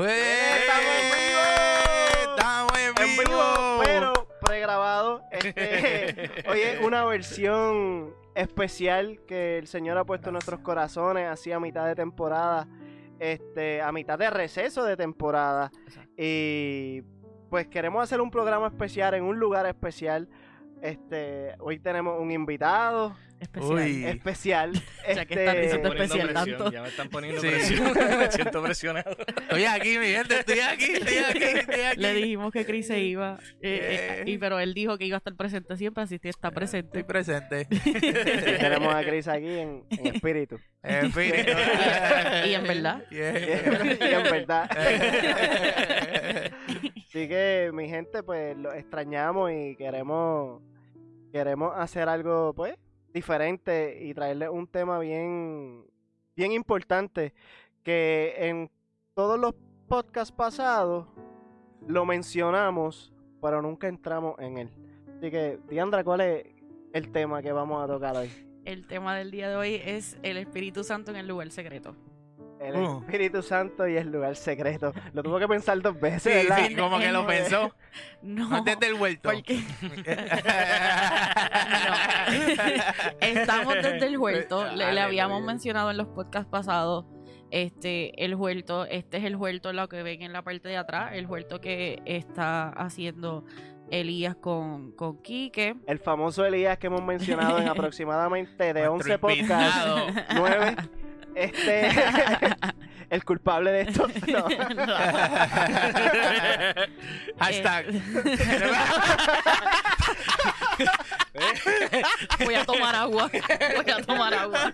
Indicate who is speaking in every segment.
Speaker 1: ¡Estamos en vivo!
Speaker 2: ¡Estamos en vivo!
Speaker 1: pero pregrabado. Este, hoy es una versión especial que el Señor ha puesto en nuestros corazones, así a mitad de temporada, este, a mitad de receso de temporada. Y pues queremos hacer un programa especial en un lugar especial. Este, hoy tenemos un invitado
Speaker 3: Especial.
Speaker 2: Uy.
Speaker 1: especial.
Speaker 3: Ya que
Speaker 1: Este,
Speaker 3: están diciendo
Speaker 4: poniendo
Speaker 3: especial
Speaker 4: presión,
Speaker 3: tanto.
Speaker 4: Ya me están poniendo
Speaker 2: Sí.
Speaker 4: presión. me siento presionado.
Speaker 2: Estoy aquí, mi gente, estoy aquí, estoy aquí, estoy aquí.
Speaker 3: Le dijimos que Chris se iba, eh, eh, y, pero él dijo que iba a estar presente siempre, así que está presente.
Speaker 2: Estoy presente.
Speaker 1: sí, tenemos a Chris aquí en, en espíritu.
Speaker 2: En fin.
Speaker 3: Y en verdad.
Speaker 1: y en verdad. Así que, mi gente, pues lo extrañamos y queremos queremos hacer algo, pues, diferente y traerles un tema bien, bien importante que en todos los podcasts pasados lo mencionamos, pero nunca entramos en él. Así que, Diandra, ¿cuál es el tema que vamos a tocar hoy?
Speaker 3: El tema del día de hoy es el Espíritu Santo en el lugar secreto.
Speaker 1: El
Speaker 2: Uh.
Speaker 1: Espíritu Santo y el lugar secreto. Lo tuvo que pensar dos veces,
Speaker 2: Sí,
Speaker 1: ¿verdad?
Speaker 2: sí, como que lo pensó.
Speaker 3: No,
Speaker 2: Antes del vuelto.
Speaker 3: porque estamos desde el huerto. Le, le habíamos mencionado en los podcasts pasados. Este, el huerto, este es el huerto lo que ven en la parte de atrás, el huerto que está haciendo Elías con, con Quique.
Speaker 1: El famoso Elías que hemos mencionado en aproximadamente de
Speaker 2: Nuestro
Speaker 1: 11 podcasts,
Speaker 2: invitado.
Speaker 1: 9. Este, el culpable de esto. No.
Speaker 2: Hashtag.
Speaker 3: Voy a tomar agua. Voy a tomar agua.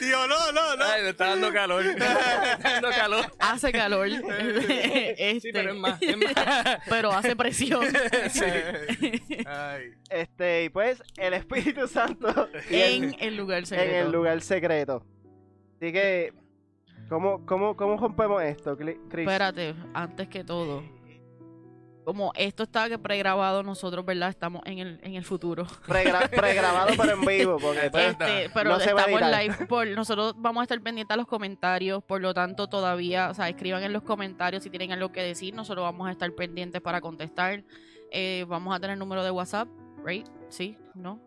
Speaker 2: Digo, no, no, no.
Speaker 4: Ay, me está dando calor. Me está dando calor.
Speaker 3: Hace calor. Este,
Speaker 4: Sí, pero es más. Es más.
Speaker 3: pero hace presión.
Speaker 2: Ay.
Speaker 1: Este, y pues, el Espíritu Santo el-
Speaker 3: en el lugar
Speaker 1: en
Speaker 3: secreto.
Speaker 1: el lugar secreto. Así que, ¿cómo, cómo, cómo rompemos esto, Chris?
Speaker 3: Espérate, antes que todo. Como esto está que pregrabado, nosotros, ¿verdad? Estamos en el, en el futuro.
Speaker 1: Pregra- pregrabado pero en vivo, porque
Speaker 3: Este, pero
Speaker 1: no se va a
Speaker 3: estamos live. Por, nosotros vamos a estar pendientes a los comentarios. Por lo tanto, todavía, o sea, escriban en los comentarios si tienen algo que decir. Nosotros vamos a estar pendientes para contestar. Eh, vamos a tener número de WhatsApp, ¿right? Sí, ¿no?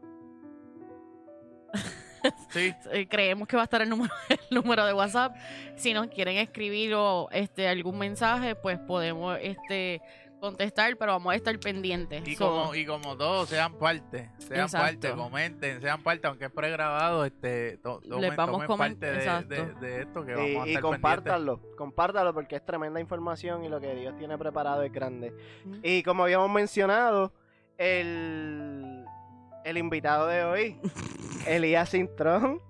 Speaker 2: Sí.
Speaker 3: Eh, creemos que va a estar el número, el número de WhatsApp. Si nos quieren escribir o este algún mensaje, pues podemos este contestar, pero vamos a estar pendientes.
Speaker 2: Y
Speaker 3: So,
Speaker 2: como, y como todos sean parte, sean
Speaker 3: Exacto.
Speaker 2: parte, comenten, sean parte, aunque es pregrabado, este, to- tomen,
Speaker 3: vamos
Speaker 2: tomen parte de,
Speaker 3: exacto.
Speaker 2: de- de esto que
Speaker 1: Y,
Speaker 2: vamos a
Speaker 1: y
Speaker 2: estar pendientes.
Speaker 1: compártanlo, compártanlo porque es tremenda información y lo que Dios tiene preparado es grande. Y como habíamos mencionado, el, el invitado de hoy, Elías Cintrón.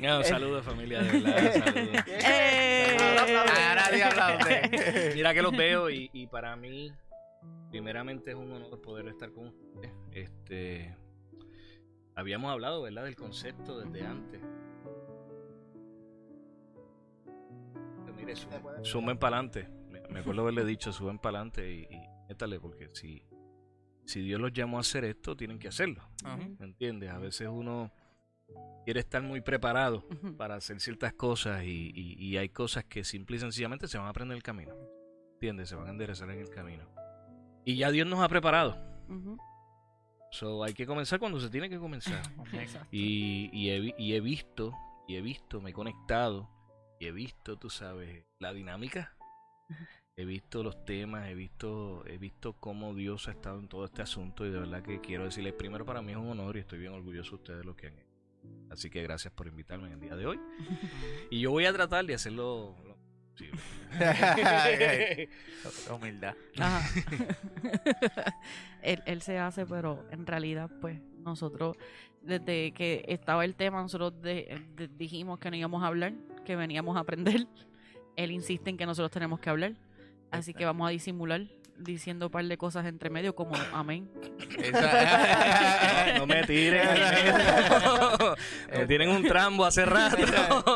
Speaker 4: No, un saludo, familia, de verdad. Saludos.
Speaker 3: ¡Eh!
Speaker 2: Ahora.
Speaker 4: Mira que los veo y, y para mí, primeramente es un honor poder estar con ustedes. Este, habíamos hablado, ¿verdad? Del concepto desde antes. Pero mire, su- sumen para adelante. Me, me acuerdo haberle dicho, suben para adelante y, y métale, porque si, si Dios los llamó a hacer esto, tienen que hacerlo.
Speaker 2: Ajá.
Speaker 4: ¿Me entiendes? A veces uno quiere estar muy preparado para hacer ciertas cosas y, y- y hay cosas que simple y sencillamente se van a aprender en el camino. ¿Entiendes? Se van a enderezar en el camino. Y ya Dios nos ha preparado. So, hay que comenzar cuando se tiene que comenzar. Y, y he, y he visto, y he visto, me he conectado, y he visto, tú sabes, la dinámica. He visto los temas, he visto, he visto cómo Dios ha estado en todo este asunto y de verdad que quiero decirles, primero para mí es un honor y estoy bien orgulloso de ustedes de lo que han hecho. Así que gracias por invitarme en el día de hoy. Y yo voy a tratar de hacerlo lo posible.
Speaker 2: Humildad.
Speaker 3: Él, él se hace, pero en realidad, pues, nosotros, desde que estaba el tema, nosotros de- de- dijimos que no íbamos a hablar, que veníamos a aprender. Él insiste en que nosotros tenemos que hablar. Así que vamos a disimular diciendo un par de cosas entre medio, como amén.
Speaker 2: Esa-
Speaker 4: No me tiren. me tienen un trambo hace rato.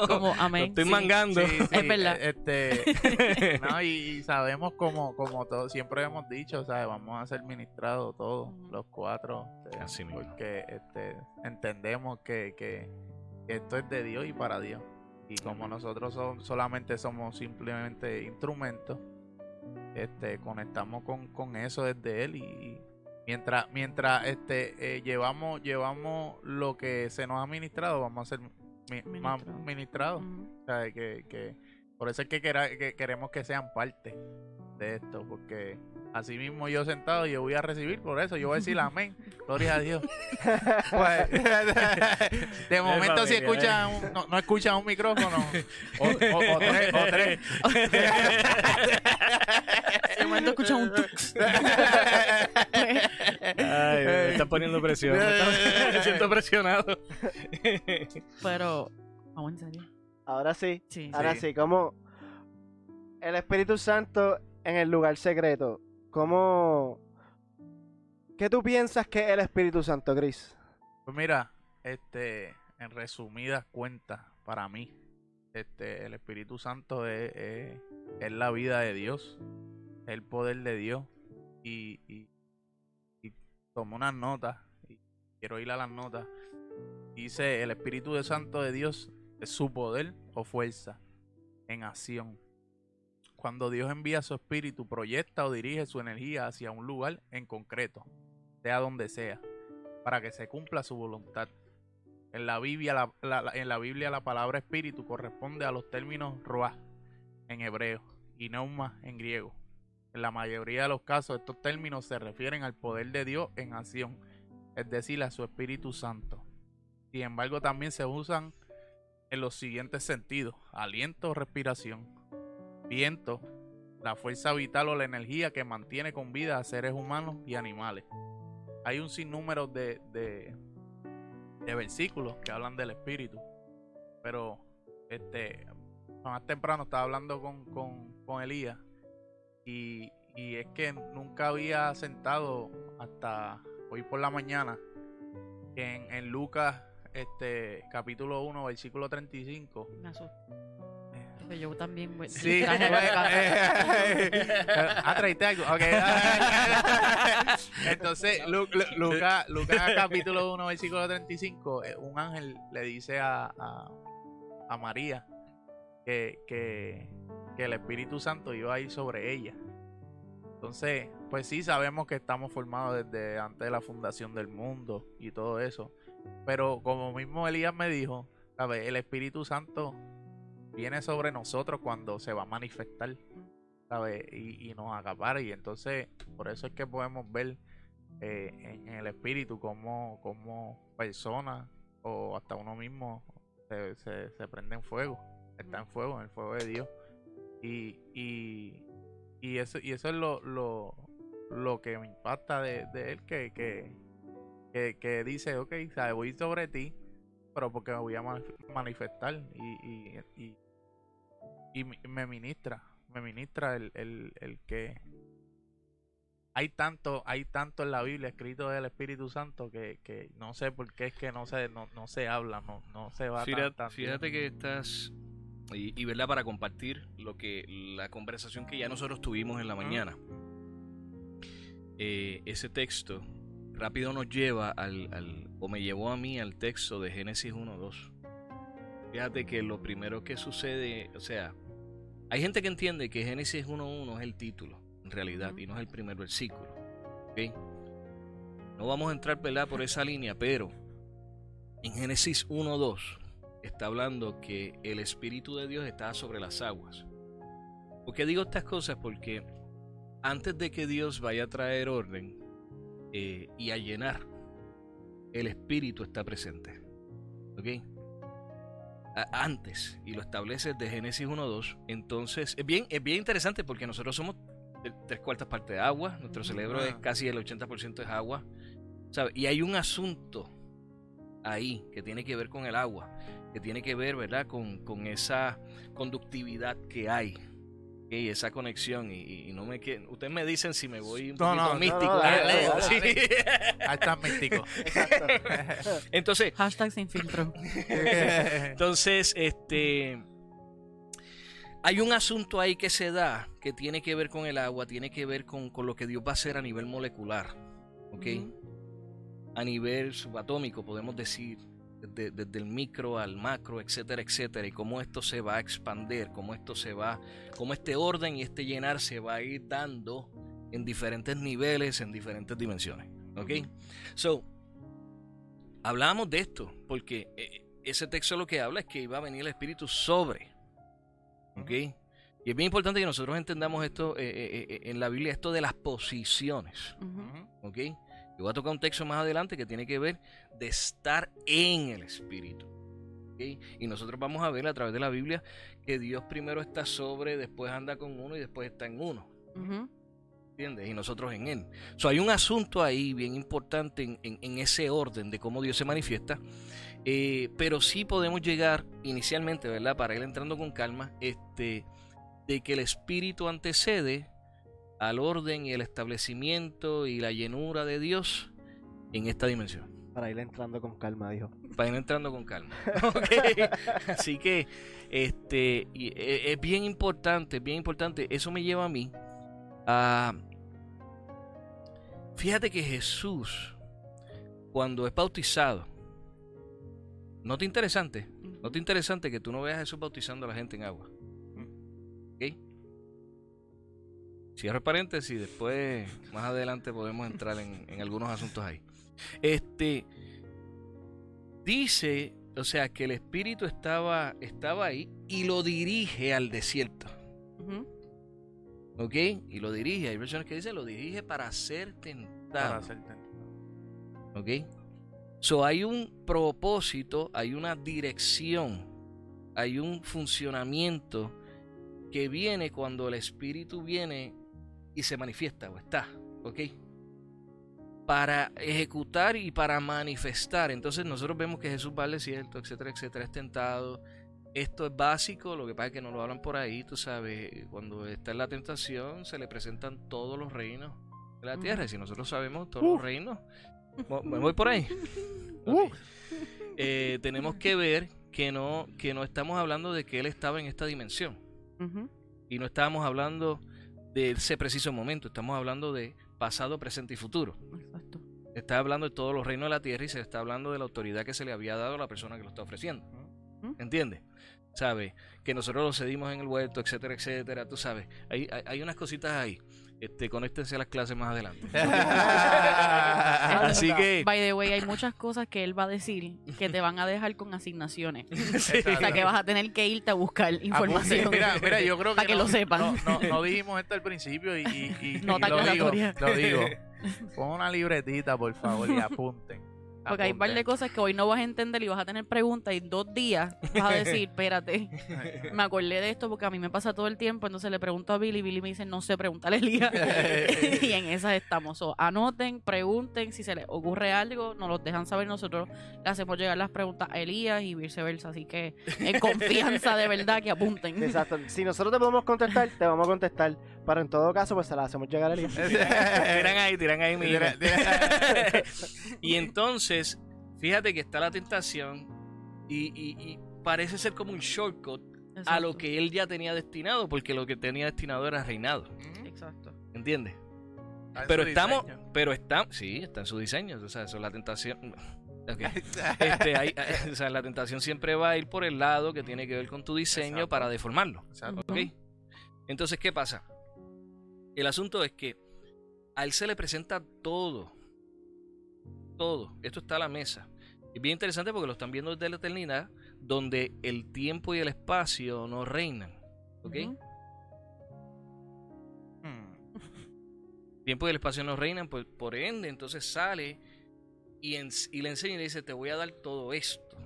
Speaker 3: Como
Speaker 4: Lo
Speaker 3: amén.
Speaker 4: estoy
Speaker 3: sí.
Speaker 4: mangando.
Speaker 2: Sí, sí,
Speaker 3: Es verdad.
Speaker 2: Este, no, y, y sabemos como, como todo, siempre hemos dicho, ¿sabes? Vamos a ser ministrados todos, los cuatro. este,
Speaker 4: Así mismo.
Speaker 2: Porque este, entendemos que, que, que esto es de Dios y para Dios. Y como nosotros so- solamente somos simplemente instrumentos, este, conectamos con, con eso desde él y, y mientras mientras este eh, llevamos llevamos lo que se nos ha ministrado, vamos a ser mi- más
Speaker 3: Ministrado.
Speaker 2: ministrados. O sea, que, que por eso es que, que queremos que sean parte de esto, porque así mismo yo sentado yo voy a recibir por eso, yo voy a decir amén, gloria a Dios. Pues, de momento si escuchan un- no, no escuchan un micrófono o, o- o tres, o tres.
Speaker 3: De momento escuchan un tux.
Speaker 4: Ay, me están poniendo presión. Me, están- me siento presionado.
Speaker 3: Pero, vamos en serio.
Speaker 1: Ahora sí,
Speaker 3: Sí.
Speaker 1: ahora
Speaker 2: Sí.
Speaker 1: sí, como el Espíritu Santo en el lugar secreto, ¿cómo... ¿Qué tú piensas que es el Espíritu Santo, Chris?
Speaker 2: Pues mira, este, en resumidas cuentas, para mí, este, el Espíritu Santo es, es- es la vida de Dios, es el poder de Dios. Y, y, y tomé unas notas, y quiero ir a las notas. Dice, el Espíritu de Santo de Dios es su poder o fuerza en acción. Cuando Dios envía su espíritu, proyecta o dirige su energía hacia un lugar en concreto, sea donde sea para que se cumpla su voluntad. En la Biblia la, en la, Biblia, la palabra espíritu corresponde a los términos roah en hebreo y neuma en griego. En la mayoría de los casos estos términos se refieren al poder de Dios en acción, es decir, a su Espíritu Santo. Sin embargo, también se usan en los siguientes sentidos: aliento respiración, viento, la fuerza vital o la energía que mantiene con vida a seres humanos y animales hay un sinnúmero de, de, de versículos que hablan del espíritu. Pero este más temprano estaba hablando con, con, con Elías y, y es que nunca había sentado hasta hoy por la mañana en, en Lucas este capítulo 1 versículo 35
Speaker 3: Me asusto. Porque yo también voy-
Speaker 2: Sí,
Speaker 3: casa.
Speaker 2: ah, algo. Ok. Entonces, Lu- Lu- Lucas, Lucas capítulo 1, versículo 35, eh, un ángel le dice a, a, a María que, que, que el Espíritu Santo iba a ir sobre ella. Entonces, pues sí, sabemos que estamos formados desde antes de la fundación del mundo y todo eso. Pero como mismo Elías me dijo, ¿sabes? El Espíritu Santo viene sobre nosotros cuando se va a manifestar, ¿sabes? Y, y nos acapara. Y entonces, por eso es que podemos ver eh, en, el espíritu como, como personas o hasta uno mismo se, se, se prende en fuego, está en fuego, en el fuego de Dios. Y, y, y eso, y eso es lo, lo, lo que me impacta de, de él, que, que, que, que dice, ok, ¿sabes? voy sobre ti, pero porque me voy a manif- manifestar y, y, y, me ministra, me ministra el, el, el que hay tanto, hay tanto en la Biblia escrito del Espíritu Santo que, que no sé por qué es que no se, no, no se habla, no, no se va tan-
Speaker 4: Fíjate,
Speaker 2: tan
Speaker 4: fíjate
Speaker 2: bien.
Speaker 4: que estás. Y, y verdad, para compartir lo que la conversación que ya nosotros tuvimos en la mañana. Eh, ese texto rápido nos lleva al, al- o me llevó a mí al texto de Génesis 1.2. Fíjate que lo primero que sucede, o sea, hay gente que entiende que Génesis 1.1 es el título, en realidad, y no es el primer versículo. ¿ok? No vamos a entrar ¿verdad? por esa línea, pero en Génesis 1.2 está hablando que el Espíritu de Dios está sobre las aguas. ¿Por qué digo estas cosas? Porque antes de que Dios vaya a traer orden eh, y a llenar, el Espíritu está presente. ¿Ok? A- Antes, y lo establece de Génesis 1.2, entonces es bien, es bien interesante porque nosotros somos tres cuartas partes de agua, nuestro
Speaker 3: Ujú.
Speaker 4: cerebro es
Speaker 2: Ah.
Speaker 4: casi el 80% es agua, ¿sabe? Y hay un asunto ahí que tiene que ver con el agua, que tiene que ver, ¿verdad? Con, con esa conductividad que hay. ¿Ok? esa conexión y, y no me que ustedes me dicen si me voy un
Speaker 2: No,
Speaker 4: poquito
Speaker 2: no,
Speaker 4: místico
Speaker 1: no, dale,
Speaker 4: ¿verdad?
Speaker 1: dale,
Speaker 4: Sí.
Speaker 2: Ahí está místico.
Speaker 4: Entonces
Speaker 3: Hashtag sin filtro.
Speaker 4: entonces este hay un asunto ahí que se da que tiene que ver con el agua tiene que ver con, con lo que Dios va a hacer a nivel molecular ¿ok? A nivel subatómico podemos decir desde, desde el micro al macro, etcétera, etcétera, y cómo esto se va a expandir, cómo esto se va, cómo este orden y este llenar se va a ir dando en diferentes niveles, en diferentes dimensiones. ¿Ok? So, hablamos de esto, porque eh, ese texto lo que habla es que iba a venir el Espíritu sobre. ¿Ok? Y es bien importante que nosotros entendamos esto eh, eh, en la Biblia, esto de las posiciones. ¿Ok? Yo voy a tocar un texto más adelante que tiene que ver de estar en el Espíritu. Y nosotros vamos a ver a través de la Biblia que Dios primero está sobre, después anda con uno y después está en uno. ¿Entiendes? Y nosotros en Él. So, hay un asunto ahí bien importante en, en- en ese orden de cómo Dios se manifiesta. eh, pero sí podemos llegar inicialmente, ¿verdad? Para ir entrando con calma, este, de que el Espíritu antecede al orden y el establecimiento y la llenura de Dios en esta dimensión.
Speaker 1: Para ir entrando con calma, dijo.
Speaker 4: Para ir entrando con calma. Ok. Así que este eh, es bien importante, bien importante. Eso me lleva a mí a. Fíjate que Jesús, cuando es bautizado, ¿no te interesante? ¿No te interesante que tú no veas a Jesús bautizando a la gente en agua? Cierro paréntesis, después más adelante podemos entrar en, en algunos asuntos ahí. Este dice, o sea, que el Espíritu estaba, estaba ahí y lo dirige al desierto. ¿Ok? Y lo dirige. Hay versiones que dicen lo dirige para ser tentado.
Speaker 2: Para hacer tentado.
Speaker 4: ¿Ok? So hay un propósito, hay una dirección, hay un funcionamiento que viene cuando el Espíritu viene y se manifiesta o está. ¿Ok? Para ejecutar y para manifestar. Entonces nosotros vemos que Jesús va al desierto, etcétera, etcétera, es tentado. Esto es básico, lo que pasa es que no lo hablan por ahí, tú sabes, cuando está en la tentación se le presentan todos los reinos de la tierra. Y si nosotros sabemos todos los reinos, Mo- me voy por ahí. Ok. Eh, tenemos que ver que no, que no estamos hablando de que él estaba en esta dimensión. Y no estábamos hablando de ese preciso momento. Estamos hablando de pasado, presente y futuro.
Speaker 3: Exacto.
Speaker 4: Está hablando de todos los reinos de la tierra y se está hablando de la autoridad que se le había dado a la persona que lo está ofreciendo. ¿Entiendes? ¿Sabes? Que nosotros lo cedimos en el huerto, etcétera, etcétera. Tú sabes. Hay, hay, hay unas cositas ahí. Este, conéctense a las clases más adelante. Así que.
Speaker 3: By the way, hay muchas cosas que él va a decir que te van a dejar con asignaciones.
Speaker 4: Sí.
Speaker 3: O sea, que vas a tener que irte a buscar información.
Speaker 2: Mira, mira, yo creo que,
Speaker 3: Para que
Speaker 2: no,
Speaker 3: lo sepan.
Speaker 2: No, no, no dijimos esto al principio y, y, y- lo digo, lo digo. Pon una libretita, por favor, y apunten.
Speaker 3: Porque hay un par de cosas que hoy no vas a entender y vas a tener preguntas y en dos días vas a decir, espérate, me acordé de esto porque a mí me pasa todo el tiempo, entonces le pregunto a Billy, Billy me dice, no sé, pregúntale a Elías. y en esas estamos. So, anoten, pregunten, si se les ocurre algo, nos lo dejan saber nosotros, le hacemos llegar las preguntas a Elías y viceversa, así que en confianza de verdad que apunten.
Speaker 1: Exacto. Si nosotros te podemos contestar, te vamos a contestar. Pero en todo caso, pues se la hacemos llegar Elías.
Speaker 4: tiran ahí, tiran ahí mi
Speaker 2: Tira-
Speaker 4: email.
Speaker 2: tira-
Speaker 4: y entonces, fíjate que está la tentación y, y- y parece ser como un shortcut a lo que él ya tenía destinado, porque lo que tenía destinado era reinado.
Speaker 3: Exacto.
Speaker 4: ¿Entiendes? Pero estamos,
Speaker 2: diseño.
Speaker 4: pero está, sí, está en su diseño. O sea, eso es la tentación. Este, hay- o sea, la tentación siempre va a ir por el lado que tiene que ver con tu diseño
Speaker 2: Exacto.
Speaker 4: para deformarlo.
Speaker 2: Exacto.
Speaker 4: ¿Ok? Entonces, ¿qué pasa? El asunto es que a él se le presenta todo. Todo. Esto está a la mesa. Es bien interesante porque lo están viendo desde la eternidad, donde el tiempo y el espacio no reinan. ¿Ok?
Speaker 2: Hmm.
Speaker 4: Tiempo y el espacio no reinan, pues por ende, entonces sale y, en- y le enseña y le dice, te voy a dar todo esto.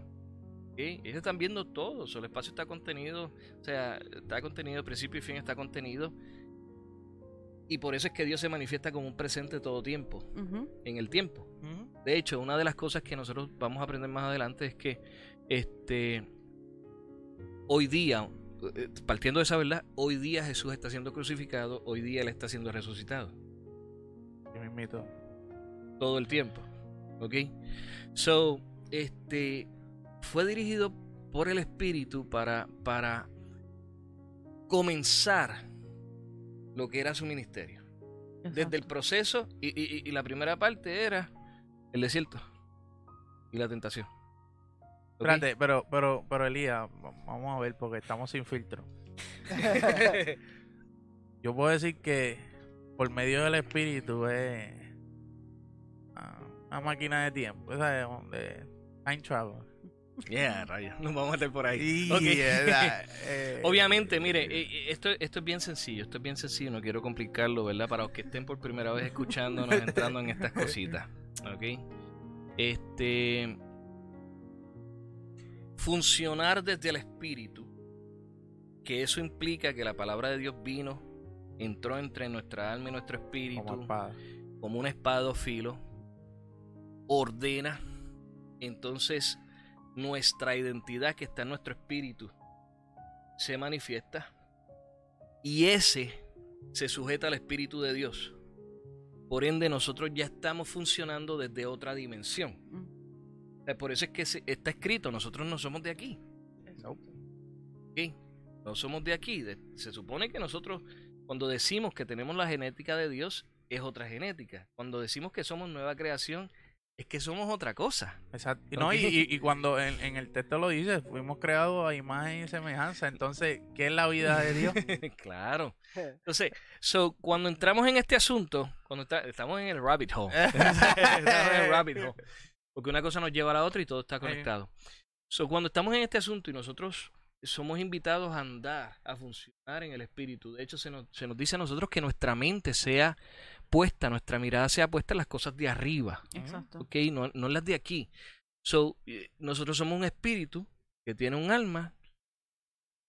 Speaker 4: ¿Ok? Ellos están viendo todo, o sea, el espacio está contenido, o sea, está contenido, principio y fin está contenido. Y por eso es que Dios se manifiesta como un presente todo tiempo, en el tiempo. De hecho, una de las cosas que nosotros vamos a aprender más adelante es que este hoy día, eh, partiendo de esa verdad, hoy día Jesús está siendo crucificado, hoy día Él está siendo resucitado
Speaker 2: Yo mismito.
Speaker 4: todo el tiempo. ¿Ok? So, este fue dirigido por el Espíritu para, para comenzar lo que era su ministerio. Desde el proceso, y, y- y la primera parte era el desierto y la tentación.
Speaker 2: Espérate, pero, pero, pero Elías, va- vamos a ver, porque estamos sin filtro. Yo puedo decir que por medio del espíritu es una máquina de tiempo, esa es de time travel.
Speaker 4: Yeah, rayos. Nos vamos a meter por ahí.
Speaker 2: Eh, eh,
Speaker 4: Obviamente, mire, eh, eh, esto, esto es bien sencillo, esto es bien sencillo, no quiero complicarlo, ¿verdad? Para los que estén por primera vez escuchándonos, entrando en estas cositas, ¿ok? Este... Funcionar desde el espíritu, que eso implica que la palabra de Dios vino, entró entre nuestra alma y nuestro espíritu,
Speaker 2: como espada.
Speaker 4: como una espada filos, ordena, entonces nuestra identidad que está en nuestro espíritu se manifiesta y ese se sujeta al espíritu de Dios. Por ende, nosotros ya estamos funcionando desde otra dimensión.
Speaker 3: Mm.
Speaker 4: Sea, Por eso es que se- está escrito, nosotros no somos de aquí. ¿ok? No somos de aquí. Se supone que nosotros, cuando decimos que tenemos la genética de Dios, es otra genética. Cuando decimos que somos nueva creación, es que somos otra cosa.
Speaker 2: Exacto. Y, no, y, y- y cuando en, en el texto lo dice, fuimos creados a imagen y semejanza. Entonces, ¿qué es la vida de Dios?
Speaker 4: claro. Entonces, so, cuando entramos en este asunto, cuando está- estamos en el rabbit hole, estamos en el rabbit hole, porque una cosa nos lleva a la otra y todo está conectado. So, cuando estamos en este asunto y nosotros somos invitados a andar, a funcionar en el espíritu, de hecho se nos, se nos dice a nosotros que nuestra mente sea puesta, nuestra mirada sea puesta en las cosas de arriba,
Speaker 3: Exacto.
Speaker 4: ¿ok? No, no en las de aquí. So, eh, nosotros somos un espíritu que tiene un alma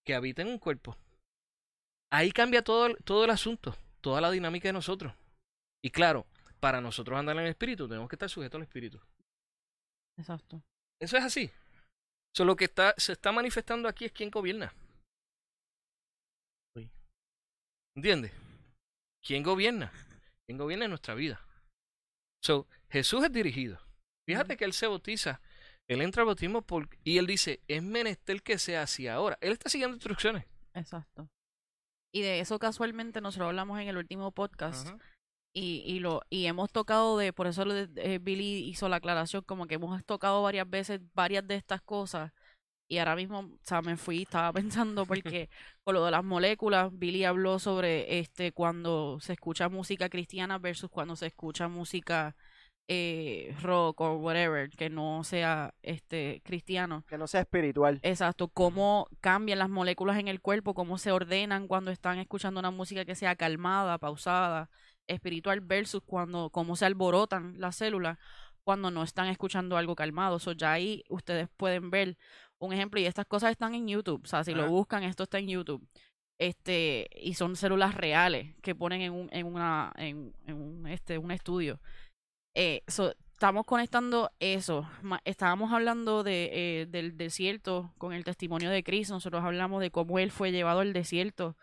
Speaker 4: que habita en un cuerpo. Ahí cambia todo, el- todo el asunto, toda la dinámica de nosotros. Y claro, para nosotros andar en el espíritu tenemos que estar sujetos al espíritu.
Speaker 3: Exacto.
Speaker 4: Eso es así. So, lo que está, se está manifestando aquí es quién gobierna. ¿Entiendes? ¿Quién gobierna? ¿Quién gobierna en nuestra vida? So, Jesús es dirigido. Fíjate que él se bautiza. Él entra al bautismo por, y él dice, es menester que sea así ahora. Él está siguiendo instrucciones.
Speaker 3: Exacto. Y de eso casualmente nosotros hablamos en el último podcast
Speaker 4: Ajá.
Speaker 3: y, y lo y hemos tocado de por eso eh, Billy hizo la aclaración como que hemos tocado varias veces varias de estas cosas y ahora mismo o sea me fui estaba pensando porque con lo de las moléculas Billy habló sobre este cuando se escucha música cristiana versus cuando se escucha música eh, rock o whatever que no sea este cristiano
Speaker 1: Que no sea espiritual.
Speaker 3: Exacto, cómo cambian las moléculas en el cuerpo, cómo se ordenan cuando están escuchando una música que sea calmada, pausada, espiritual, versus cuando cómo se alborotan las células cuando no están escuchando algo calmado. So, ya ahí ustedes pueden ver un ejemplo y estas cosas están en YouTube, o sea, si lo
Speaker 2: Ajá.
Speaker 3: buscan, esto está en YouTube. Este, y son células reales que ponen en un, en una, en, en un, este, un estudio. Eh, so, estamos conectando eso. Estábamos hablando de, eh, del desierto con el testimonio de Cristo. Nosotros hablamos de cómo él fue llevado al desierto.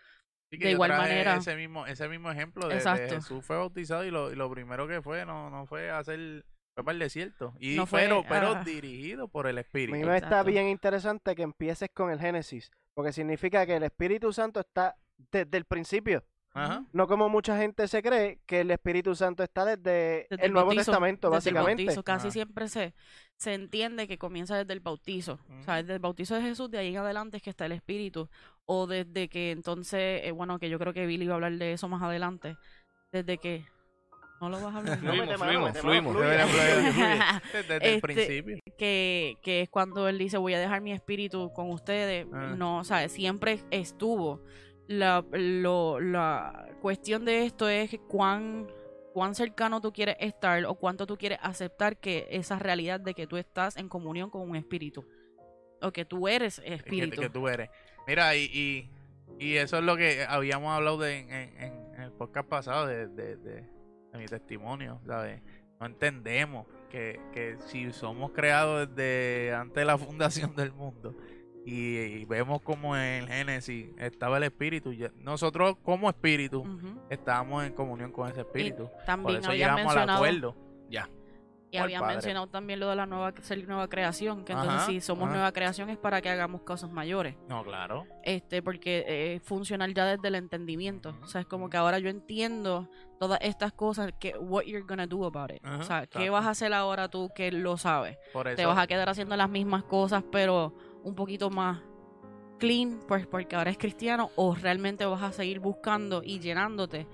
Speaker 2: Que
Speaker 3: De igual manera.
Speaker 2: Ese mismo, ese mismo ejemplo de, de. Jesús fue bautizado y lo, y lo primero que fue no, no fue hacer fue para el desierto. Y
Speaker 3: No fue-
Speaker 2: pero, pero
Speaker 3: ah.
Speaker 2: dirigido por el
Speaker 1: A
Speaker 2: Espíritu.
Speaker 1: mí me está bien interesante que empieces con el Génesis, porque significa que el Espíritu Santo está desde el principio.
Speaker 2: Ajá.
Speaker 1: No como mucha gente se cree que el Espíritu Santo está desde,
Speaker 3: Desde
Speaker 1: el Nuevo
Speaker 3: bautizo,
Speaker 1: Testamento,
Speaker 3: desde el
Speaker 1: básicamente.
Speaker 3: bautizo. Casi
Speaker 2: Ajá.
Speaker 3: siempre se, se entiende que comienza desde el bautizo. O sea, desde el bautizo de Jesús, de ahí en adelante es que está el Espíritu. O desde que entonces, eh, bueno, que yo creo que Billy va a hablar de eso más adelante. Desde que... ¿No lo vas a hablar?
Speaker 1: No,
Speaker 4: Fluimos, fluimos, fluimos.
Speaker 2: Desde el
Speaker 3: Este,
Speaker 2: principio.
Speaker 3: que, que es cuando él dice voy a dejar mi espíritu con ustedes.
Speaker 2: Ah.
Speaker 3: No, o sea, siempre estuvo. La, lo, la cuestión de esto es cuán, cuán cercano tú quieres estar o cuánto tú quieres aceptar que esa realidad de que tú estás en comunión con un espíritu. O que tú eres
Speaker 2: que,
Speaker 3: espíritu.
Speaker 2: que tú eres. Mira, y, y, y eso es lo que habíamos hablado de, en, en- en el podcast pasado de, de, de- de mi testimonio, ¿sabes? No entendemos que, que si somos creados desde antes de la fundación del mundo y, y vemos como en el Génesis estaba el espíritu, ya- nosotros como espíritu
Speaker 3: Ujú.
Speaker 2: estábamos en comunión con ese espíritu. Por
Speaker 3: También
Speaker 2: eso
Speaker 3: habías
Speaker 2: llegamos al
Speaker 3: mencionado,
Speaker 2: acuerdo.
Speaker 4: Ya.
Speaker 3: Y
Speaker 2: o al
Speaker 3: había
Speaker 2: Padre.
Speaker 3: mencionado también lo de la nueva, ser nueva creación, que entonces si somos
Speaker 2: ajá.
Speaker 3: nueva creación es para que hagamos cosas mayores.
Speaker 2: No, claro.
Speaker 3: este porque eh, es funcional ya desde el entendimiento o sea es como que ahora yo entiendo todas estas cosas que what you're gonna do about it o sea qué vas a hacer ahora tú que lo sabes
Speaker 2: Por eso.
Speaker 3: te vas a quedar haciendo las mismas cosas pero un poquito más clean pues porque ahora es cristiano o realmente vas a seguir buscando y llenándote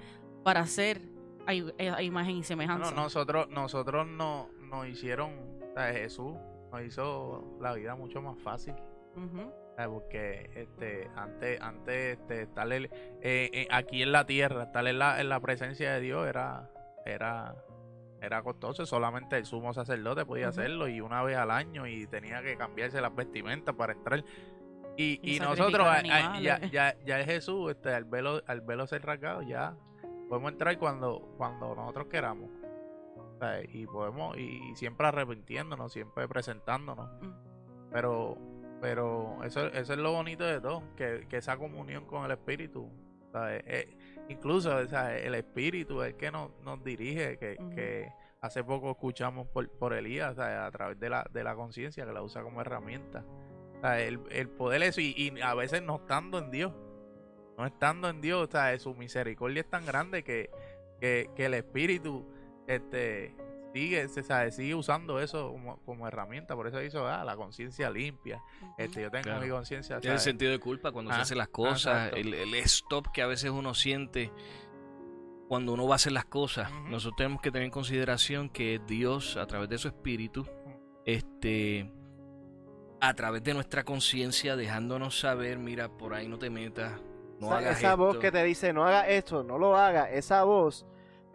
Speaker 3: para ser a, i- a imagen y semejanza
Speaker 2: No, nosotros, nosotros no, nos hicieron, o sea, Jesús nos hizo la vida mucho más fácil.
Speaker 3: Ujú,
Speaker 2: O sea, Porque este, antes, antes este, estar en- eh, eh, aquí en la tierra, estar en la, en la presencia de Dios era, era, era costoso. Solamente el sumo sacerdote podía hacerlo y una vez al año y tenía que cambiarse las vestimentas para entrar. Y,
Speaker 3: Y
Speaker 2: nosotros, a- a- ya, ya, ya el Jesús, este, al velo, al velo ser rasgado, ya podemos entrar cuando, cuando nosotros queramos. O sea, y podemos, y siempre arrepintiéndonos, siempre presentándonos.
Speaker 3: Mm.
Speaker 2: Pero, pero eso, eso es lo bonito de todo, que, que esa comunión con el Espíritu. o sea, eh, eh, incluso o sea, el Espíritu es el que nos, nos dirige, que, que hace poco escuchamos por, por Elías, a través de la, de la conciencia, que la usa como herramienta. O sea, el, el poder eso, y, y a veces no estando en Dios, no estando en Dios, o sea, su misericordia es tan grande que, que, que el Espíritu este sigue, se sabe, sigue usando eso como, como herramienta, por eso hizo ah, la conciencia limpia. Este, yo tengo
Speaker 4: Claro.
Speaker 2: mi conciencia.
Speaker 4: Tiene el sentido de culpa cuando se
Speaker 2: Ah,
Speaker 4: hace las cosas, el, el stop que a veces uno siente cuando uno va a hacer las cosas. Nosotros tenemos que tener en consideración que Dios, a través de su espíritu, este, a través de nuestra conciencia, dejándonos saber, mira, por ahí no te metas, no
Speaker 1: esa,
Speaker 4: hagas
Speaker 1: esa voz que te dice, no haga esto, no lo haga, esa voz,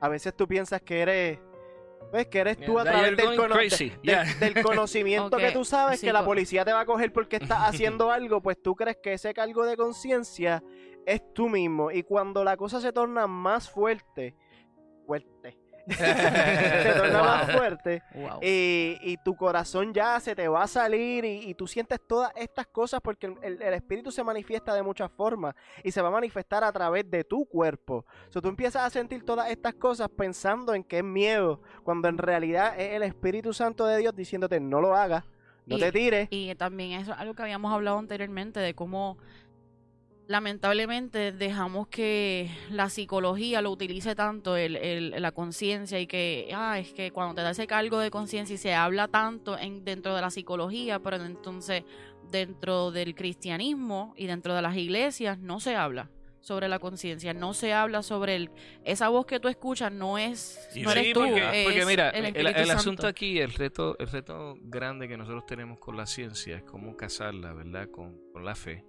Speaker 1: a veces tú piensas que eres, pues que eres tú a través del,
Speaker 4: going
Speaker 1: cono- de-
Speaker 4: crazy.
Speaker 1: de-
Speaker 4: Yeah.
Speaker 1: del conocimiento que tú sabes
Speaker 3: sí,
Speaker 1: que la
Speaker 3: co-
Speaker 1: policía te va a coger porque estás haciendo algo, pues tú crees que ese cargo de conciencia es tú mismo. Y cuando la cosa se torna más fuerte, fuerte, se torna más fuerte,
Speaker 3: Wow.
Speaker 1: y, y tu corazón ya se te va a salir y, y tú sientes todas estas cosas porque el, el- el espíritu se manifiesta de muchas formas y se va a manifestar a través de tu cuerpo. So, tú empiezas a sentir todas estas cosas pensando en que es miedo, cuando en realidad es el Espíritu Santo de Dios diciéndote no lo hagas, no
Speaker 3: Y-
Speaker 1: te tires.
Speaker 3: Y también eso es algo que habíamos hablado anteriormente de cómo lamentablemente dejamos que la psicología lo utilice tanto, el, el- la conciencia y que, ah, es que cuando te da ese cargo de conciencia y se habla tanto en, dentro de la psicología, pero entonces dentro del cristianismo y dentro de las iglesias no se habla sobre la conciencia, no se habla sobre el, esa voz que tú escuchas no es, no
Speaker 2: sí,
Speaker 3: eres tú,
Speaker 4: porque,
Speaker 3: es
Speaker 4: porque mira,
Speaker 3: el,
Speaker 4: asunto aquí, el reto, el reto grande que nosotros tenemos con la ciencia es cómo casarla, ¿verdad? Con, con la fe.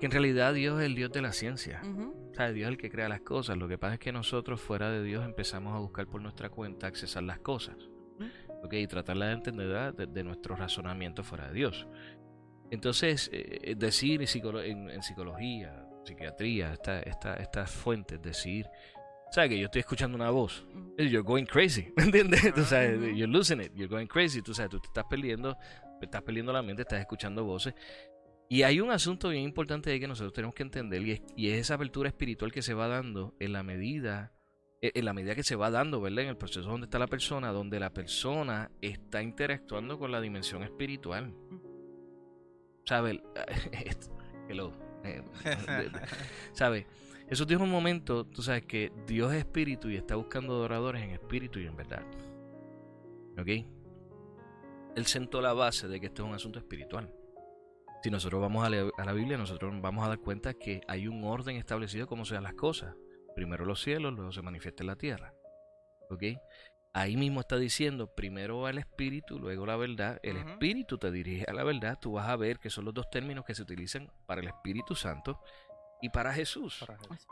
Speaker 4: Que en realidad Dios es el Dios de la ciencia. O sea, Dios es el que crea las cosas. Lo que pasa es que nosotros fuera de Dios empezamos a buscar por nuestra cuenta accesar las cosas. ¿ok? Y tratarlas de entender de, de nuestro razonamiento fuera de Dios. Entonces, eh, decir en, psicolo- en- en psicología, psiquiatría, esta, esta, estas fuentes, decir, ¿sabes que yo estoy escuchando una voz? You're going crazy, ¿me entiendes? Tú sabes,
Speaker 3: Ujú.
Speaker 4: you're losing it, you're going crazy, tú sabes, tú te estás perdiendo, te estás perdiendo la mente, estás escuchando voces. Y hay un asunto bien importante ahí que nosotros tenemos que entender y es, y es esa apertura espiritual que se va dando en la medida en en la medida que se va dando, ¿verdad? En el proceso donde está la persona, donde la persona está interactuando con la dimensión espiritual. ¿Sabes? Hello. De- de- ¿Sabes? Eso tiene un momento, tú sabes que Dios es espíritu y está buscando adoradores en espíritu y en verdad. ¿Ok? Él sentó la base de que esto es un asunto espiritual. Si nosotros vamos a, leer- a la Biblia, nosotros nos vamos a dar cuenta que hay un orden establecido cómo se dan las cosas. Primero los cielos, luego se manifiesta en la tierra. ¿Ok? Ahí mismo está diciendo, primero va el espíritu, luego la verdad. El espíritu te dirige a la verdad. Tú vas a ver que son los dos términos que se utilizan para el Espíritu Santo y para Jesús.
Speaker 2: Para Jesús.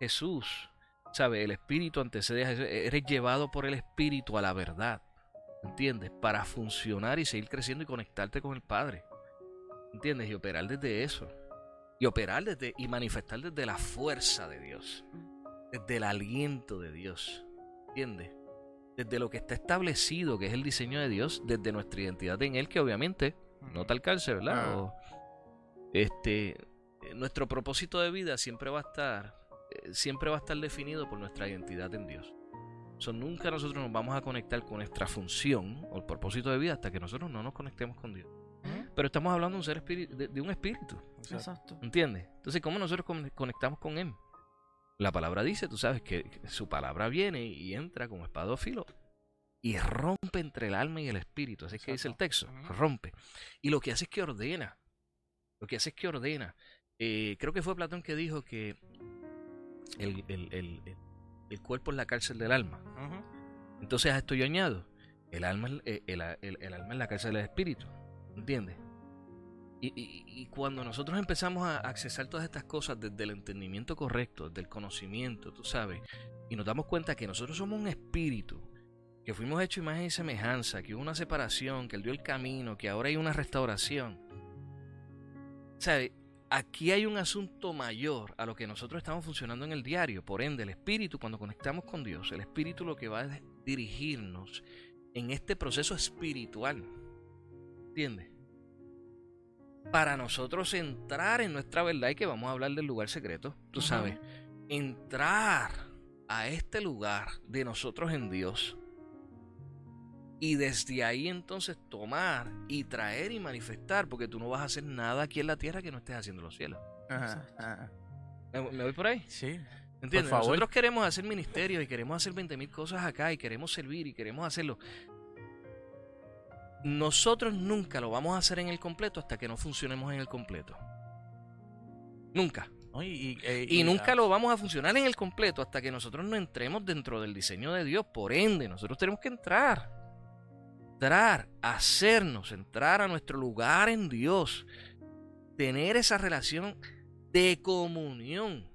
Speaker 4: Jesús, ¿sabe? El Espíritu antecede a Jesús. Eres llevado por el Espíritu a la verdad. ¿Entiendes? Para funcionar y seguir creciendo y conectarte con el Padre. ¿Entiendes? Y operar desde eso. Y operar desde y manifestar desde la fuerza de Dios. Desde el aliento de Dios. ¿Entiendes? Desde lo que está establecido, que es el diseño de Dios, desde nuestra identidad en Él, que obviamente no te alcance, ¿verdad?
Speaker 2: Ah.
Speaker 4: O, este, nuestro propósito de vida siempre va a estar, eh, siempre va a estar definido por nuestra identidad en Dios. So, nunca nosotros nos vamos a conectar con nuestra función o el propósito de vida hasta que nosotros no nos conectemos con Dios. Pero estamos hablando de un, ser espíritu, de, de un espíritu,
Speaker 3: Exacto.
Speaker 4: ¿entiendes? Entonces, ¿cómo nosotros con- conectamos con Él? La palabra dice, tú sabes, que que su palabra viene y entra como espada o filo y rompe entre el alma y el espíritu. Así es que dice el texto, rompe. Y lo que hace es que ordena. Lo que hace es que ordena. Eh, creo que fue Platón que dijo que el, el- el- el- el cuerpo es la cárcel del alma. Entonces a esto yo añado, el alma, es- eh, el, el- el alma es la cárcel del espíritu, ¿entiendes? Y, y- cuando nosotros empezamos a accesar todas estas cosas desde el entendimiento correcto, del conocimiento, tú sabes, y nos damos cuenta que nosotros somos un espíritu, que fuimos hechos imagen y semejanza, que hubo una separación, que Él dio el camino, que ahora hay una restauración. ¿Sabes? Aquí hay un asunto mayor a lo que nosotros estamos funcionando en el diario. Por ende, el espíritu, cuando conectamos con Dios, el espíritu lo que va es dirigirnos en este proceso espiritual. ¿Entiendes? Para nosotros entrar en nuestra verdad y que vamos a hablar del lugar secreto, tú
Speaker 3: Ajá.
Speaker 4: sabes, entrar a este lugar de nosotros en Dios y desde ahí entonces tomar y traer y manifestar, porque tú no vas a hacer nada aquí en la tierra que no estés haciendo en los cielos.
Speaker 2: Ajá,
Speaker 3: Exacto.
Speaker 2: ajá.
Speaker 4: ¿Me, me voy por ahí?
Speaker 2: Sí.
Speaker 4: ¿Entiendes?
Speaker 2: favor.
Speaker 4: Nosotros queremos hacer ministerios y queremos hacer 20 mil cosas acá y queremos servir y queremos hacerlo. Nosotros nunca lo vamos a hacer en el completo hasta que no funcionemos en el completo. Nunca.
Speaker 2: No, y, y- eh,
Speaker 4: Y nunca
Speaker 2: ah,
Speaker 4: lo vamos a funcionar en el completo hasta que nosotros no entremos dentro del diseño de Dios. Por ende, nosotros tenemos que entrar. Entrar, hacernos, entrar a nuestro lugar en Dios. Tener esa relación de comunión.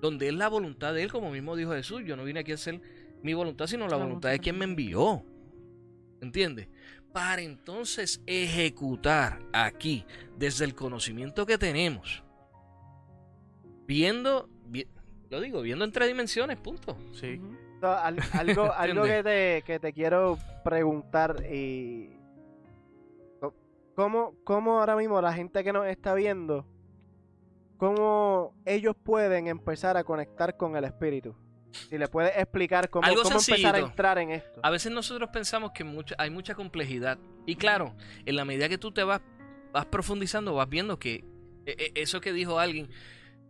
Speaker 4: Donde es la voluntad de Él, como mismo dijo Jesús. Yo no vine aquí a hacer mi voluntad, sino la
Speaker 3: La
Speaker 4: voluntad de quien me envió. ¿Entiendes? Para entonces ejecutar aquí, desde el conocimiento que tenemos, viendo, vi- lo digo, viendo en tres dimensiones, punto.
Speaker 2: Sí.
Speaker 1: Al- algo algo que te, que te quiero preguntar y ¿cómo, ¿cómo ahora mismo la gente que nos está viendo cómo ellos pueden empezar a conectar con el espíritu? Si le puedes explicar cómo,
Speaker 4: Algo
Speaker 1: cómo empezar a entrar en esto.
Speaker 4: A veces nosotros pensamos que hay mucha complejidad. Y claro, en la medida que tú te vas, vas profundizando, vas viendo que e- e- eso que dijo alguien,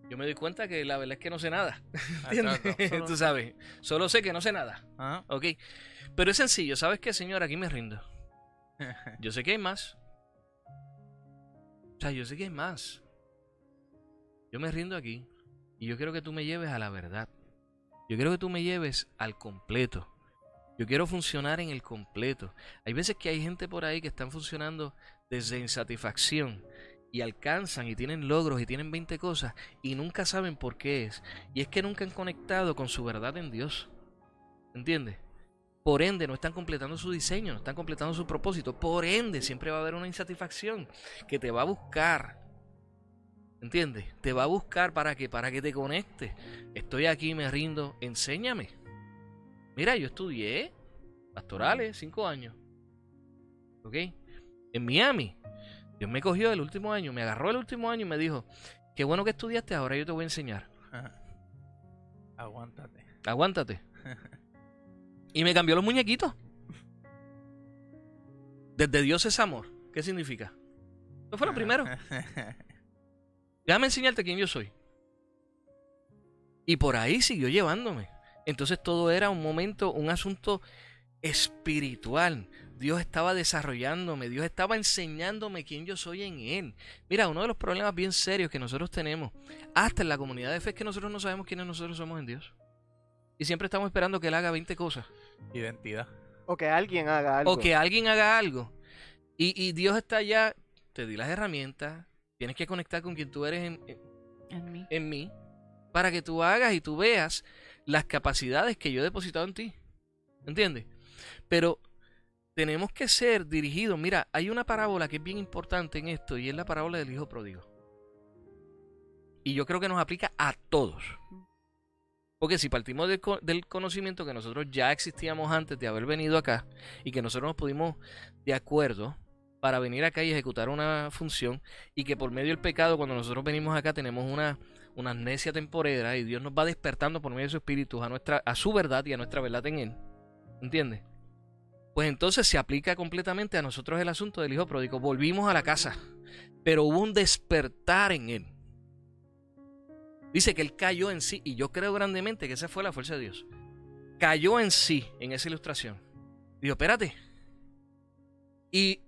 Speaker 4: yo me doy cuenta que la verdad es que no sé nada. ¿Entiendes?
Speaker 2: Exacto. Solo-
Speaker 4: Tú sabes, solo sé que no sé nada.
Speaker 2: Ajá.
Speaker 4: ¿Ok? Pero es sencillo, ¿sabes qué, señor? Aquí me rindo. Yo sé que hay más. O sea, yo sé que hay más. Yo me rindo aquí. Y yo quiero que tú me lleves a la verdad. Yo quiero que tú me lleves al completo. Yo quiero funcionar en el completo. Hay veces que hay gente por ahí que están funcionando desde insatisfacción y alcanzan y tienen logros y tienen 20 cosas y nunca saben por qué es. Y es que nunca han conectado con su verdad en Dios. ¿Entiendes? Por ende, no están completando su diseño, no están completando su propósito. Por ende, siempre va a haber una insatisfacción que te va a buscar. ¿Entiendes? Te va a buscar para que para que te conectes. Estoy aquí, me rindo, enséñame. Mira, yo estudié pastorales cinco años. ¿Ok? En Miami. Dios me cogió el último año, me agarró el último año y me dijo, qué bueno que estudiaste, ahora yo te voy a enseñar.
Speaker 2: Aguántate.
Speaker 4: Aguántate. Y me cambió los muñequitos. Desde Dios es amor. ¿Qué significa? Eso fue lo primero. Déjame enseñarte quién yo soy. Y por ahí siguió llevándome. Entonces todo era un momento, un asunto espiritual. Dios estaba desarrollándome, Dios estaba enseñándome quién yo soy en Él. Mira, uno de los problemas bien serios que nosotros tenemos, hasta en la comunidad de fe, es que nosotros no sabemos quiénes nosotros somos en Dios. Y siempre estamos esperando que Él haga 20 cosas.
Speaker 2: Identidad.
Speaker 1: O que alguien haga algo.
Speaker 4: O que alguien haga algo. Y, y Dios está allá, te di las herramientas, tienes que conectar con quien tú eres en, en-
Speaker 3: En mí.
Speaker 4: en mí, para que tú hagas y tú veas las capacidades que yo he depositado en ti. ¿Entiendes? Pero tenemos que ser dirigidos. Mira, hay una parábola que es bien importante en esto y es la parábola del hijo pródigo. Y yo creo que nos aplica a todos. Porque si partimos del, del conocimiento que nosotros ya existíamos antes de haber venido acá y que nosotros nos pudimos de acuerdo para venir acá y ejecutar una función y que por medio del pecado cuando nosotros venimos acá tenemos una, una amnesia temporera y Dios nos va despertando por medio de su espíritu a, nuestra, a su verdad y a nuestra verdad en Él. ¿Entiendes? Pues entonces se aplica completamente a nosotros el asunto del hijo pródigo. Volvimos a la casa, pero hubo un despertar en Él. Dice que Él cayó en sí, y yo creo grandemente que esa fue la fuerza de Dios. Cayó en sí en esa ilustración. Dijo, espérate. Y,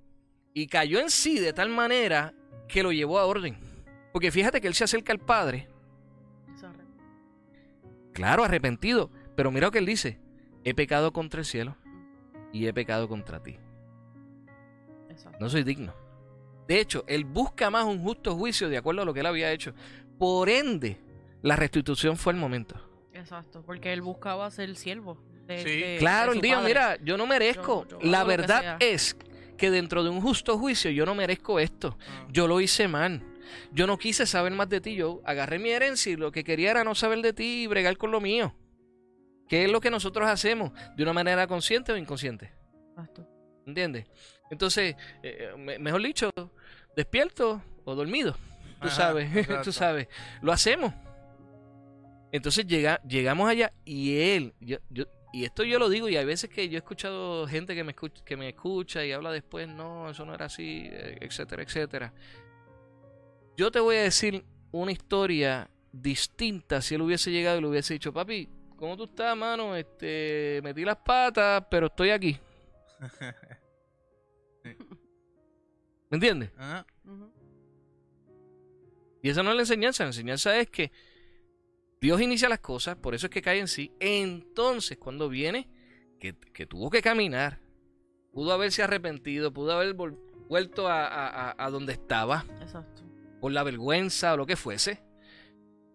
Speaker 4: y cayó en sí de tal manera que lo llevó a orden. Porque fíjate que Él se acerca al Padre Claro, arrepentido. Pero mira lo que él dice. He pecado contra el cielo y he pecado contra ti. No soy digno. De hecho, él busca más un justo juicio de acuerdo a lo que él había hecho. Por ende, la restitución fue el momento.
Speaker 3: Exacto, porque él buscaba ser siervo. De,
Speaker 2: Sí.
Speaker 3: de-
Speaker 4: Claro,
Speaker 3: de
Speaker 4: dijo,
Speaker 3: padre.
Speaker 4: mira, yo no merezco.
Speaker 3: Yo- yo
Speaker 4: la verdad es que dentro de un justo juicio yo no merezco esto.
Speaker 2: Ah.
Speaker 4: Yo lo hice mal. Yo no quise saber más de ti. Yo agarré mi herencia y lo que quería era no saber de ti y bregar con lo mío. ¿Qué es lo que nosotros hacemos? De una manera consciente o inconsciente. ¿Entiendes? Entonces, eh, me- mejor dicho, despierto o dormido. Tú
Speaker 2: Ajá,
Speaker 4: sabes,
Speaker 2: exacto.
Speaker 4: tú sabes. Lo hacemos. Entonces llega, llegamos allá y él, yo, yo- y esto yo lo digo, y hay veces que yo he escuchado gente que me escucha, que me escucha y habla después, no, eso no era así, eh, etcétera, etcétera. Yo te voy a decir una historia distinta si él hubiese llegado y le hubiese dicho, papi, ¿cómo tú estás, mano? Este, metí las patas, pero estoy aquí. ¿Me entiendes?
Speaker 2: Ajá.
Speaker 4: Y esa no es la enseñanza. La enseñanza es que Dios inicia las cosas, por eso es que cae en sí. Entonces, cuando viene, que, que tuvo que caminar, pudo haberse arrepentido, pudo haber vuelto a- a donde estaba,
Speaker 3: Exacto.
Speaker 4: por la vergüenza o lo que fuese.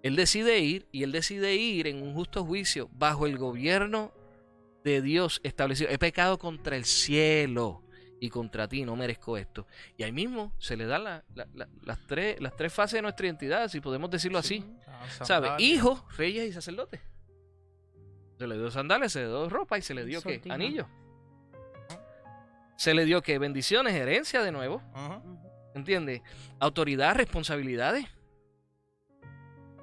Speaker 4: Él decide ir y él decide ir en un justo juicio bajo el gobierno de Dios establecido. He pecado contra el cielo y contra ti, no merezco esto. Y ahí mismo se le dan la- la- la- las, tres, las tres fases de nuestra identidad, si podemos decirlo así.
Speaker 2: Ah,
Speaker 4: ¿Sabe?
Speaker 2: sandalias.
Speaker 4: Hijos, reyes y sacerdotes. Se le dio sandalias, se le dio ropa y se le dio ¿qué? Anillos. Se le dio que bendiciones, herencia de nuevo.
Speaker 3: Ujú.
Speaker 4: ¿Entiendes? Autoridad, responsabilidades.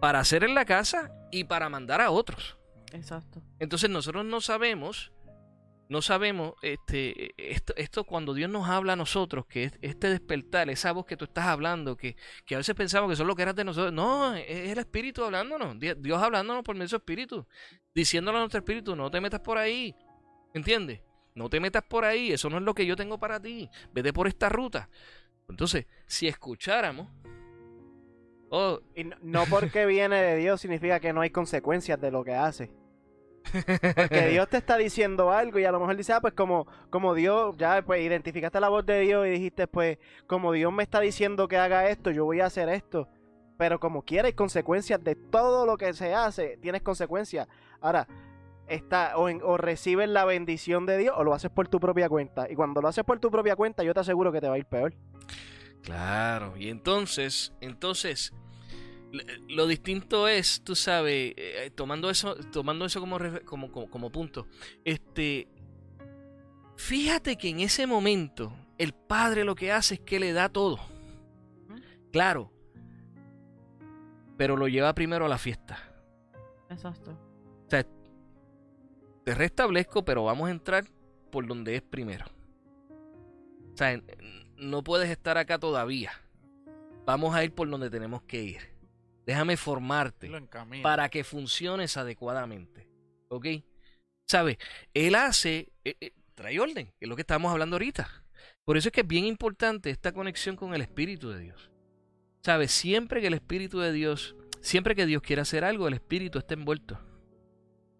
Speaker 4: Para hacer en la casa y para mandar a otros.
Speaker 3: Exacto.
Speaker 4: Entonces nosotros no sabemos, no sabemos, este, esto, esto cuando Dios nos habla a nosotros, que es este despertar, esa voz que tú estás hablando, que, que a veces pensamos que son lo que eras de nosotros. No, es el Espíritu hablándonos, Di- Dios hablándonos por medio de su Espíritu, diciéndole a nuestro Espíritu, no te metas por ahí, ¿entiendes? No te metas por ahí, eso no es lo que yo tengo para ti, vete por esta ruta. Entonces, si escucháramos, oh,
Speaker 1: Y no porque viene de Dios significa que no hay consecuencias de lo que hace. Porque Dios te está diciendo algo y a lo mejor dice, ah, pues como, como Dios, ya pues identificaste la voz de Dios y dijiste, pues como Dios me está diciendo que haga esto, yo voy a hacer esto. Pero como quiera hay consecuencias de todo lo que se hace, tienes consecuencias. Ahora, está, o, en- o recibes la bendición de Dios o lo haces por tu propia cuenta. Y cuando lo haces por tu propia cuenta, yo te aseguro que te va a ir peor.
Speaker 4: Claro, y entonces, entonces, lo distinto es, tú sabes, eh, tomando eso, tomando eso como, como, como, como punto, este, fíjate que en ese momento el padre lo que hace es que le da todo, claro, pero lo lleva primero a la fiesta.
Speaker 3: Exacto.
Speaker 4: O sea, te restablezco, pero vamos a entrar por donde es primero. O sea, no puedes estar acá todavía. Vamos a ir por donde tenemos que ir. Déjame formarte para que funciones adecuadamente. ¿Ok? ¿Sabes? Él hace, eh, eh, trae orden, que es lo que estamos hablando ahorita. Por eso es que es bien importante esta conexión con el Espíritu de Dios. ¿Sabes? Siempre que el Espíritu de Dios, siempre que Dios quiere hacer algo, el Espíritu está envuelto.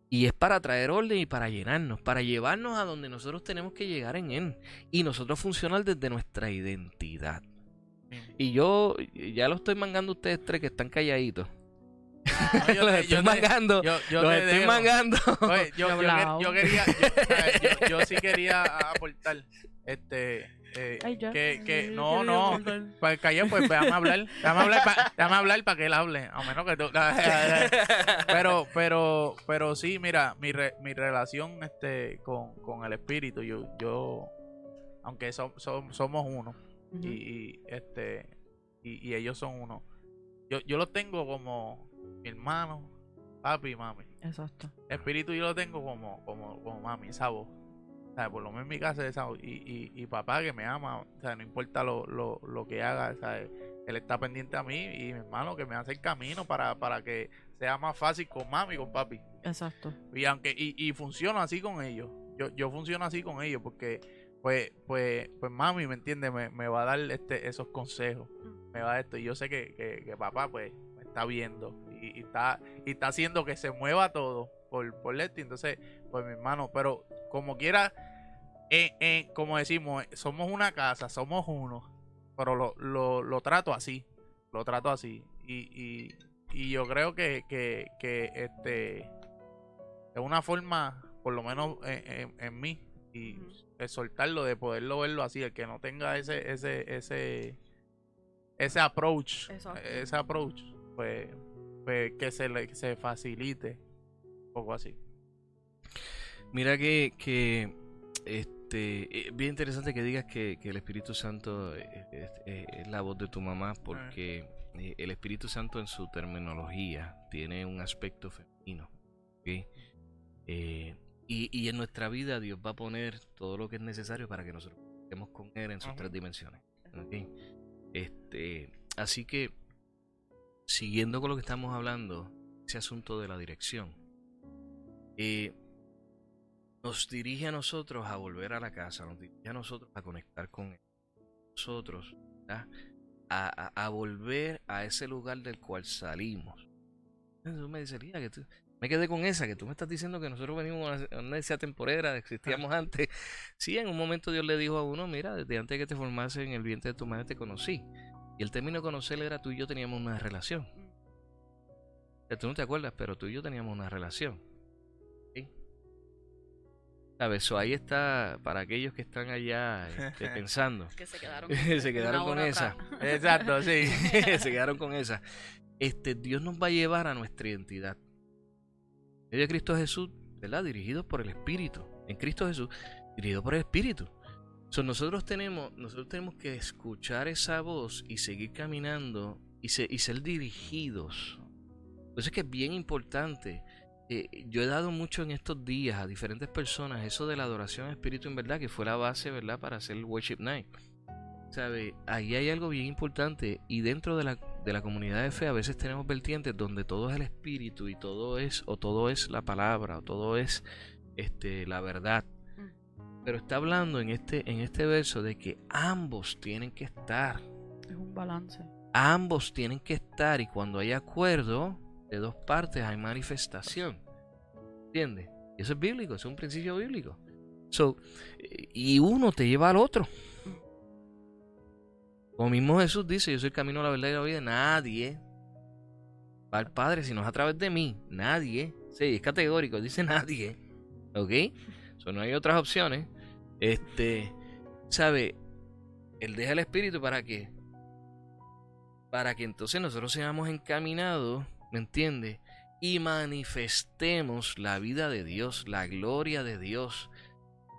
Speaker 4: Y es para traer orden y para llenarnos, para llevarnos a donde nosotros tenemos que llegar en Él. Y nosotros funcionar desde nuestra identidad. Y yo ya lo estoy mangando a ustedes tres que están calladitos.
Speaker 2: No, yo
Speaker 4: los
Speaker 2: te-
Speaker 4: estoy
Speaker 2: yo te-
Speaker 4: mangando.
Speaker 2: yo- yo
Speaker 4: los
Speaker 2: te
Speaker 4: estoy
Speaker 2: dejo.
Speaker 4: mangando.
Speaker 2: Oye, yo, quería, yo, yo- yo sí quería aportar, este, eh,
Speaker 3: Ay,
Speaker 2: que, que, no, no, pues callé, pues déjame hablar, déjame hablar, pa- déjame hablar para que él hable, a menos que tú, pero, pero, pero sí, mira, mi, re- mi relación, este, con, con el espíritu, yo, yo, aunque so- so- somos uno, y, y, este, y, y ellos son uno, yo, yo lo tengo como, mi hermano, papi y mami.
Speaker 3: Exacto.
Speaker 2: Espíritu yo lo tengo como, como, como mami, esa voz. O sea, por lo menos en mi casa esa voz. Y, y, y papá que me ama, o sea, no importa lo, lo, lo que haga, ¿sabes? él está pendiente a mí y mi hermano que me hace el camino para, para que sea más fácil con mami y con papi.
Speaker 3: Exacto.
Speaker 2: Y aunque, y, y funciona así con ellos. Yo, yo funciono así con ellos porque pues, pues, pues mami, ¿me entiende? Me, me va a dar este, esos consejos. Me va a esto. Y yo sé que, que, que papá, pues, me está viendo. Y, y está, y está haciendo que se mueva todo por, por esto. Entonces, pues mi hermano, pero como quiera, en, en- como decimos, somos una casa, somos uno. Pero lo, lo, lo trato así. Lo trato así. Y, y, y yo creo que, que, que este de una forma, por lo menos en, en- en mí, y el soltarlo, de poderlo verlo así, el que no tenga ese, ese, ese, ese approach,
Speaker 3: Exacto.
Speaker 2: ese approach, pues, pues que se le que se facilite un poco así.
Speaker 4: Mira que, que este, es bien interesante que digas que, que el Espíritu Santo es, es- es- la voz de tu mamá porque eh, el Espíritu Santo en su terminología tiene un aspecto femenino. ¿ok? Eh, y, y en nuestra vida Dios va a poner todo lo que es necesario para que nosotros estemos con Él en sus
Speaker 2: Ajá.
Speaker 4: tres dimensiones. ¿ok? Este, así que, siguiendo con lo que estamos hablando, ese asunto de la dirección, eh, nos dirige a nosotros a volver a la casa, nos dirige a nosotros a conectar con Él. Nosotros. A, a- a volver a ese lugar del cual salimos. Entonces me dices, "Lía, que tú... me quedé con esa, que tú me estás diciendo que nosotros venimos a una- necesidad temporera, existíamos antes. Sí, en un momento Dios le dijo a uno, mira, desde antes que te formase en el vientre de tu madre te conocí. Y el término conocer era tú y yo teníamos una relación. Tú no te acuerdas, pero tú y yo teníamos una relación. ¿Sí? ¿Sabes? So, ahí está para aquellos que están allá este, pensando.
Speaker 3: Que se quedaron,
Speaker 4: Se quedaron con esa.
Speaker 2: Exacto, sí.
Speaker 4: se quedaron con esa. Este, Dios nos va a llevar a nuestra identidad. En medio de Cristo Jesús, ¿verdad? Dirigidos por el Espíritu. En Cristo Jesús, dirigido por el Espíritu. So, nosotros, tenemos, nosotros tenemos que escuchar esa voz y seguir caminando y, se- y ser dirigidos. Por eso es que es bien importante. Eh, yo he dado mucho en estos días a diferentes personas eso de la adoración al Espíritu en verdad, que fue la base, ¿verdad?, para hacer el Worship Night. ¿Sabe? Ahí hay algo bien importante y dentro de la, de la comunidad de fe a veces tenemos vertientes donde todo es el espíritu y todo es o todo es la palabra o todo es este la verdad. Pero está hablando en este en este verso de que ambos tienen que estar,
Speaker 3: Es un balance.
Speaker 4: ambos tienen que estar y cuando hay acuerdo de dos partes hay manifestación. ¿Entiendes? Y eso es bíblico, es un principio bíblico. So, y uno te lleva al otro. Como mismo Jesús dice, yo soy el camino, la verdad y la vida. Nadie va al Padre si no es a través de mí. Nadie. Sí, es categórico, dice nadie. ¿Ok? So, no hay otras opciones. Este, ¿sabe? Él deja el Espíritu para qué? Para que entonces nosotros seamos encaminados, ¿me entiendes? Y manifestemos la vida de Dios, la gloria de Dios,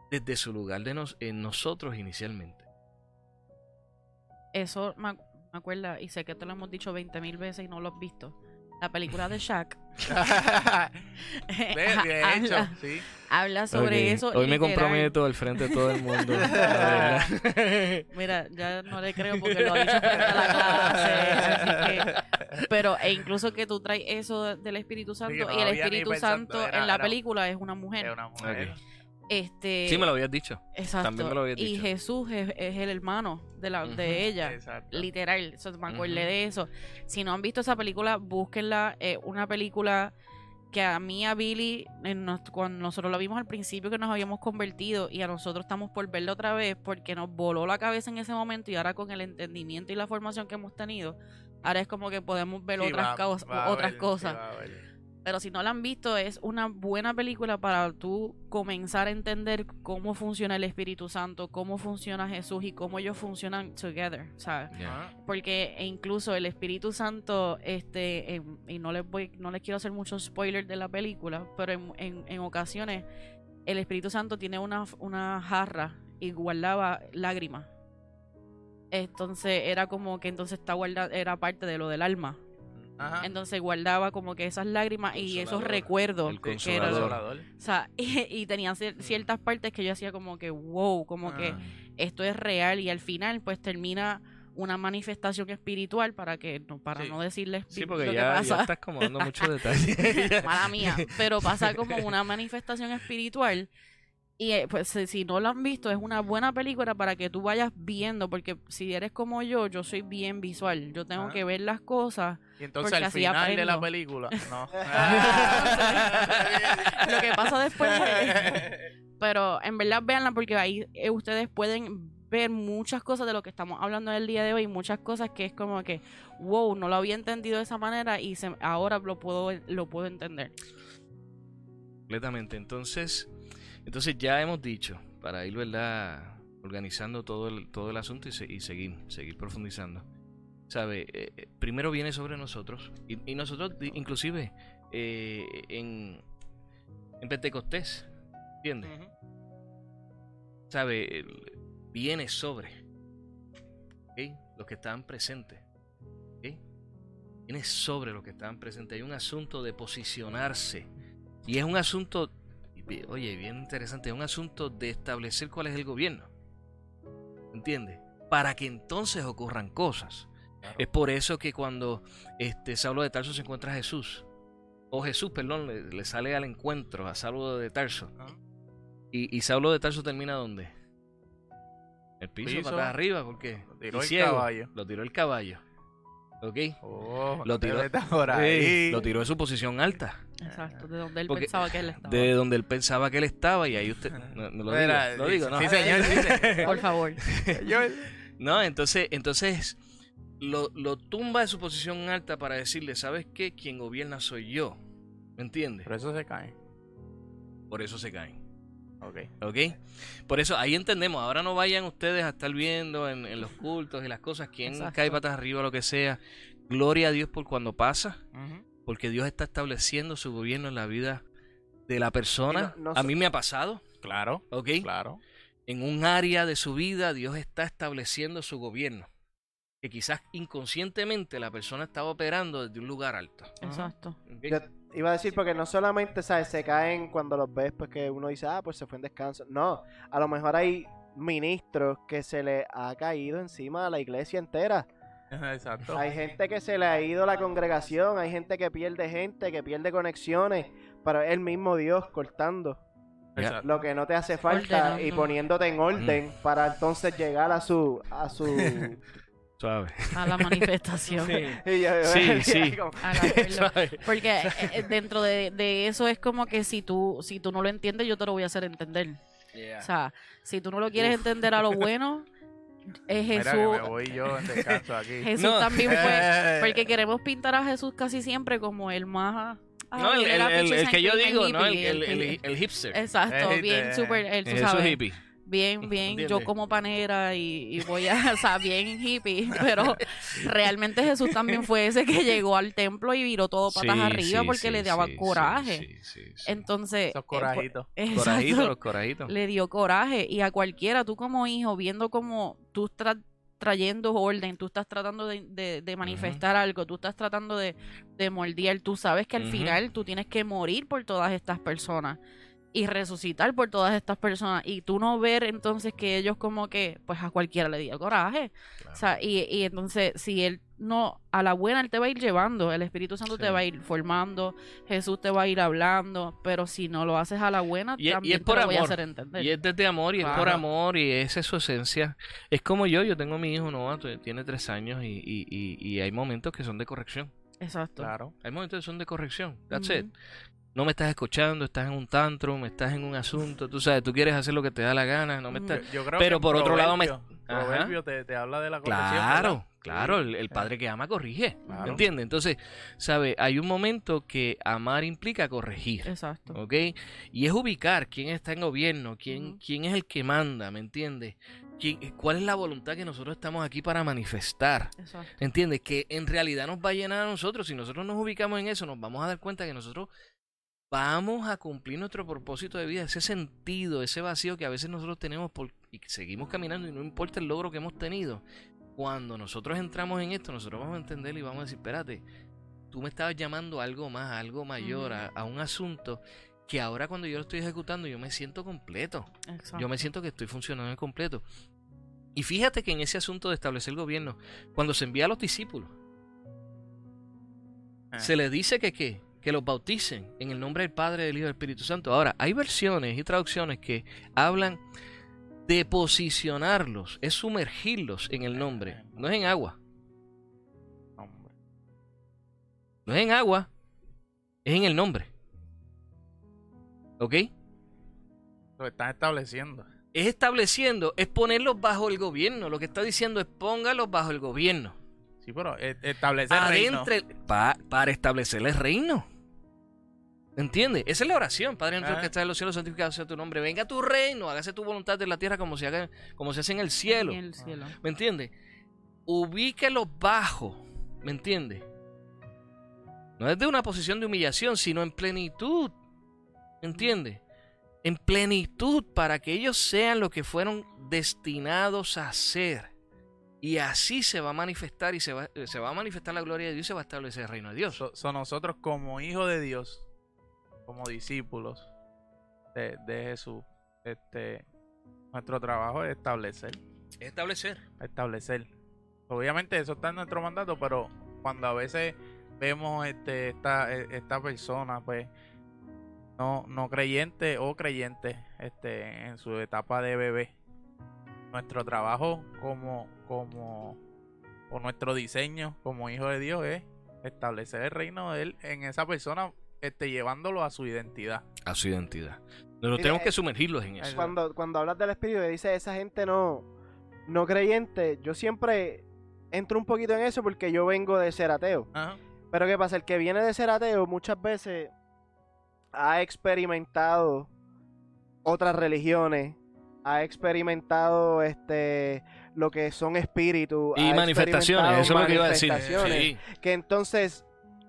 Speaker 4: desde su lugar de nos, en nosotros inicialmente.
Speaker 3: Eso me, ac- me acuerda, y sé que te lo hemos dicho 20 mil veces y no lo has visto. La película de Shaq
Speaker 2: de, de hecho,
Speaker 3: habla,
Speaker 2: sí.
Speaker 3: habla sobre eso.
Speaker 4: Hoy me comprometo al frente de todo el mundo.
Speaker 3: Mira, ya no le creo porque lo ha dicho frente a la clase. así que- pero, e incluso que tú traes eso del Espíritu Santo
Speaker 2: no
Speaker 3: y el Espíritu
Speaker 2: pensando,
Speaker 3: Santo
Speaker 2: era-
Speaker 3: en la
Speaker 2: era-
Speaker 3: película es una mujer.
Speaker 2: Es una mujer.
Speaker 3: Este,
Speaker 4: Sí, me lo habías dicho.
Speaker 3: exacto.
Speaker 4: también me lo habías
Speaker 3: y
Speaker 4: dicho.
Speaker 3: Jesús es, es el hermano de, la, de ella.
Speaker 2: Exacto.
Speaker 3: Literal, eso, me acordé
Speaker 4: Ujú.
Speaker 3: de eso. Si no han visto esa película, búsquenla. Es una película que a mí, a Billy, en nos- cuando nosotros la vimos al principio que nos habíamos convertido y a nosotros estamos por verla otra vez porque nos voló la cabeza en ese momento y ahora con el entendimiento y la formación que hemos tenido, ahora es como que podemos ver
Speaker 2: Sí,
Speaker 3: otras,
Speaker 2: va- va
Speaker 3: otras
Speaker 2: ver,
Speaker 3: cosas. Pero si no la han visto, es una buena película para tú comenzar a entender cómo funciona el Espíritu Santo, cómo funciona Jesús y cómo ellos funcionan together, ¿sabes?
Speaker 2: Ah,
Speaker 3: Porque e incluso el Espíritu Santo, este, en- y no les voy, no les quiero hacer muchos spoilers de la película, pero en, en- en ocasiones el Espíritu Santo tiene una, una jarra y guardaba lágrimas. Entonces era como que entonces está guarda, era parte de lo del alma.
Speaker 2: Ajá.
Speaker 3: Entonces guardaba como que esas lágrimas y esos recuerdos.
Speaker 4: El
Speaker 3: que
Speaker 4: consolador.
Speaker 3: O sea, y, y tenía cier- ciertas partes que yo hacía como que, wow, como que
Speaker 2: Ah.
Speaker 3: esto es real y al final pues termina una manifestación espiritual para que no para
Speaker 2: Sí.
Speaker 3: no decirles
Speaker 4: Sí,
Speaker 3: lo
Speaker 4: porque
Speaker 3: que
Speaker 4: ya, ya
Speaker 3: pasa.
Speaker 4: estás como dando muchos detalles.
Speaker 3: Mala mía, pero pasa como una manifestación espiritual. Y eh, pues si- no lo han visto, es una buena película para que tú vayas viendo, porque si eres como yo, yo soy bien visual. Yo tengo
Speaker 2: Ajá.
Speaker 3: que ver las cosas.
Speaker 2: Y entonces al final de la película. No.
Speaker 3: Lo que pasa después es- Pero en verdad véanla porque ahí eh, ustedes pueden ver muchas cosas de lo que estamos hablando el día de hoy, muchas cosas que es como que, wow, no lo había entendido de esa manera y se- ahora lo puedo, lo puedo entender.
Speaker 4: Completamente. Entonces, entonces ya hemos dicho, para ir, ¿verdad? Organizando todo el, todo el asunto y, se- y seguir, seguir profundizando. ¿Sabe? Eh, eh, primero viene sobre nosotros. Y, y nosotros, inclusive, eh, en, en Pentecostés, ¿entiendes? ¿Sabe? Viene sobre los que estaban presentes. Viene sobre los que estaban presentes. Hay un asunto de posicionarse. Y es un asunto, oye, bien interesante, es un asunto de establecer cuál es el gobierno. ¿Entiendes? Para que entonces ocurran cosas.
Speaker 2: Claro.
Speaker 4: Es por eso que cuando este Saulo de Tarso se encuentra a Jesús, o Jesús, perdón, le, le sale al encuentro a Saulo de Tarso. Y, y Saulo de Tarso termina ¿dónde? El piso,
Speaker 2: Piso.
Speaker 4: patas arriba, ¿por qué?
Speaker 2: Lo tiró
Speaker 4: Y
Speaker 2: el
Speaker 4: ciego.
Speaker 2: caballo.
Speaker 4: Lo tiró el caballo. ¿Ok?
Speaker 2: Oh,
Speaker 4: tiró-
Speaker 2: ahí.
Speaker 4: lo tiró de su posición alta.
Speaker 3: Exacto, de donde él
Speaker 4: Porque-
Speaker 3: pensaba que él estaba.
Speaker 4: De donde él pensaba que él estaba y ahí usted... No, no lo digo,
Speaker 2: Mira,
Speaker 4: lo digo, ¿no?
Speaker 2: Sí, señor, sí, señor.
Speaker 3: Por favor.
Speaker 2: Señor.
Speaker 4: No, entonces, entonces lo, lo tumba de su posición alta para decirle, ¿sabes qué? Quien gobierna soy yo. ¿Me entiendes?
Speaker 2: Por eso se cae.
Speaker 4: Por eso se caen.
Speaker 2: Ok.
Speaker 4: ¿Ok? Por eso ahí entendemos. Ahora no vayan ustedes a estar viendo en, en los cultos y las cosas quién
Speaker 3: Exacto.
Speaker 4: cae patas arriba o lo que sea. Gloria a Dios por cuando pasa. Porque Dios está estableciendo su gobierno en la vida de la persona.
Speaker 1: Y no- no
Speaker 4: a mí me ha pasado,
Speaker 2: Claro,
Speaker 4: ¿ok?
Speaker 2: claro.
Speaker 4: En un área de su vida Dios está estableciendo su gobierno. Que quizás inconscientemente la persona estaba operando desde un lugar alto.
Speaker 3: Exacto.
Speaker 1: iba a decir porque no solamente ¿sabes? se caen cuando los ves, pues que uno dice, ah, pues se fue en descanso. No, a lo mejor hay ministros que se le ha caído encima a la iglesia entera.
Speaker 2: Exacto.
Speaker 1: Hay gente que se le ha ido la congregación, hay gente que pierde gente, que pierde conexiones, pero es el mismo Dios cortando
Speaker 2: Exacto.
Speaker 1: lo que no te hace falta y poniéndote en orden para entonces llegar a su a su
Speaker 4: Suave.
Speaker 3: A la manifestación.
Speaker 1: Y yo-
Speaker 4: Sí, sí.
Speaker 1: como-
Speaker 3: porque eh, eh, dentro de, de eso es como que si tú, si tú no lo entiendes, yo te lo voy a hacer entender. O sea, si tú no lo quieres
Speaker 4: Uf.
Speaker 3: entender a lo bueno, es
Speaker 2: Mira
Speaker 3: Jesús.
Speaker 2: que me voy yo en descanso aquí.
Speaker 3: Jesús
Speaker 4: No.
Speaker 3: también fue.
Speaker 2: Eh,
Speaker 3: Porque queremos pintar a Jesús casi siempre como el más. ah,
Speaker 4: No, el, el- el- que yo digo, ¿no? El,
Speaker 3: hippie,
Speaker 4: el, el-
Speaker 3: que-
Speaker 4: el hipster.
Speaker 3: Exacto, bien súper, sabes,
Speaker 4: hippie.
Speaker 3: bien, bien, yo como panera y, y voy a, o sea, bien hippie, pero realmente Jesús también fue ese que llegó al templo y viró todo patas
Speaker 4: Sí,
Speaker 3: arriba
Speaker 4: sí,
Speaker 3: porque
Speaker 4: sí,
Speaker 3: le daba coraje.
Speaker 4: sí, sí, sí.
Speaker 3: Entonces,
Speaker 2: Esos
Speaker 3: eh, pues,
Speaker 2: corajitos.
Speaker 3: exacto,
Speaker 4: Corajitos, los corajitos.
Speaker 3: le dio coraje y a cualquiera, tú como hijo, viendo como tú estás trayendo orden, tú estás tratando de, de- de manifestar algo, tú estás tratando de, de moldear, tú sabes que al final tú tienes que morir por todas estas personas y resucitar por todas estas personas y tú no ver entonces que ellos como que pues a cualquiera le dio coraje.
Speaker 4: Claro.
Speaker 3: o sea y, y entonces si él no a la buena él te va a ir llevando el Espíritu Santo
Speaker 4: Sí.
Speaker 3: te va a ir formando Jesús te va a ir hablando pero si no lo haces a la buena
Speaker 4: Y es- y
Speaker 3: también
Speaker 4: es por
Speaker 3: te lo voy a
Speaker 4: amor.
Speaker 3: hacer entender
Speaker 4: Y es desde amor y es por amor y esa es su esencia. Es como yo, yo tengo a mi hijo t- tiene tres años y, y, y, y hay momentos que son de corrección.
Speaker 3: exacto
Speaker 2: Claro.
Speaker 4: Hay momentos que son de corrección. That's it. No me estás escuchando, estás en un tantrum, estás en un asunto, tú sabes, tú quieres hacer lo que te da la gana, no me
Speaker 3: Ujú.
Speaker 4: estás...
Speaker 2: Yo, creo
Speaker 4: Pero
Speaker 2: que
Speaker 4: por otro lado me-
Speaker 2: Proverbio, te, te habla de la corrección.
Speaker 4: Claro,
Speaker 2: ¿verdad?
Speaker 4: claro, el, el padre que ama corrige,
Speaker 2: Claro.
Speaker 4: ¿me entiendes? Entonces, ¿sabe? Hay un momento que amar implica corregir.
Speaker 3: exacto
Speaker 4: ¿ok? Y es ubicar quién está en gobierno, quién, quién es el que manda, ¿me entiendes? ¿Quién- ¿Cuál es la voluntad que nosotros estamos aquí para manifestar?
Speaker 3: exacto
Speaker 4: ¿Entiendes? Que en realidad nos va a llenar a nosotros. Si nosotros nos ubicamos en eso, nos vamos a dar cuenta que nosotros vamos a cumplir nuestro propósito de vida, ese sentido, ese vacío que a veces nosotros tenemos por, y seguimos caminando y no importa el logro que hemos tenido. Cuando nosotros entramos en esto, nosotros vamos a entender y vamos a decir, espérate, tú me estabas llamando a algo más, a algo mayor, a, a un asunto que ahora cuando yo lo estoy ejecutando yo me siento completo.
Speaker 3: Exacto.
Speaker 4: Yo me siento que estoy funcionando en completo. Y fíjate que en ese asunto de establecer el gobierno, cuando se envía a los discípulos,
Speaker 2: Ah.
Speaker 4: se les dice que qué, que los bauticen en el nombre del Padre, del Hijo y del Espíritu Santo. Ahora, hay versiones y traducciones que hablan de posicionarlos, es sumergirlos en el nombre, no es en agua, no es en agua, es en el nombre. ¿Ok?
Speaker 2: Lo están estableciendo.
Speaker 4: es estableciendo, es ponerlos bajo el gobierno. Lo que está diciendo es póngalos bajo el gobierno.
Speaker 2: Sí, pero e- establecer reino.
Speaker 4: Pa- para establecer el reino. ¿Entiendes? Esa es la oración. Padre nuestro
Speaker 2: Ah.
Speaker 4: que estás en los cielos, santificado sea tu nombre. Venga tu reino, hágase tu voluntad en la tierra como se, haga, como se hace en el cielo.
Speaker 3: En el cielo.
Speaker 4: ¿Me entiendes? Ubíquelos bajo. ¿Me entiendes? No desde una posición de humillación, sino en plenitud. ¿Me entiendes? En plenitud para que ellos sean lo que fueron destinados a ser. Y así se va a manifestar y se va, se va a manifestar la gloria de Dios y se va a establecer el reino de Dios.
Speaker 2: So- so nosotros como hijos de Dios, como discípulos de, de Jesús, este, nuestro trabajo es establecer,
Speaker 4: Establecer.
Speaker 2: establecer. Obviamente eso está en nuestro mandato, pero cuando a veces vemos este, esta, e- esta persona, pues, no, no creyente o creyente, este, en su etapa de bebé, nuestro trabajo como, como, o nuestro diseño como hijo de Dios es establecer el reino de él en esa persona, este, llevándolo a su identidad.
Speaker 4: A su identidad. Pero tenemos que
Speaker 1: eh,
Speaker 4: sumergirlos en eso.
Speaker 1: Cuando, cuando hablas del espíritu y dices esa gente no, no creyente, yo siempre entro un poquito en eso porque yo vengo de ser ateo.
Speaker 2: Ajá.
Speaker 1: Pero ¿qué pasa? El que viene de ser ateo muchas veces ha experimentado otras religiones, ha experimentado este lo que son espíritus
Speaker 4: Y manifestaciones, eso es lo que iba a decir. Sí.
Speaker 1: Que entonces,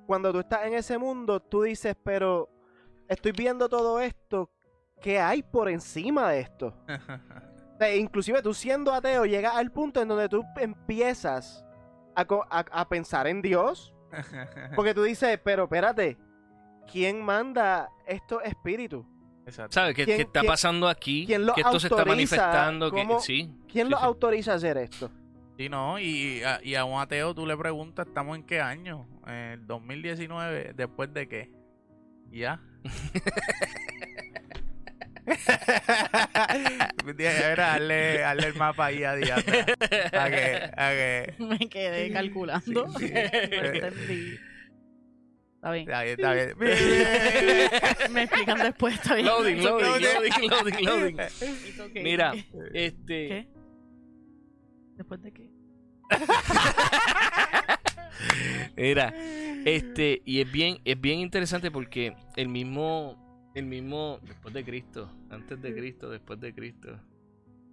Speaker 1: cuando tú estás en ese mundo, tú dices, pero estoy viendo todo esto, ¿qué hay por encima de esto? Sea, inclusive tú siendo ateo, llegas al punto en donde tú empiezas a, a- a pensar en Dios, porque tú dices, pero espérate, ¿quién manda estos espíritus?
Speaker 2: Exacto.
Speaker 4: ¿Sabes qué,
Speaker 1: ¿Quién-
Speaker 4: qué está pasando aquí?
Speaker 1: quién lo
Speaker 4: que esto se está
Speaker 1: autoriza?
Speaker 4: manifestando. Que,
Speaker 1: ¿Cómo-
Speaker 4: sí.
Speaker 1: ¿Quién
Speaker 4: sí,
Speaker 1: los
Speaker 4: sí.
Speaker 1: autoriza a hacer esto?
Speaker 2: Sí, no, y a, y a un ateo tú le preguntas, ¿estamos en qué año? En el 2019, ¿después de qué? Ya. Era darle, darle el mapa ahí a Diana. A que, a que.
Speaker 3: Me quedé calculando.
Speaker 2: Sí, sí.
Speaker 3: Está bien.
Speaker 2: Está bien, está bien.
Speaker 3: Me explican después, está bien.
Speaker 4: Loading,
Speaker 3: okay.
Speaker 4: loading, loading, loading, loading.
Speaker 3: Okay.
Speaker 4: Mira, este.
Speaker 3: ¿Qué? ¿Después de qué?
Speaker 4: Mira, este, y es bien, es bien interesante porque el mismo, el mismo, después de Cristo, antes de Cristo, después de Cristo.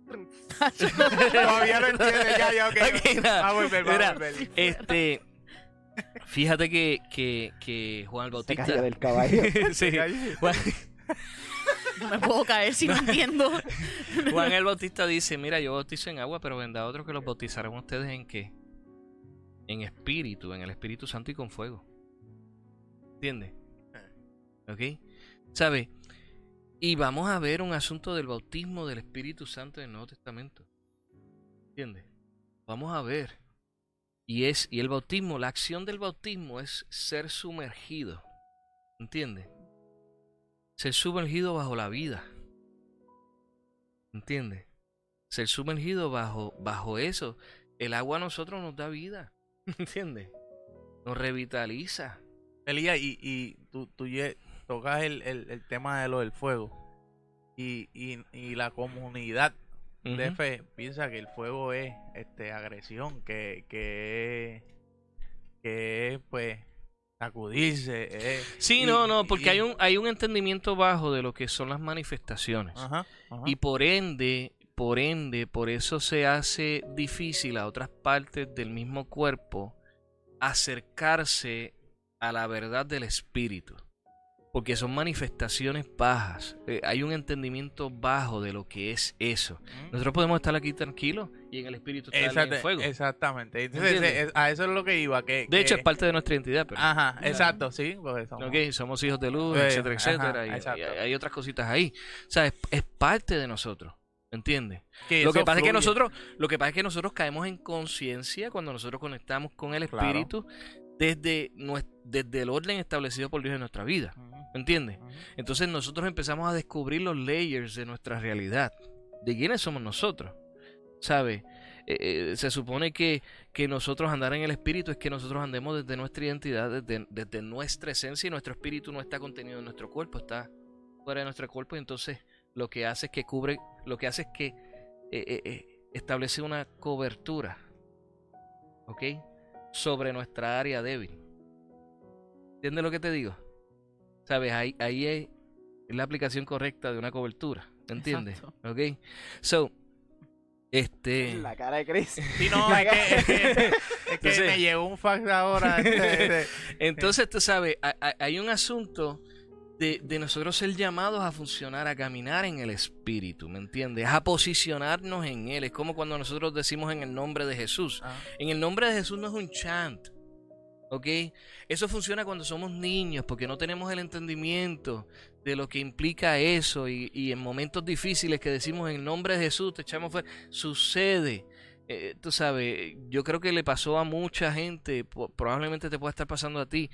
Speaker 2: Todavía no entiende, ya, ya, ok.
Speaker 4: Ok, nada.
Speaker 2: Vamos a volver, a volver.
Speaker 4: Este, fíjate que, que, que Juan el
Speaker 1: Se
Speaker 4: Bautista.
Speaker 1: cayó del caballo.
Speaker 4: Sí, Juan,
Speaker 3: No me puedo caer si no entiendo.
Speaker 4: Juan el Bautista dice, mira, yo bautizo en agua, pero vendrá otro que los bautizarán ustedes en qué? En espíritu, en el Espíritu Santo y con fuego. ¿Entiendes? ¿Ok? ¿Sabe? Y vamos a ver un asunto del bautismo del Espíritu Santo en el Nuevo Testamento. ¿Entiendes? Vamos a ver. Y es, y el bautismo, la acción del bautismo es ser sumergido. ¿Entiendes? Ser sumergido bajo la vida. ¿Entiendes? Ser sumergido bajo, bajo eso. El agua a nosotros nos da vida. ¿Entiendes? Nos revitaliza.
Speaker 2: Elías, y, y tú, tú tocas el, el, el tema de lo del fuego. Y, y, y la comunidad de
Speaker 4: Ujú.
Speaker 2: fe piensa que el fuego es este agresión, que, que, es- que es pues sacudirse. es-
Speaker 4: Sí,
Speaker 2: y-
Speaker 4: no, no, porque
Speaker 2: y-
Speaker 4: hay un, hay un entendimiento bajo de lo que son las manifestaciones.
Speaker 2: Ajá, ajá.
Speaker 4: Y por ende, por ende, por eso se hace difícil a otras partes del mismo cuerpo acercarse a la verdad del espíritu. Porque son manifestaciones bajas. Eh, hay un entendimiento bajo de lo que es eso.
Speaker 2: Mm.
Speaker 4: Nosotros podemos estar aquí tranquilos y en el espíritu estar en el fuego.
Speaker 2: Exactamente. Eh, a eso es lo que iba. Que,
Speaker 4: De hecho, es parte de nuestra identidad. Pero,
Speaker 2: Ajá, exacto, sí. Porque somos-
Speaker 4: hijos de luz, etcétera,
Speaker 2: ajá,
Speaker 4: etcétera. y-
Speaker 2: exacto.
Speaker 4: y hay otras cositas ahí. O sea, es, es parte de nosotros. ¿Entiendes?
Speaker 2: que
Speaker 4: Lo que pasa es que nosotros, lo que pasa es que nosotros caemos en conciencia cuando nosotros conectamos con el
Speaker 2: Claro.
Speaker 4: espíritu desde, desde el orden establecido por Dios en nuestra vida.
Speaker 2: Ujú,
Speaker 4: ¿Entiendes? Entonces nosotros empezamos a descubrir los layers de nuestra realidad, de quiénes somos nosotros. ¿Sabe? Eh, eh, se supone que, que nosotros andar en el espíritu es que nosotros andemos desde nuestra identidad, desde, desde nuestra esencia y nuestro espíritu no está contenido en nuestro cuerpo, está fuera de nuestro cuerpo y entonces lo que hace es que cubre, lo que hace es que eh, establece una cobertura, ¿ok? Sobre nuestra área débil. ¿Entiendes lo que te digo? ¿Sabes? Ahí, ahí es la aplicación correcta de una cobertura. ¿Entiendes?
Speaker 3: Exacto.
Speaker 4: ¿Ok? So, este...
Speaker 1: La cara de Chris.
Speaker 2: Sí, no, es que, es que, es que
Speaker 4: Entonces-
Speaker 2: me llegó un fax ahora. este, de-
Speaker 4: Entonces, tú sabes, ha- ha- hay un asunto de, de nosotros ser llamados a funcionar, a caminar en el Espíritu, ¿me entiendes? A posicionarnos en Él. Es como cuando nosotros decimos en el nombre de Jesús.
Speaker 2: Ah,
Speaker 4: En el nombre de Jesús no es un chant. ¿Ok? Eso funciona cuando somos niños, porque no tenemos el entendimiento de lo que implica eso. Y, y en momentos difíciles que decimos en nombre de Jesús, te echamos fuera. Sucede. Eh, tú sabes, yo creo que le pasó a mucha gente, probablemente te pueda estar pasando a ti.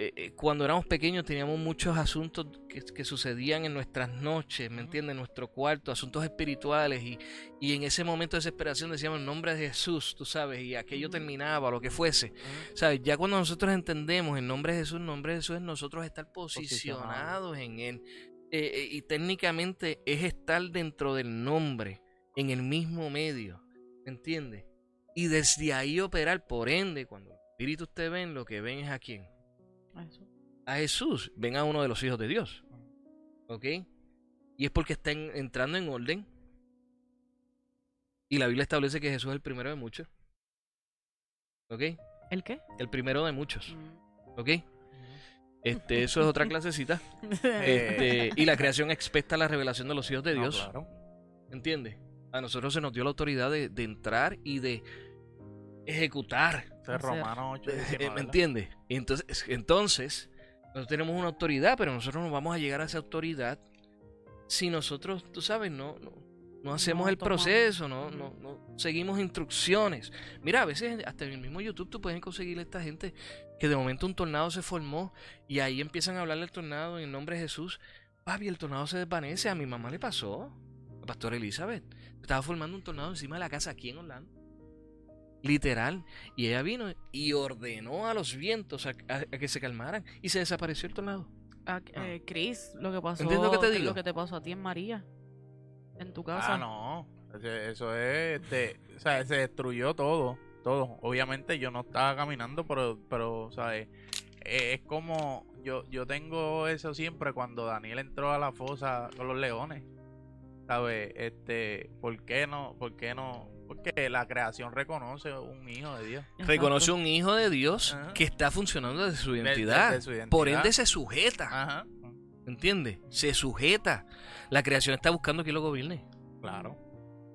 Speaker 4: Eh, eh, cuando éramos pequeños teníamos muchos asuntos que, que sucedían en nuestras noches, ¿me entiendes? En nuestro cuarto, asuntos espirituales y, y en ese momento de desesperación decíamos en nombre de Jesús, tú sabes, y aquello terminaba, lo que fuese. ¿Sabes? Ya cuando nosotros entendemos en nombre de Jesús, en nombre de Jesús es nosotros estar
Speaker 2: Posicionados.
Speaker 4: en Él. Eh, y técnicamente es estar dentro del nombre, en el mismo medio. ¿Me entiendes? Y desde ahí operar, por ende, cuando el Espíritu usted ven, lo que ven es a quién? A Jesús. Ven a uno de los hijos de Dios. ¿Ok? Y es porque están entrando en orden. Y la Biblia establece que Jesús es el primero de muchos. ¿Ok?
Speaker 3: ¿El qué?
Speaker 4: El primero de muchos.
Speaker 3: Mm.
Speaker 4: ¿Ok? Este, eso es otra clasecita. Este, y la creación expecta la revelación de los hijos de
Speaker 2: No,
Speaker 4: Dios.
Speaker 2: claro.
Speaker 4: ¿Entiendes? A nosotros se nos dio la autoridad de, de entrar y de ejecutar.
Speaker 2: Romano 8,
Speaker 4: Eh, ¿Me entiendes? Entonces, entonces, nosotros tenemos una autoridad, pero nosotros no vamos a llegar a esa autoridad si nosotros, tú sabes, no, no, no hacemos
Speaker 3: No
Speaker 4: el
Speaker 3: tomamos.
Speaker 4: proceso, no, no, no seguimos instrucciones. Mira, a veces hasta en el mismo YouTube tú puedes conseguir a esta gente que de momento un tornado se formó y ahí empiezan a hablarle al tornado en el nombre de Jesús. Papi, el tornado se desvanece. A mi mamá le pasó. La pastora Elizabeth. Estaba formando un tornado encima de la casa aquí en Orlando. Literal. Y ella vino y ordenó a los vientos a, a- a que se calmaran. Y se desapareció el tornado.
Speaker 3: Ah, eh, Chris, lo que pasó.
Speaker 4: ¿Entiendes lo que te
Speaker 3: es
Speaker 4: digo?
Speaker 3: Lo que te pasó a ti en María. En tu casa.
Speaker 2: Ah, no. Eso es. Este, o sea, se destruyó todo. Todo. Obviamente yo no estaba caminando, pero, pero ¿sabes? Eh, Es como. Yo, yo tengo eso siempre cuando Daniel entró a la fosa con los leones. ¿Sabes? Este. ¿Por qué no? ¿Por qué no? Porque la creación reconoce un hijo de Dios.
Speaker 4: Reconoce un hijo de Dios
Speaker 2: Ajá.
Speaker 4: que está funcionando desde su
Speaker 2: De- de-
Speaker 4: identidad.
Speaker 2: de su identidad.
Speaker 4: Por ende se sujeta.
Speaker 2: Ajá.
Speaker 4: ¿Entiendes? Se sujeta. La creación está buscando que lo gobierne.
Speaker 2: Claro.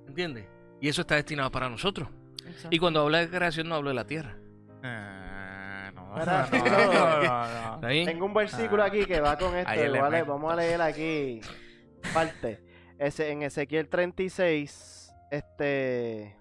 Speaker 4: ¿Entiendes? Y eso está destinado para nosotros.
Speaker 3: Exacto.
Speaker 4: Y cuando habla de creación no hablo de la tierra.
Speaker 2: Eh, no, no, no.
Speaker 1: Tengo un versículo
Speaker 2: Ah.
Speaker 1: aquí que va con esto. Igual, vamos a leer aquí parte. Ese, en Ezequiel 36, este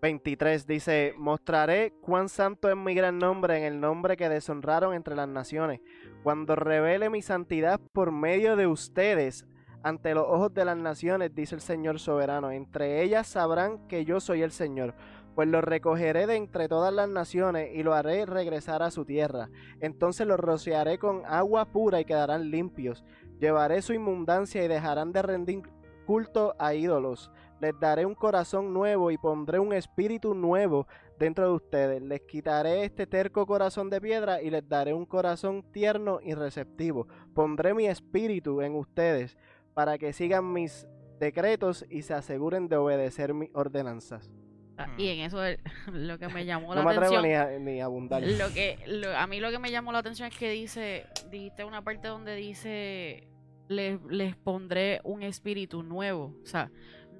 Speaker 1: 23 dice, mostraré cuán santo es mi gran nombre en el nombre que deshonraron entre las naciones, cuando revele mi santidad por medio de ustedes ante los ojos de las naciones, dice el Señor soberano. Entre ellas sabrán que yo soy el Señor, pues los recogeré de entre todas las naciones y lo haré regresar a su tierra. Entonces los rociaré con agua pura y quedarán limpios. Llevaré su inmundancia y dejarán de rendir culto a ídolos. Les daré un corazón nuevo y pondré un espíritu nuevo dentro de ustedes. Les quitaré este terco corazón de piedra y les daré un corazón tierno y receptivo. Pondré mi espíritu en ustedes para que sigan mis decretos y se aseguren de obedecer mis ordenanzas.
Speaker 3: Ah,
Speaker 2: Mm.
Speaker 3: Y en eso lo que me llamó
Speaker 1: No
Speaker 3: la
Speaker 1: me atrevo
Speaker 3: atención.
Speaker 1: ni a, ni abundar.
Speaker 3: Lo que lo- a mí lo que me llamó la atención es que dice, dijiste una parte donde dice les, les pondré un espíritu nuevo. O sea,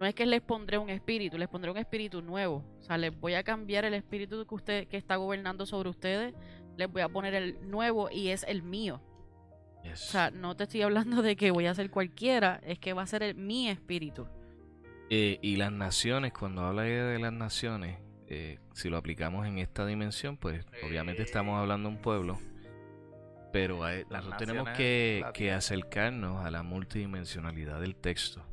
Speaker 3: no es que les pondré un espíritu, les pondré un espíritu nuevo. O sea, les voy a cambiar el espíritu que usted que está gobernando sobre ustedes, les voy a poner el nuevo y es el mío.
Speaker 4: Yes.
Speaker 3: O sea, no te estoy hablando de que voy a ser cualquiera, es que va a ser el, mi espíritu.
Speaker 4: Eh, y las naciones, cuando habla de las naciones, eh, si lo aplicamos en esta dimensión, pues obviamente estamos hablando de un pueblo, pero nosotros tenemos que acercarnos a la multidimensionalidad del texto.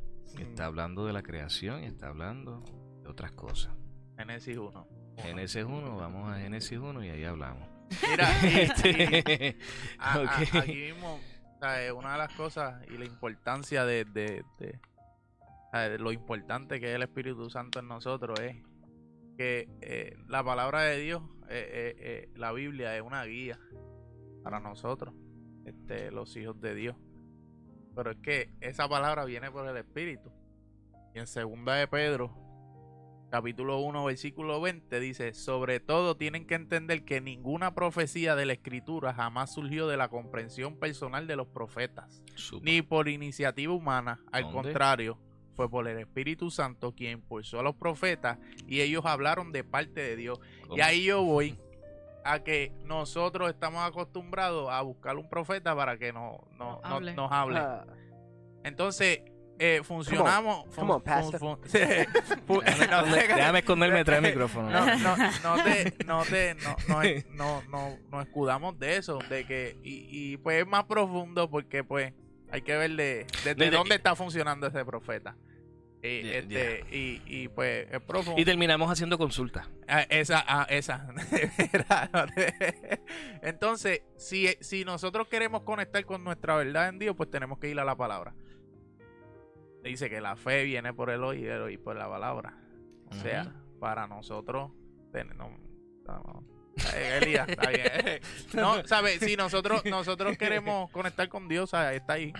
Speaker 4: Está hablando de la creación y está hablando de otras cosas.
Speaker 2: Génesis 1.
Speaker 4: Génesis 1, vamos a Génesis 1 y ahí hablamos.
Speaker 2: Mira,
Speaker 4: Este,
Speaker 2: a- a-
Speaker 4: ok.
Speaker 2: aquí mismo, una de las cosas y la importancia de, lo importante que es el Espíritu Santo en nosotros es que eh, la palabra de Dios, eh, eh, la Biblia es una guía para nosotros, este, los hijos de Dios. Pero es que esa palabra viene por el Espíritu. Y en segunda de Pedro, capítulo 1, versículo 20, dice, sobre todo tienen que entender que ninguna profecía de la escritura jamás surgió de la comprensión personal de los profetas, ni por iniciativa humana, al
Speaker 4: ¿Dónde?
Speaker 2: contrario, fue por el Espíritu Santo quien impulsó a los profetas y ellos hablaron de parte de Dios. Y ahí yo voy a que nosotros estamos acostumbrados a buscar un profeta para que no, no-
Speaker 3: Nos
Speaker 2: no-
Speaker 3: hable.
Speaker 2: nos hable.
Speaker 1: Ah,
Speaker 2: Entonces, eh, funcionamos.
Speaker 1: Come on,
Speaker 2: fun-
Speaker 1: pastor.
Speaker 2: fun- fun- no
Speaker 4: déjame esconderme detrás del micrófono.
Speaker 2: no, no, no te, no te, no, no, no, no, no escudamos de eso, de que, y, y pues es más profundo porque pues hay que ver de, desde
Speaker 4: Desde-
Speaker 2: dónde está funcionando ese profeta. Y, este, y, y pues es profundo.
Speaker 4: Y terminamos haciendo consulta.
Speaker 2: Ah, esa, ah, esa. Entonces, si, si nosotros queremos conectar con nuestra verdad en Dios, pues tenemos que ir a la palabra. Dice que la fe viene por el oír y el oír por la palabra. O sea, para nosotros, ten- no, Elías, está bien. No, ¿sabes? Si nosotros, nosotros queremos conectar con Dios, ¿sabes? está ahí.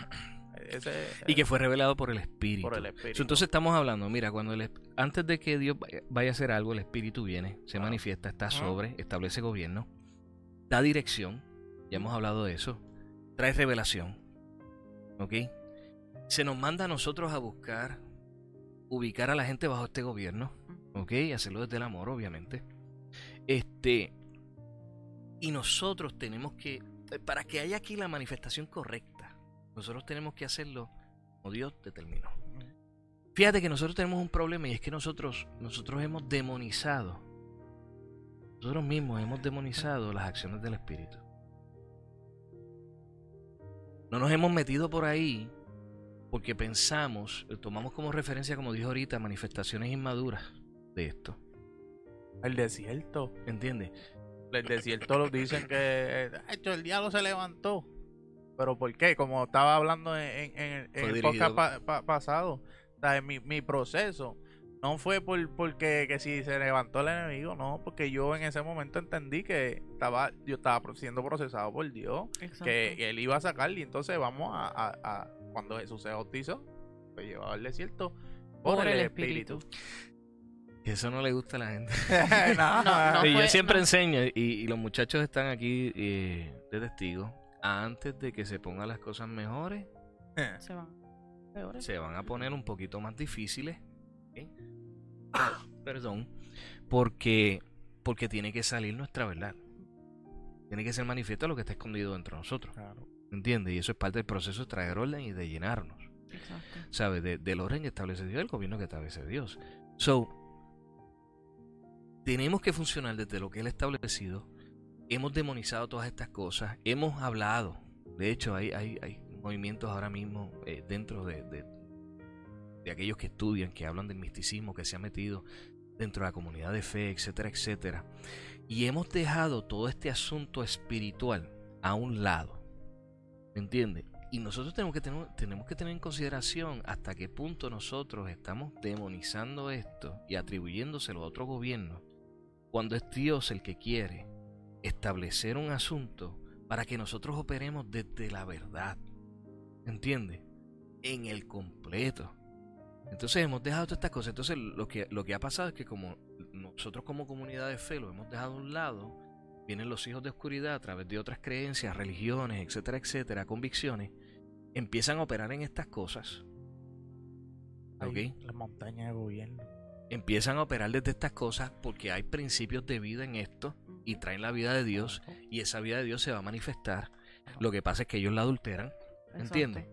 Speaker 2: Ese,
Speaker 4: Y que fue revelado por el Espíritu.
Speaker 2: por el
Speaker 4: So,
Speaker 2: Espíritu.
Speaker 4: Entonces estamos hablando, mira, cuando el, antes de que Dios vaya- vaya a hacer algo, el Espíritu viene, se
Speaker 2: Claro.
Speaker 4: manifiesta, está sobre, establece gobierno, da dirección, ya hemos hablado de eso, trae revelación, ¿ok? Se nos manda a nosotros a buscar, ubicar a la gente bajo este gobierno, ¿ok? Y hacerlo desde el amor, obviamente. Este, y nosotros tenemos que, eh, para que haya aquí la manifestación correcta, nosotros tenemos que hacerlo como Dios determinó. Fíjate que nosotros tenemos un problema y es que nosotros, nosotros hemos demonizado, nosotros mismos hemos demonizado las acciones del Espíritu. No nos hemos metido por ahí porque pensamos, eh, tomamos como referencia, como dijo ahorita, manifestaciones inmaduras de esto.
Speaker 2: El desierto.
Speaker 4: ¿Entiendes?
Speaker 2: El desierto lo dicen que hecho, el diablo se levantó. ¿Pero por qué? Como estaba hablando en, en- en el- podcast pa- pa- pasado. O sea, mi, mi proceso no fue por porque que si se levantó el enemigo, no, porque yo en ese momento entendí que estaba yo estaba siendo procesado por Dios,
Speaker 3: Exacto.
Speaker 2: que él iba a sacar y entonces vamos a, a- a- cuando Jesús se bautizó, fue llevado al desierto por, el, espíritu.
Speaker 4: Y eso no le gusta a la gente.
Speaker 2: No,
Speaker 3: No, no
Speaker 4: Y yo
Speaker 3: fue-
Speaker 4: siempre
Speaker 3: no.
Speaker 4: enseño, y, y los muchachos están aquí eh, de testigos, antes de que se pongan las cosas mejores,
Speaker 3: Se van peores.
Speaker 4: se van a poner un poquito más difíciles. Perdón. Porque, porque tiene que salir nuestra verdad. Tiene que ser manifiesto lo que está escondido dentro de nosotros.
Speaker 2: Claro.
Speaker 4: ¿Entiendes? Y eso es parte del proceso de traer orden y de llenarnos.
Speaker 3: Exacto.
Speaker 4: ¿Sabes? De- del orden que establece Dios, del gobierno que establece Dios. So, tenemos que funcionar desde lo que Él ha establecido. Hemos demonizado todas estas cosas. Hemos hablado. De hecho, hay, hay, movimientos ahora mismo eh, dentro de, de, de aquellos que estudian, que hablan del misticismo, que se ha metido dentro de la comunidad de fe, etcétera, etcétera. Y hemos dejado todo este asunto espiritual a un lado. ¿Me entiendes? Y nosotros tenemos que, tener, tenemos que tener en consideración hasta qué punto nosotros estamos demonizando esto y atribuyéndoselo a otro gobierno, cuando es Dios el que quiere establecer un asunto para que nosotros operemos desde la verdad. ¿Entiendes? En el completo. Entonces hemos dejado todas estas cosas. Entonces lo que, lo que ha pasado es que como nosotros como comunidad de fe lo hemos dejado a un lado, vienen los hijos de oscuridad a través de otras creencias, religiones, etcétera, etcétera, convicciones, empiezan a operar en estas cosas. ¿Ok?
Speaker 2: La montaña de gobierno.
Speaker 4: Empiezan a operar desde estas cosas porque hay principios de vida en esto y traen la vida de Dios y esa vida de Dios se va a manifestar. Lo que pasa es que ellos la adulteran. ¿Entiendes?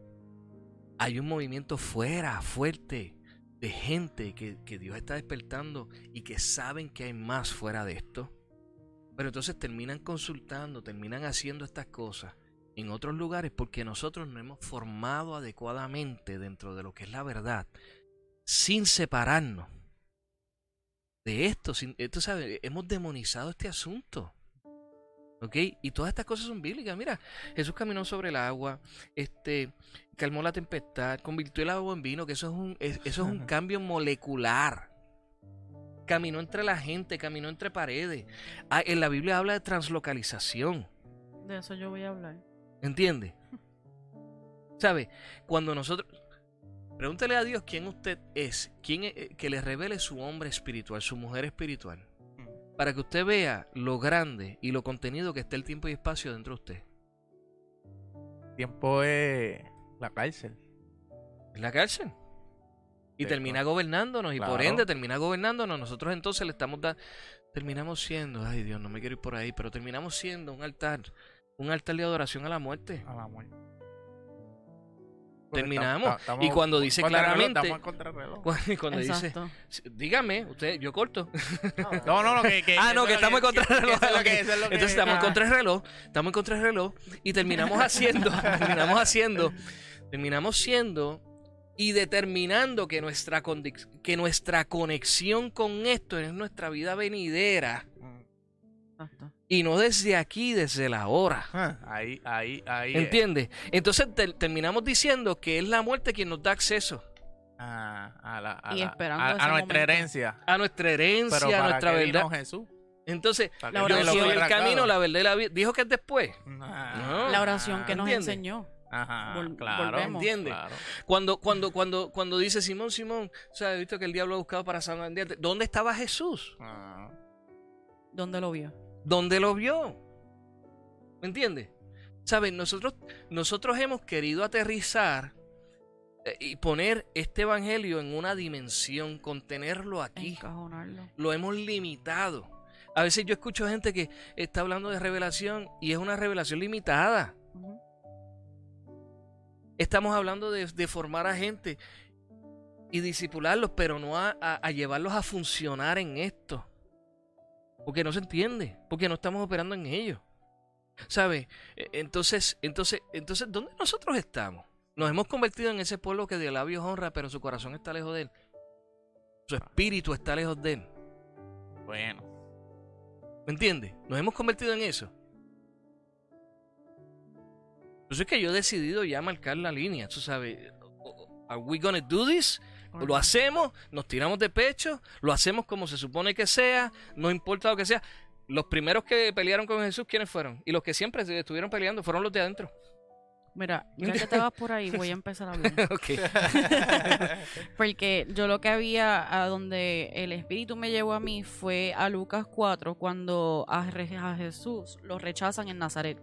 Speaker 4: Hay un movimiento fuera, fuerte, de gente que, que Dios está despertando y que saben que hay más fuera de esto. Pero entonces terminan consultando, terminan haciendo estas cosas en otros lugares porque nosotros nos hemos formado adecuadamente dentro de lo que es la verdad, sin separarnos de esto. Sin, eh, tú sabes, hemos demonizado este asunto. ¿Ok? Y todas estas cosas son bíblicas. Mira, Jesús caminó sobre el agua, este, calmó la tempestad, convirtió el agua en vino, que eso es un, es- eso es un cambio molecular. Caminó entre la gente, caminó entre paredes. Ah, en la Biblia habla de translocalización.
Speaker 3: De eso yo voy a hablar.
Speaker 4: ¿Entiende? ¿Sabe? Cuando nosotros... Pregúntele a Dios quién usted es, quién es- que le revele su hombre espiritual, su mujer espiritual, para que usted vea lo grande y lo contenido que está el tiempo y espacio dentro de usted.
Speaker 2: Tiempo es la cárcel.
Speaker 4: En la cárcel. Y termina gobernándonos y por ende termina gobernándonos. Nosotros entonces le estamos dando... Terminamos siendo, ay Dios, no me quiero ir por ahí, pero terminamos siendo un altar, un altar de adoración a la muerte.
Speaker 2: A la muerte.
Speaker 4: Terminamos.
Speaker 2: Estamos-
Speaker 4: Y cuando dice
Speaker 2: contrarreloj,
Speaker 4: claramente-
Speaker 2: Estamos en contrarreloj.
Speaker 4: Cuando, cuando dice,
Speaker 3: Exacto.
Speaker 4: dígame, usted, yo corto.
Speaker 2: No, no, no, que, que-
Speaker 4: Ah, no, que
Speaker 2: es
Speaker 4: estamos en contrarreloj.
Speaker 2: eso es lo que- eso es lo que-
Speaker 4: Entonces estamos en
Speaker 2: ah.
Speaker 4: contra del reloj, estamos en contra del reloj y terminamos haciendo, terminamos haciendo, terminamos siendo y determinando que nuestra, que nuestra conexión con esto es nuestra vida venidera
Speaker 3: Exacto.
Speaker 4: Y no desde aquí, desde la hora.
Speaker 2: Ah, Ahí, ahí, ahí. es.
Speaker 4: ¿Entiendes? Entonces te- terminamos diciendo que es la muerte quien nos da acceso
Speaker 2: Ah, a, la, a,
Speaker 3: Y
Speaker 2: la- a- nuestra
Speaker 3: momento.
Speaker 2: herencia.
Speaker 4: a nuestra herencia,
Speaker 2: Pero
Speaker 4: a nuestra
Speaker 2: qué vino
Speaker 4: verdad.
Speaker 2: Jesús.
Speaker 4: Entonces,
Speaker 2: Para
Speaker 3: La
Speaker 2: que
Speaker 4: yo
Speaker 2: vino
Speaker 3: oración.
Speaker 4: soy el
Speaker 2: arrancado.
Speaker 4: camino, la verdad y la vida. Dijo que es después.
Speaker 2: Ah,
Speaker 3: La oración que nos
Speaker 4: ¿entiendes?
Speaker 3: enseñó.
Speaker 2: Ajá,
Speaker 3: Vol-
Speaker 2: claro.
Speaker 3: volvemos.
Speaker 4: ¿Entiendes?
Speaker 2: Claro.
Speaker 4: Cuando, cuando, cuando, cuando dice Simón, Simón, o sea, he visto que el diablo ha buscado para sangrarte. ¿Dónde estaba Jesús?
Speaker 2: Ah,
Speaker 3: ¿Dónde lo vio?
Speaker 4: ¿Dónde lo vio? ¿Me entiendes? ¿Sabes? Nosotros, nosotros hemos querido aterrizar eh, y poner este evangelio en una dimensión, contenerlo aquí.
Speaker 3: Encajonarlo.
Speaker 4: Lo hemos limitado. A veces yo escucho gente que está hablando de revelación y es una revelación limitada. Estamos hablando de, de formar a gente y disipularlos, pero no a, a- a llevarlos a funcionar en esto. Porque no se entiende, porque no estamos operando en ello. ¿Sabe? E- Entonces, entonces, entonces, ¿dónde nosotros estamos? Nos hemos convertido en ese pueblo que de labios honra, pero su corazón está lejos de él. Su espíritu está lejos de él.
Speaker 2: bueno.
Speaker 4: ¿Me entiendes? Nos hemos convertido en eso. Entonces es que yo he decidido ya marcar la línea, tú sabes. ¿Are we gonna do this? Lo hacemos, nos tiramos de pecho, lo hacemos como se supone que sea, no importa lo que sea. Los primeros que pelearon con Jesús, ¿quiénes fueron? Y los que siempre estuvieron peleando fueron los de adentro.
Speaker 3: Mira, ya que te vas por ahí, voy a empezar a hablar.
Speaker 4: Ok.
Speaker 3: Porque yo lo que había, a donde el Espíritu me llevó a mí, fue a Lucas 4, cuando a, Jesús lo rechazan en Nazaret.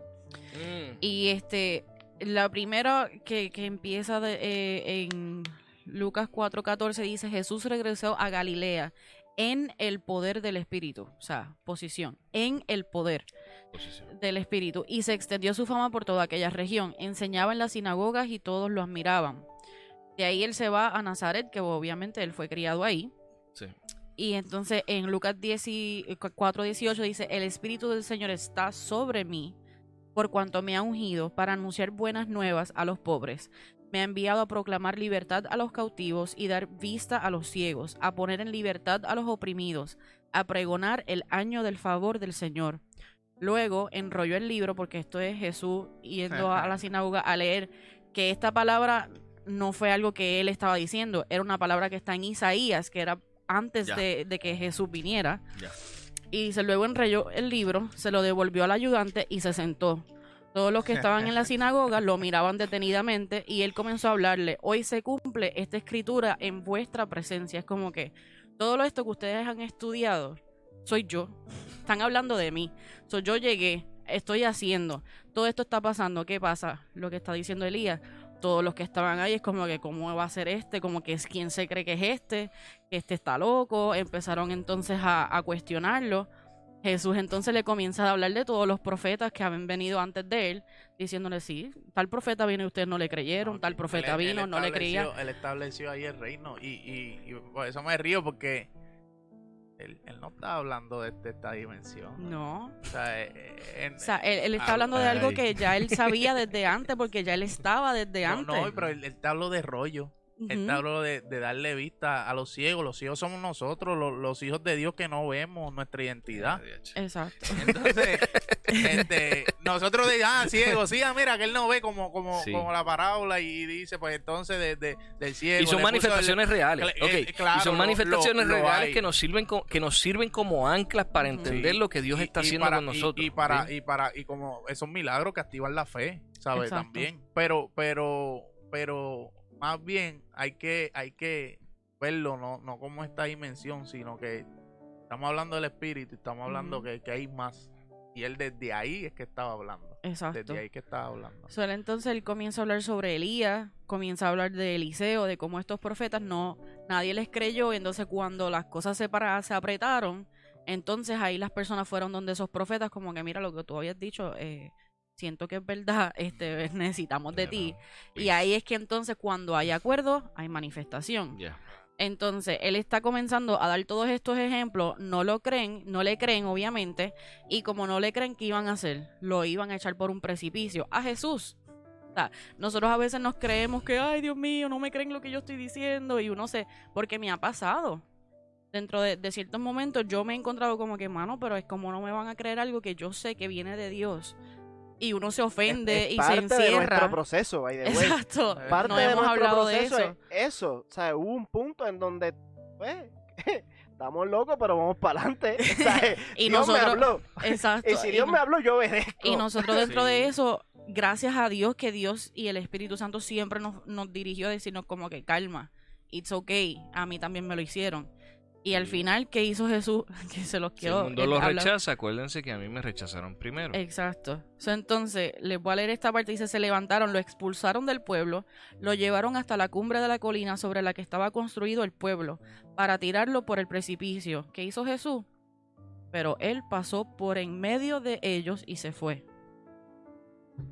Speaker 4: Mm,
Speaker 3: Y este, la primera que, que empieza de- eh, en Lucas 4:14 dice, Jesús regresó a Galilea en el poder del Espíritu, o sea, posición, en el poder
Speaker 4: posición.
Speaker 3: del Espíritu, y se extendió su fama por toda aquella región, enseñaba en las sinagogas y todos lo admiraban. De ahí él se va a Nazaret, que obviamente él fue criado ahí,
Speaker 4: Sí.
Speaker 3: y entonces en Lucas 10 y- 4:18 dice, el Espíritu del Señor está sobre mí, por cuanto me ha ungido para anunciar buenas nuevas a los pobres. Me ha enviado a proclamar libertad a los cautivos y dar vista a los ciegos, a poner en libertad a los oprimidos, a pregonar el año del favor del Señor. Luego enrolló el libro, porque esto es Jesús yendo a la sinagoga a leer que esta palabra no fue algo que él estaba diciendo, era una palabra que está en Isaías, que era antes de, de que Jesús viniera.
Speaker 4: Ya.
Speaker 3: Y dice, luego enrolló el libro, se lo devolvió al ayudante y se sentó. Todos los que estaban en la sinagoga lo miraban detenidamente y él comenzó a hablarle, hoy se cumple esta escritura en vuestra presencia. Es como que todo esto que ustedes han estudiado, soy yo. Están hablando de mí. So, yo llegué, estoy haciendo, todo esto está pasando. ¿Qué pasa? Lo que está diciendo Elías. Todos los que estaban ahí es como que, ¿cómo va a ser este? Como que es quién se cree que es este, que este está loco. Empezaron entonces a, a cuestionarlo. Jesús entonces le comienza a hablar de todos los profetas que habían venido antes de él, diciéndole, sí, tal profeta vino y ustedes no le creyeron,
Speaker 2: No,
Speaker 3: tal profeta
Speaker 2: él
Speaker 3: vino, no le creían.
Speaker 2: Él estableció ahí el reino y, y, y por eso me río porque él, él no está hablando de, de esta dimensión.
Speaker 3: No.
Speaker 2: O sea, eh, eh, en-
Speaker 3: O sea, él, está
Speaker 2: Ah,
Speaker 3: hablando de algo que ya él sabía desde antes, porque ya él estaba desde
Speaker 2: no,
Speaker 3: antes.
Speaker 2: no, pero él, él te habló de rollo. Te habló de, de darle vista a los ciegos. Los ciegos somos nosotros, los, los hijos de Dios que no vemos nuestra identidad.
Speaker 3: Exacto.
Speaker 2: Entonces, este, nosotros de ah, ciego, sí, ah, mira, que él no ve como, como,
Speaker 4: Sí.
Speaker 2: como la parábola y dice, pues entonces de, de- del ciego.
Speaker 4: Y son
Speaker 2: el-
Speaker 4: manifestaciones reales.
Speaker 2: Cla-
Speaker 4: ok.
Speaker 2: eh, claro,
Speaker 4: y son manifestaciones
Speaker 2: lo- lo
Speaker 4: reales que nos sirven co- que nos sirven como anclas para entender
Speaker 2: Sí.
Speaker 4: lo que Dios
Speaker 2: Y-
Speaker 4: está
Speaker 2: y
Speaker 4: haciendo
Speaker 2: para-
Speaker 4: con
Speaker 2: y-
Speaker 4: nosotros.
Speaker 2: Y, para,
Speaker 4: ¿sí?
Speaker 2: y para, y como esos milagros que activan la fe, ¿sabes?
Speaker 3: Exacto.
Speaker 2: También. Pero, pero, pero, más bien hay que, hay que verlo, no, no como esta dimensión, sino que estamos hablando del espíritu, estamos hablando que, que hay más. Y él desde ahí es que estaba hablando.
Speaker 3: Exacto.
Speaker 2: Desde ahí que estaba hablando.
Speaker 3: So, entonces él comienza a hablar sobre Elías, comienza a hablar de Eliseo, de cómo estos profetas no, nadie les creyó, y entonces cuando las cosas se, para, se apretaron, entonces ahí las personas fueron donde esos profetas, como que mira lo que tú habías dicho, eh, siento que es verdad, este, necesitamos de ti. Y ahí es que entonces cuando hay acuerdo, hay manifestación. Entonces, él está comenzando a dar todos estos ejemplos, no lo creen, no le creen, obviamente, y como no le creen, ¿qué iban a hacer? Lo iban a echar por un precipicio a Jesús. O sea, nosotros a veces nos creemos que, ay, Dios mío, no me creen lo que yo estoy diciendo, y uno se, porque me ha pasado. Dentro de, de ciertos momentos yo me he encontrado como que, mano, pero es como no me van a creer algo que yo sé que viene de Dios. Y uno se ofende
Speaker 1: Es- es
Speaker 3: y
Speaker 1: parte
Speaker 3: se
Speaker 1: de nuestro
Speaker 3: encierra.
Speaker 1: proceso, by the way.
Speaker 3: Exacto.
Speaker 1: Parte
Speaker 3: no
Speaker 1: de
Speaker 3: hemos
Speaker 1: nuestro
Speaker 3: hablado de eso.
Speaker 1: es eso. O sea, hubo un punto en donde, pues, estamos locos, pero vamos para adelante. O sea,
Speaker 3: Y
Speaker 1: Dios
Speaker 3: nosotros-
Speaker 1: me habló.
Speaker 3: Exacto.
Speaker 1: Y si
Speaker 3: Y
Speaker 1: Dios me habló, yo obedezco.
Speaker 3: Y nosotros dentro
Speaker 4: Sí.
Speaker 3: de eso, gracias a Dios que Dios y el Espíritu Santo siempre nos, nos dirigió a decirnos como que calma, it's okay, a mí también me lo hicieron. Y al final, ¿qué hizo Jesús? Que se los
Speaker 4: Si el
Speaker 3: quedó.
Speaker 4: mundo
Speaker 3: él
Speaker 4: lo
Speaker 3: habla-
Speaker 4: rechaza, acuérdense que a mí me rechazaron primero.
Speaker 3: Exacto. So, entonces, les voy a leer esta parte. Dice, se levantaron, lo expulsaron del pueblo, lo llevaron hasta la cumbre de la colina sobre la que estaba construido el pueblo, para tirarlo por el precipicio. ¿Qué hizo Jesús? Pero él pasó por en medio de ellos y se fue.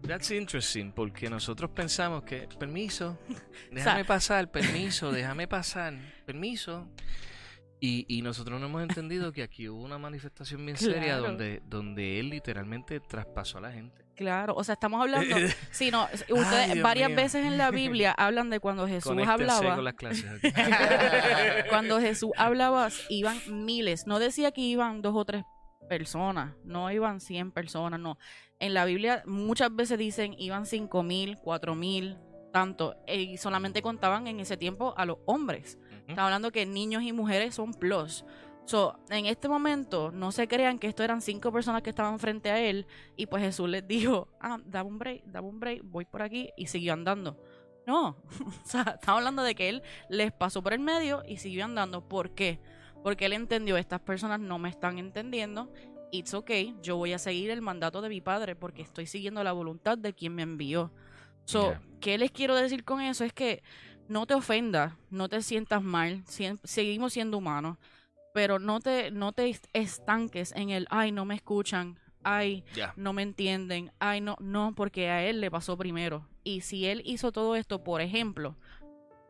Speaker 4: That's interesting, porque nosotros pensamos que, permiso, déjame pasar, permiso, déjame pasar, permiso. Y, y nosotros no hemos entendido que aquí hubo una manifestación bien seria donde, donde él literalmente traspasó a la gente.
Speaker 3: Claro, o sea, estamos hablando, sí, no, ustedes
Speaker 2: Ay,
Speaker 3: varias
Speaker 2: mío.
Speaker 3: veces en la Biblia hablan de cuando Jesús
Speaker 4: Conéctense
Speaker 3: hablaba,
Speaker 4: con las clases. ok.
Speaker 3: cuando Jesús hablaba iban miles, no decía que iban dos o tres personas, no iban cien personas, no. En la Biblia muchas veces dicen iban cinco mil, cuatro mil, tanto, eh, y solamente contaban en ese tiempo a los hombres.
Speaker 4: Ujú.
Speaker 3: Estamos hablando que niños y mujeres son plus. So, en este momento, no se crean que esto eran cinco personas que estaban frente a él y pues Jesús les dijo, ah, dame un break, dame un break, voy por aquí y siguió andando. No, o sea, estamos hablando de que él les pasó por el medio y siguió andando. ¿Por qué? Porque él entendió, estas personas no me están entendiendo, it's okay, yo voy a seguir el mandato de mi padre porque estoy siguiendo la voluntad de quien me envió. So. ¿qué les quiero decir con eso? Es que no te ofendas, no te sientas mal, seguimos siendo humanos, pero no te, no te est- estanques en el, ay, no me escuchan, ay, no me entienden, ay, no, no, porque a él le pasó primero. Y si él hizo todo esto, por ejemplo,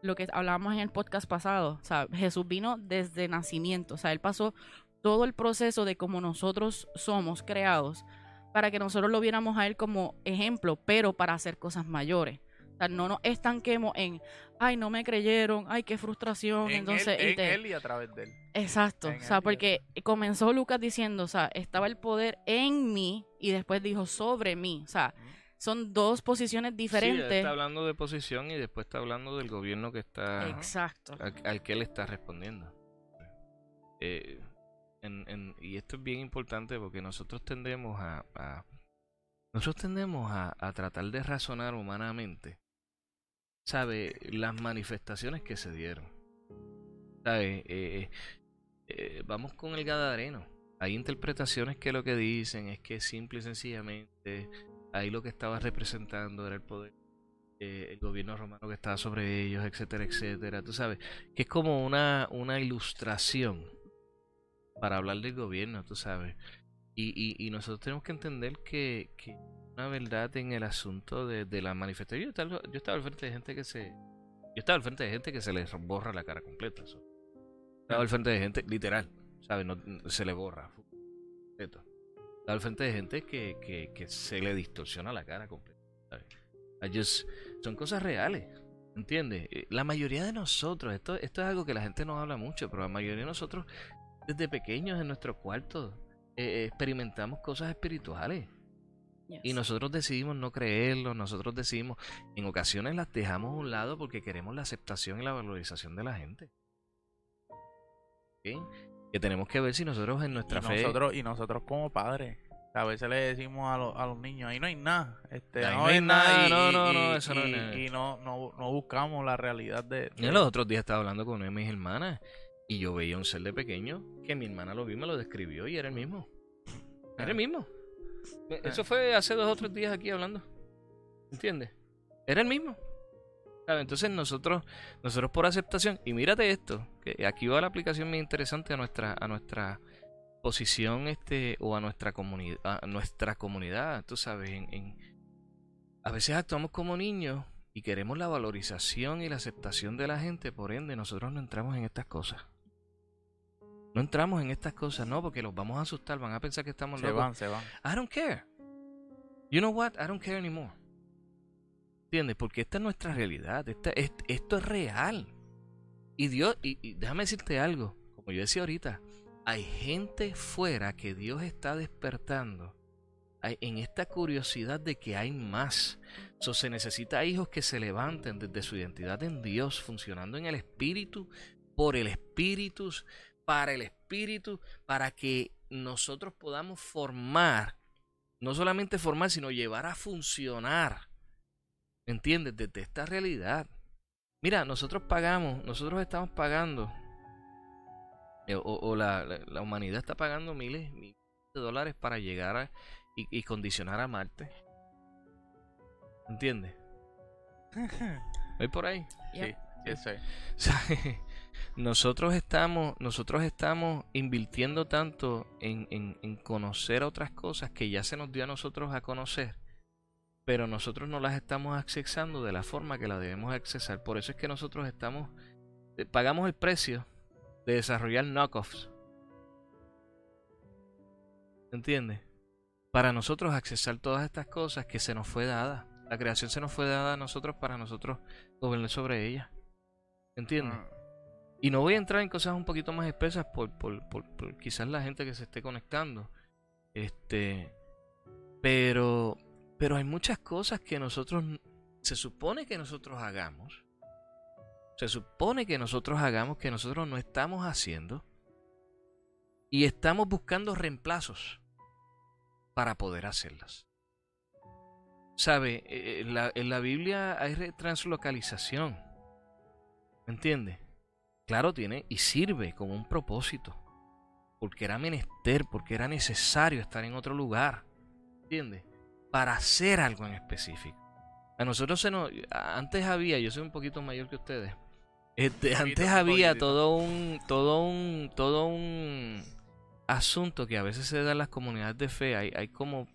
Speaker 3: lo que hablábamos en el podcast pasado, o sea, Jesús vino desde nacimiento, o sea, él pasó todo el proceso de cómo nosotros somos creados para que nosotros lo viéramos a él como ejemplo, pero para hacer cosas mayores. O sea, no nos estanquemos en, ay, no me creyeron, ay, qué frustración.
Speaker 2: En,
Speaker 3: Entonces,
Speaker 2: él,
Speaker 3: y
Speaker 2: en
Speaker 3: te-
Speaker 2: él y a través de él.
Speaker 3: Exacto,
Speaker 2: En
Speaker 3: o sea, porque comenzó Lucas diciendo, o sea, estaba el poder en mí y después dijo sobre mí, o sea, son dos posiciones
Speaker 4: Sí,
Speaker 3: diferentes.
Speaker 4: está hablando de posición y después está hablando del gobierno que está
Speaker 3: Exacto.
Speaker 4: al, al que él está respondiendo. Eh, en- en- y esto es bien importante porque nosotros tendemos a, a- nosotros tendemos a, a tratar de razonar humanamente, ¿sabe? Las manifestaciones que se dieron. ¿Sabe? Eh, eh, vamos con el Gadareno. Hay interpretaciones que lo que dicen es que simple y sencillamente ahí lo que estaba representando era el poder, eh, el gobierno romano que estaba sobre ellos, etcétera, etcétera. Tú sabes, que es como una, una ilustración para hablar del gobierno, tú sabes. Y, y, y nosotros tenemos que entender que, que una verdad en el asunto de, de la manifestación. Yo estaba, yo estaba al frente de gente que se. Yo estaba al frente de gente que se les borra la cara completa. eso. Estaba al frente de gente, literal, ¿sabes? No, se le borra. completo. Estaba al frente de gente que, que, que se le distorsiona la cara completa. just- son cosas reales. ¿Entiendes? Eh, La mayoría de nosotros, esto, esto es algo que la gente no habla mucho, pero la mayoría de nosotros, desde pequeños en nuestro cuarto, eh, eh, experimentamos cosas espirituales.
Speaker 3: Yes.
Speaker 4: Y nosotros decidimos no creerlo, nosotros decidimos, en ocasiones las dejamos a un lado porque queremos la aceptación y la valorización de la gente. ¿Ok? Que tenemos que ver si nosotros en nuestra
Speaker 2: y
Speaker 4: fe...
Speaker 2: nosotros, y nosotros como padres, a veces le decimos a, los- a los niños, ahí no hay nada, este,
Speaker 4: Ahí
Speaker 2: no,
Speaker 4: no hay
Speaker 2: nada, y,
Speaker 4: no, no, no,
Speaker 2: y-
Speaker 4: eso no
Speaker 2: y-
Speaker 4: es nada.
Speaker 2: y no, no, no buscamos la realidad de...
Speaker 4: Yo
Speaker 2: de-
Speaker 4: los otros días estaba hablando con una de mis hermanas y yo veía un ser de pequeño que mi hermana lo vio y me lo describió y era el mismo. Era el mismo. Eh, Eso fue hace dos o tres días aquí hablando. ¿Entiendes? Era el mismo. ¿Sabe? Entonces nosotros, nosotros por aceptación, y mírate esto, que aquí va la aplicación muy interesante a nuestra, a nuestra posición este, o a nuestra comunidad, a nuestra comunidad, tú sabes, en, en- a veces actuamos como niños y queremos la valorización y la aceptación de la gente, por ende nosotros no entramos en estas cosas. No entramos en estas cosas, no, porque los vamos a asustar, van a pensar que estamos
Speaker 2: se
Speaker 4: locos.
Speaker 2: van, se van.
Speaker 4: I don't care. You know what? I don't care anymore. ¿Entiendes? Porque esta es nuestra realidad. Esta, es- esto es real. Y Dios, y, y déjame decirte algo, como yo decía ahorita, hay gente fuera que Dios está despertando hay- en esta curiosidad de que hay más. So, se necesita hijos que se levanten desde su identidad en Dios, funcionando en el Espíritu, por el Espíritu, para el Espíritu, para que nosotros podamos formar, no solamente formar, sino llevar a funcionar, ¿entiendes? Desde esta realidad. Mira, nosotros pagamos, nosotros estamos pagando, eh, o, o la, la- la humanidad está pagando miles, miles de dólares para llegar a, y, y condicionar a Marte. ¿Entiendes? Voy por ahí.
Speaker 2: Sí, sí, sí.
Speaker 4: O sea, nosotros estamos, nosotros estamos invirtiendo tanto en, conocer otras cosas que ya se nos dio a nosotros a conocer, pero nosotros no las estamos accesando de la forma que la debemos accesar. Por eso es que nosotros estamos, eh, pagamos el precio de desarrollar knockoffs. ¿Entiendes? Para nosotros accesar todas estas cosas que se nos fue dada. La creación se nos fue dada a nosotros para nosotros gobernar sobre ella. ¿Entiendes? Y no voy a entrar en cosas un poquito más espesas por, por, por, por quizás la gente que se esté conectando. Este. Pero. Pero hay muchas cosas que nosotros. Se supone que nosotros hagamos. Se supone que nosotros hagamos que nosotros no estamos haciendo. Y estamos buscando reemplazos para poder hacerlas. ¿Sabe? Eh, En la, en la Biblia hay translocalización. ¿Me entiendes? Claro, tiene y sirve como un propósito. Porque era menester, porque era necesario estar en otro lugar. ¿Entiendes? Para hacer algo en específico. A nosotros se nos. Antes había, yo soy un poquito mayor que ustedes. Este,
Speaker 2: poquito,
Speaker 4: antes había todo un. todo un. todo un asunto que a veces se da en las comunidades de fe. Hay, hay como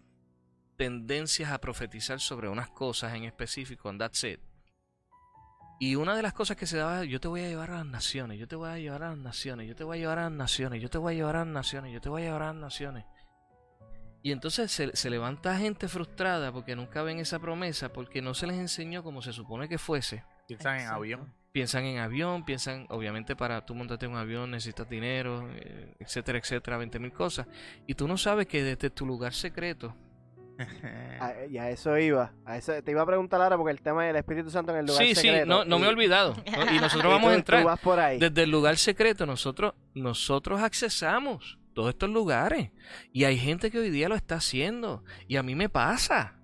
Speaker 4: tendencias a profetizar sobre unas cosas en específico, and that's it. Y una de las cosas que se daba, yo te voy a llevar a las naciones, yo te voy a llevar a las naciones, yo te voy a llevar a las naciones, yo te voy a llevar a las naciones, yo te voy a llevar a las naciones. Y entonces se, se levanta gente frustrada porque nunca ven esa promesa, porque no se les enseñó como se supone que fuese.
Speaker 2: Piensan en avión.
Speaker 4: Piensan en avión, piensan, obviamente para tú montarte en un avión necesitas dinero, eh, etcétera, etcétera, 20 mil cosas. Y tú no sabes que desde tu lugar secreto,
Speaker 1: A- y a eso iba. A eso, te iba a preguntar ahora porque el tema del Espíritu Santo en el lugar
Speaker 4: sí, sí,
Speaker 1: secreto.
Speaker 4: no, no me he olvidado. ¿no? Y nosotros vamos
Speaker 1: tú-
Speaker 4: a entrar.
Speaker 1: Por ahí.
Speaker 4: Desde el lugar secreto nosotros, nosotros accesamos todos estos lugares. Y hay gente que hoy día lo está haciendo. Y a mí me pasa.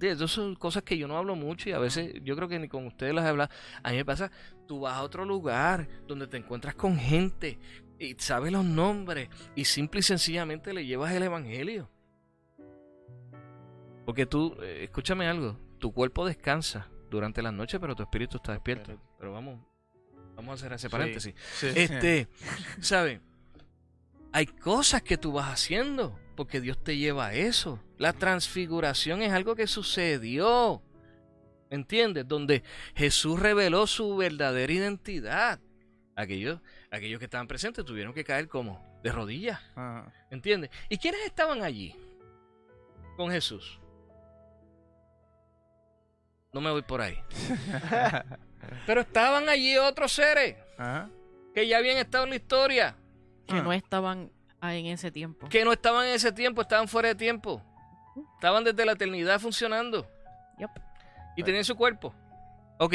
Speaker 4: Esas son cosas que yo no hablo mucho y a veces yo creo que ni con ustedes las he hablado. A mí me pasa, tú vas a otro lugar donde te encuentras con gente y sabes los nombres y simple y sencillamente le llevas el evangelio. Porque tú, eh, escúchame algo, tu cuerpo descansa durante la noche, pero tu espíritu está despierto. Pero vamos, vamos a hacer ese paréntesis.
Speaker 2: sí.
Speaker 4: Este, ¿sabes? Hay cosas que tú vas haciendo porque Dios te lleva a eso. La transfiguración es algo que sucedió. ¿Me entiendes? Donde Jesús reveló su verdadera identidad. Aquellos, aquellos que estaban presentes tuvieron que caer como de rodillas. ¿Entiendes? ¿Y quiénes estaban allí con Jesús? No me voy por ahí. Pero estaban allí otros seres
Speaker 2: Ajá.
Speaker 4: que ya habían estado en la historia.
Speaker 3: que
Speaker 2: Ah.
Speaker 3: no estaban ahí en ese tiempo.
Speaker 4: que no estaban en ese tiempo, estaban fuera de tiempo. Estaban desde la eternidad funcionando. Y tenían su cuerpo. Ok,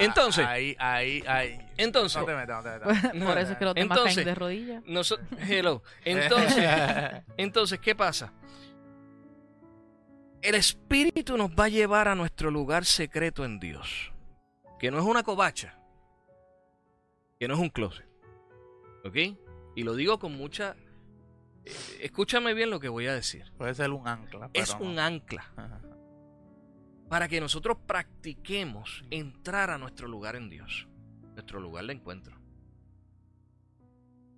Speaker 4: entonces,
Speaker 2: Ah, Ahí, ahí, ahí.
Speaker 4: entonces,
Speaker 2: No te metas, no te metas.
Speaker 3: Por eso es que los demás
Speaker 4: Entonces-
Speaker 3: caen de rodillas.
Speaker 4: noso- hello. Entonces, entonces, ¿qué pasa? El Espíritu nos va a llevar a nuestro lugar secreto en Dios. Que no es una covacha. Que no es un closet. ¿Ok? Y lo digo con mucha... eh, Escúchame bien lo que voy a decir.
Speaker 2: Puede ser un ancla.
Speaker 4: Es
Speaker 2: no.
Speaker 4: un ancla.
Speaker 2: Ajá.
Speaker 4: para que nosotros practiquemos entrar a nuestro lugar en Dios, nuestro lugar de encuentro.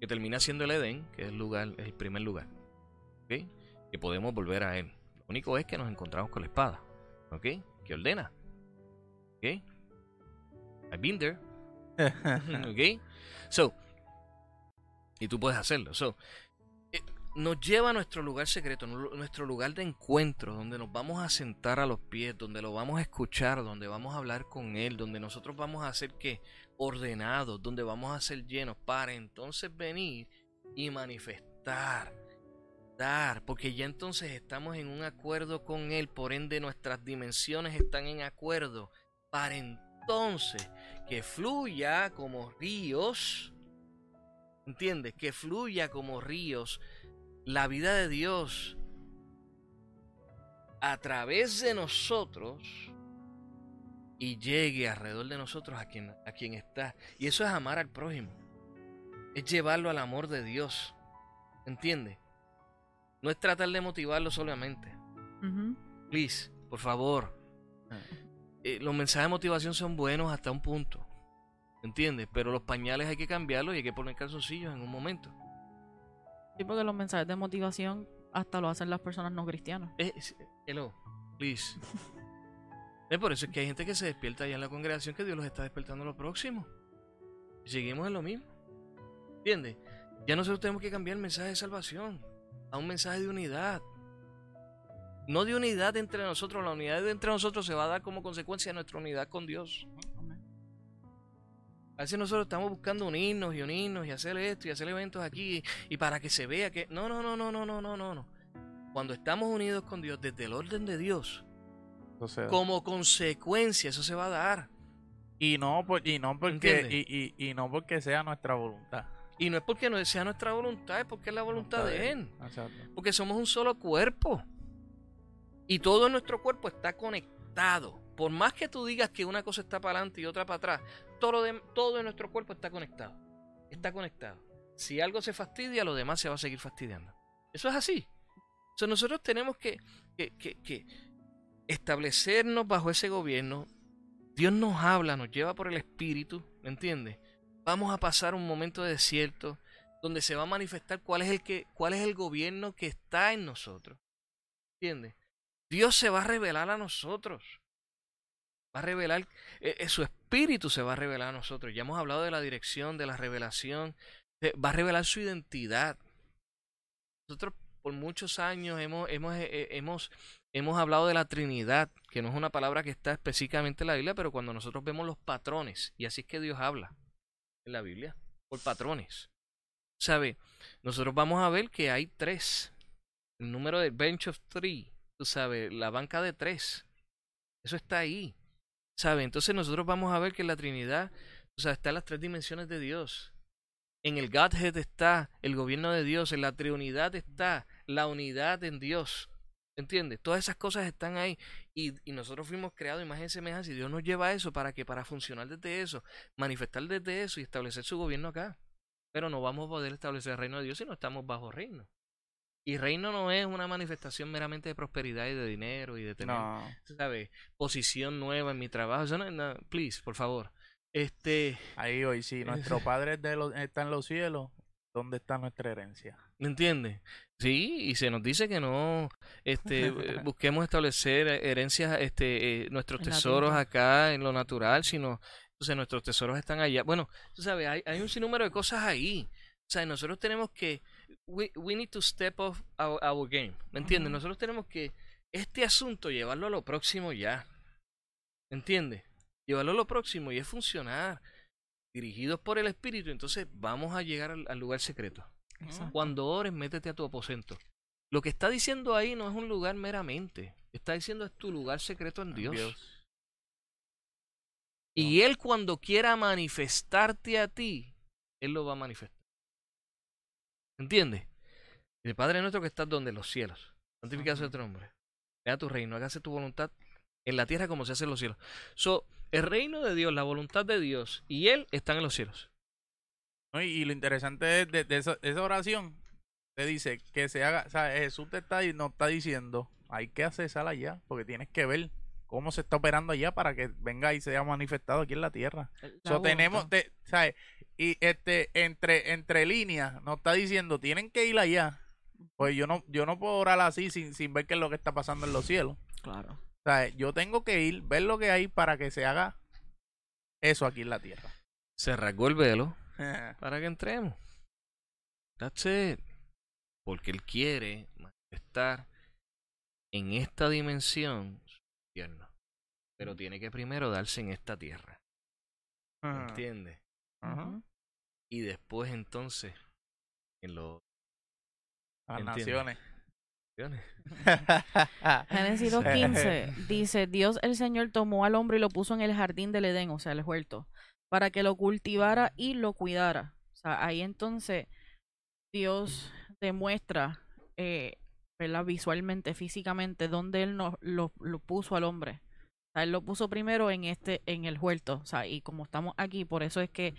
Speaker 4: Que termina siendo el Edén, que es el lugar, el primer lugar. ¿ok? Que podemos volver a él. Único es que nos encontramos con la espada. ¿Ok? Que ordena. ¿Ok? I've been there. ¿Ok? So, y tú puedes hacerlo. So, eh, nos lleva a nuestro lugar secreto, nu- nuestro lugar de encuentro, donde nos vamos a sentar a los pies, donde lo vamos a escuchar, donde vamos a hablar con Él, donde nosotros vamos a ser que ordenados, donde vamos a ser llenos, para entonces venir y manifestar, porque ya entonces estamos en un acuerdo con Él, por ende nuestras dimensiones están en acuerdo, para entonces que fluya como ríos, ¿entiendes? Que fluya como ríos la vida de Dios a través de nosotros y llegue alrededor de nosotros a quien, a quien está. Y eso es amar al prójimo. Es llevarlo al amor de Dios. ¿Entiendes? No es tratar de motivarlo solamente.
Speaker 3: Ujú.
Speaker 4: Please, por favor. Eh, los mensajes de motivación son buenos hasta un punto. ¿Entiendes? Pero los pañales hay que cambiarlos y hay que poner calzoncillos en un momento.
Speaker 3: Sí, porque los mensajes de motivación hasta lo hacen las personas no cristianas.
Speaker 4: Eh, hello, please. Es por eso es que hay gente que se despierta allá en la congregación que Dios los está despertando a lo próximo. Y seguimos en lo mismo. ¿Entiendes? Ya nosotros tenemos que cambiar el mensaje de salvación a un mensaje de unidad. No de unidad entre nosotros, la unidad entre nosotros se va a dar como consecuencia de nuestra unidad con Dios. A veces nosotros estamos buscando unirnos y unirnos y hacer esto y hacer eventos aquí y para que se vea que... No, no, no, no, no, no, no, no. Cuando estamos unidos con Dios desde el orden de Dios, como consecuencia eso se va a dar.
Speaker 2: Y no, y no porque y, y no porque sea nuestra voluntad.
Speaker 4: Y no es porque no sea nuestra voluntad, es porque es la voluntad de Él.
Speaker 2: Exacto.
Speaker 4: Porque somos un solo cuerpo. Y todo nuestro cuerpo está conectado. Por más que tú digas que una cosa está para adelante y otra para atrás, todo, de- todo nuestro cuerpo está conectado. Está conectado. Si algo se fastidia, lo demás se va a seguir fastidiando. Eso es así. O sea, nosotros tenemos que, que- que- que establecernos bajo ese gobierno. Dios nos habla, nos lleva por el Espíritu, ¿me entiendes? Vamos a pasar un momento de desierto donde se va a manifestar cuál es el que cuál es el gobierno que está en nosotros. ¿Entiendes? Dios se va a revelar a nosotros. Va a revelar eh, eh, su espíritu se va a revelar a nosotros. Ya hemos hablado de la dirección, de la revelación, eh, va a revelar su identidad. Nosotros por muchos años hemos hemos hemos hemos hablado de la Trinidad, que no es una palabra que está específicamente en la Biblia, pero cuando nosotros vemos los patrones, y así es que Dios habla en la Biblia, por patrones. ¿Sabe? Nosotros vamos a ver que hay tres. El número de bench of three. Tú sabes, la banca de tres. Eso está ahí. ¿Sabe? Entonces nosotros vamos a ver que en la Trinidad, o sea, están las tres dimensiones de Dios. En el Godhead está el gobierno de Dios, en la Trinidad está la unidad en Dios. ¿Entiendes? Todas esas cosas están ahí. Y, y nosotros fuimos creados imagen y semejanza. Y Dios nos lleva a eso para que, para funcionar desde eso, manifestar desde eso y establecer su gobierno acá. Pero no vamos a poder establecer el reino de Dios si no estamos bajo reino. Y reino no es una manifestación meramente de prosperidad y de dinero y de tener,
Speaker 2: No.
Speaker 4: ¿sabes? Posición nueva en mi trabajo. Eso no, no, please, por favor. Este,
Speaker 2: Ahí hoy, si nuestro Padre de los- está en los cielos, ¿dónde está nuestra herencia?
Speaker 4: ¿Me entiendes? Sí, y se nos dice que no este, busquemos establecer herencias, este, eh, nuestros tesoros acá en lo natural, sino, entonces nuestros tesoros están allá. Bueno, tú sabes, hay, hay un sinnúmero de cosas ahí. O sea, nosotros tenemos que, we, we need to step off our, our game, ¿me entiendes? Nosotros tenemos que, este asunto, llevarlo a lo próximo ya, ¿me entiendes? Llevarlo a lo próximo y es funcionar, dirigidos por el Espíritu, entonces vamos a llegar al- al lugar secreto.
Speaker 3: Exacto.
Speaker 4: Cuando ores, métete a tu aposento. Lo que está diciendo ahí no es un lugar meramente. Está diciendo es tu lugar secreto en Dios. Y Él cuando quiera manifestarte a ti, Él lo va a manifestar. ¿Entiendes? El Padre nuestro que estás donde los cielos. Santificado sea tu nombre. Vea tu reino, hágase tu voluntad en la tierra como se hace en los cielos. So, el reino de Dios, la voluntad de Dios y Él están en los cielos.
Speaker 2: ¿No? Y, y lo interesante es de, de esa, esa oración, te dice que se haga, o sea, Jesús te está, no está diciendo, hay que accesar allá, porque tienes que ver cómo se está operando allá para que venga y sea manifestado aquí en la tierra.
Speaker 3: La
Speaker 2: So, tenemos,
Speaker 3: voluntad.
Speaker 2: te- ¿sabes? Y este, entre, entre líneas, nos está diciendo, tienen que ir allá. Pues yo no, yo no puedo orar así sin, sin ver qué es lo que está pasando en los cielos.
Speaker 3: Claro.
Speaker 2: O sea, yo tengo que ir, ver lo que hay para que se haga eso aquí en la tierra.
Speaker 4: Se rasgó el velo para que entremos. That's it. Porque Él quiere manifestar en esta dimensión su infierno. Pero tiene que primero darse en esta tierra.
Speaker 2: Ajá.
Speaker 4: ¿Entiendes? Y después entonces en los
Speaker 2: Las naciones.
Speaker 3: Génesis 2.15 dice, Dios el Señor tomó al hombre y lo puso en el jardín del Edén, o sea, el huerto, para que lo cultivara y lo cuidara. O sea, ahí entonces Dios demuestra, eh, ¿verdad? visualmente, físicamente, dónde Él nos, lo, lo puso al hombre. O sea, Él lo puso primero en este, en el huerto. O sea, y como estamos aquí, por eso es que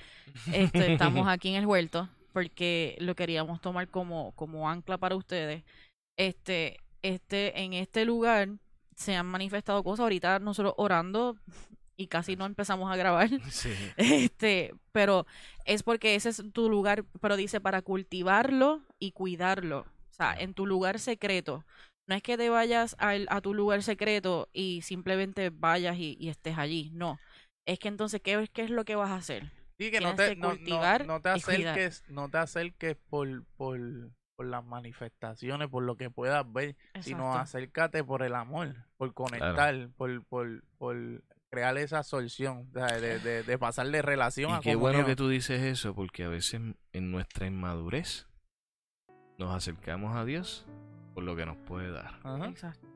Speaker 3: este, estamos aquí en el huerto porque lo queríamos tomar como, como ancla para ustedes. Este, este, en este lugar se han manifestado cosas. Ahorita nosotros orando y casi no empezamos a grabar.
Speaker 4: Sí.
Speaker 3: Este, pero es porque ese es tu lugar, pero dice para cultivarlo y cuidarlo. O sea, en tu lugar secreto. No es que te vayas al- a, tu lugar secreto y simplemente vayas y, y estés allí. No. Es que entonces, ¿qué, qué es lo que vas a hacer?
Speaker 2: Sí, que no te,
Speaker 3: que
Speaker 2: no, no- no te acerques, no te acerques por, por, por las manifestaciones, por lo que puedas ver, sino acércate por el amor, por conectar, por, por, por crear esa absorción, de, de, de pasar de relación
Speaker 4: Y
Speaker 2: a
Speaker 4: qué bueno que tú dices eso, porque a veces en nuestra inmadurez nos acercamos a Dios por lo que nos puede dar.
Speaker 2: Ajá.
Speaker 3: Exacto.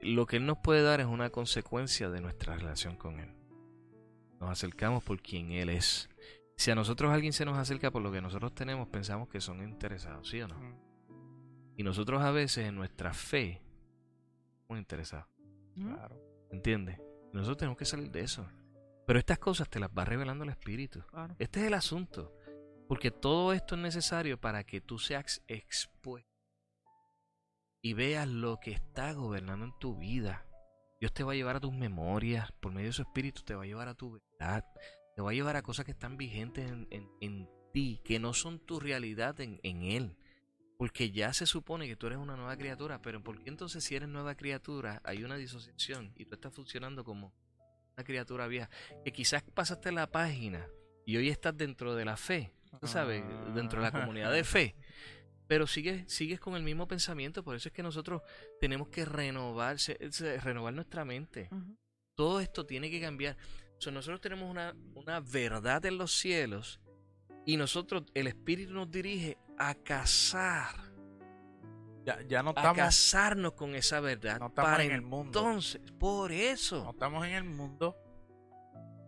Speaker 4: Lo que Él nos puede dar es una consecuencia de nuestra relación con Él. Nos acercamos por quien Él es. Si a nosotros alguien se nos acerca por lo que nosotros tenemos, pensamos que son interesados, ¿sí o no?
Speaker 2: Ujú,
Speaker 4: Y nosotros a veces en nuestra fe somos interesados.
Speaker 2: Claro.
Speaker 4: ¿entiendes? Nosotros tenemos que salir de eso. Pero estas cosas te las va revelando el Espíritu.
Speaker 3: Claro.
Speaker 4: Este es el asunto. Porque todo esto es necesario para que tú seas expuesto y veas lo que está gobernando en tu vida. Dios te va a llevar a tus memorias, por medio de su espíritu te va a llevar a tu verdad, te va a llevar a cosas que están vigentes en, en- en ti, que no son tu realidad en, en Él. Porque ya se supone que tú eres una nueva criatura, pero ¿por qué entonces si eres nueva criatura hay una disociación y tú estás funcionando como una criatura vieja? Que quizás pasaste la página y hoy estás dentro de la fe, tú sabes, dentro de la comunidad de fe. Pero sigues, sigues con el mismo pensamiento, por eso es que nosotros tenemos que renovar, se- se- renovar nuestra mente. Todo esto tiene que cambiar. So, nosotros tenemos una, una verdad en los cielos y nosotros, el Espíritu nos dirige a casar,
Speaker 2: Ya, ya no
Speaker 4: a
Speaker 2: estamos,
Speaker 4: casarnos con esa verdad.
Speaker 2: no estamos
Speaker 4: para
Speaker 2: en el mundo.
Speaker 4: entonces, por
Speaker 2: no
Speaker 4: eso.
Speaker 2: estamos en el mundo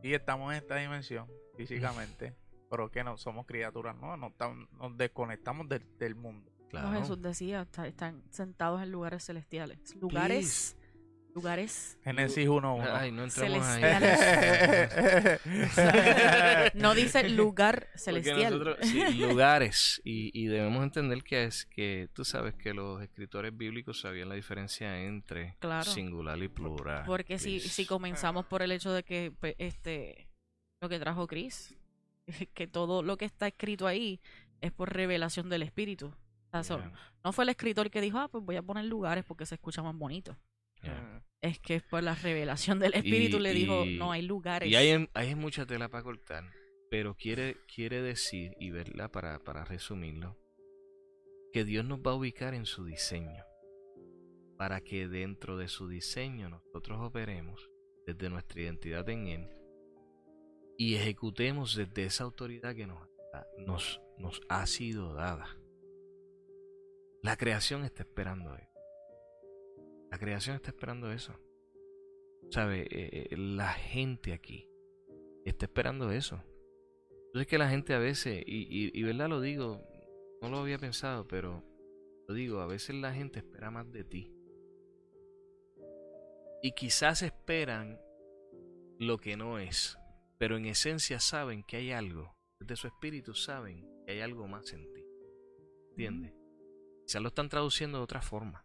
Speaker 2: y estamos en esta dimensión físicamente. pero que no somos criaturas nuevas, nos, tam- nos desconectamos del, del mundo.
Speaker 3: Como
Speaker 4: Claro.
Speaker 3: Jesús decía, está- están sentados en lugares celestiales. Lugares, lugares.
Speaker 2: Génesis 1.1.
Speaker 4: Ay, no entramos ahí.
Speaker 3: No dice lugar celestial.
Speaker 4: nosotros- sí, lugares. Y, y debemos entender que es que tú sabes que los escritores bíblicos sabían la diferencia entre
Speaker 3: Claro.
Speaker 4: singular y plural.
Speaker 3: Porque si, si comenzamos por el hecho de que este lo que trajo Chris, que todo lo que está escrito ahí es por revelación del Espíritu. O sea, so-
Speaker 4: Yeah,
Speaker 3: no fue el escritor que dijo, ah, pues voy a poner lugares porque se escucha más bonito.
Speaker 4: Yeah.
Speaker 3: Es que por la revelación del Espíritu
Speaker 4: Y-
Speaker 3: le dijo,
Speaker 4: y-
Speaker 3: no hay lugares.
Speaker 4: Y hay, hay mucha tela para cortar, pero quiere, quiere decir, y verla para, para resumirlo, que Dios nos va a ubicar en su diseño, para que dentro de su diseño nosotros operemos desde nuestra identidad en Él y ejecutemos desde esa autoridad que nos, nos, nos ha sido dada. La creación está esperando eso. La creación está esperando eso. ¿Sabe? Eh, eh, la gente aquí está esperando eso. Sé que la gente a veces, y, y, y verdad lo digo, no lo había pensado, pero lo digo, a veces la gente espera más de ti. Y quizás esperan lo que no es, pero en esencia saben que hay algo, desde su espíritu saben que hay algo más en ti. ¿Entiendes? Quizás lo están traduciendo de otra forma.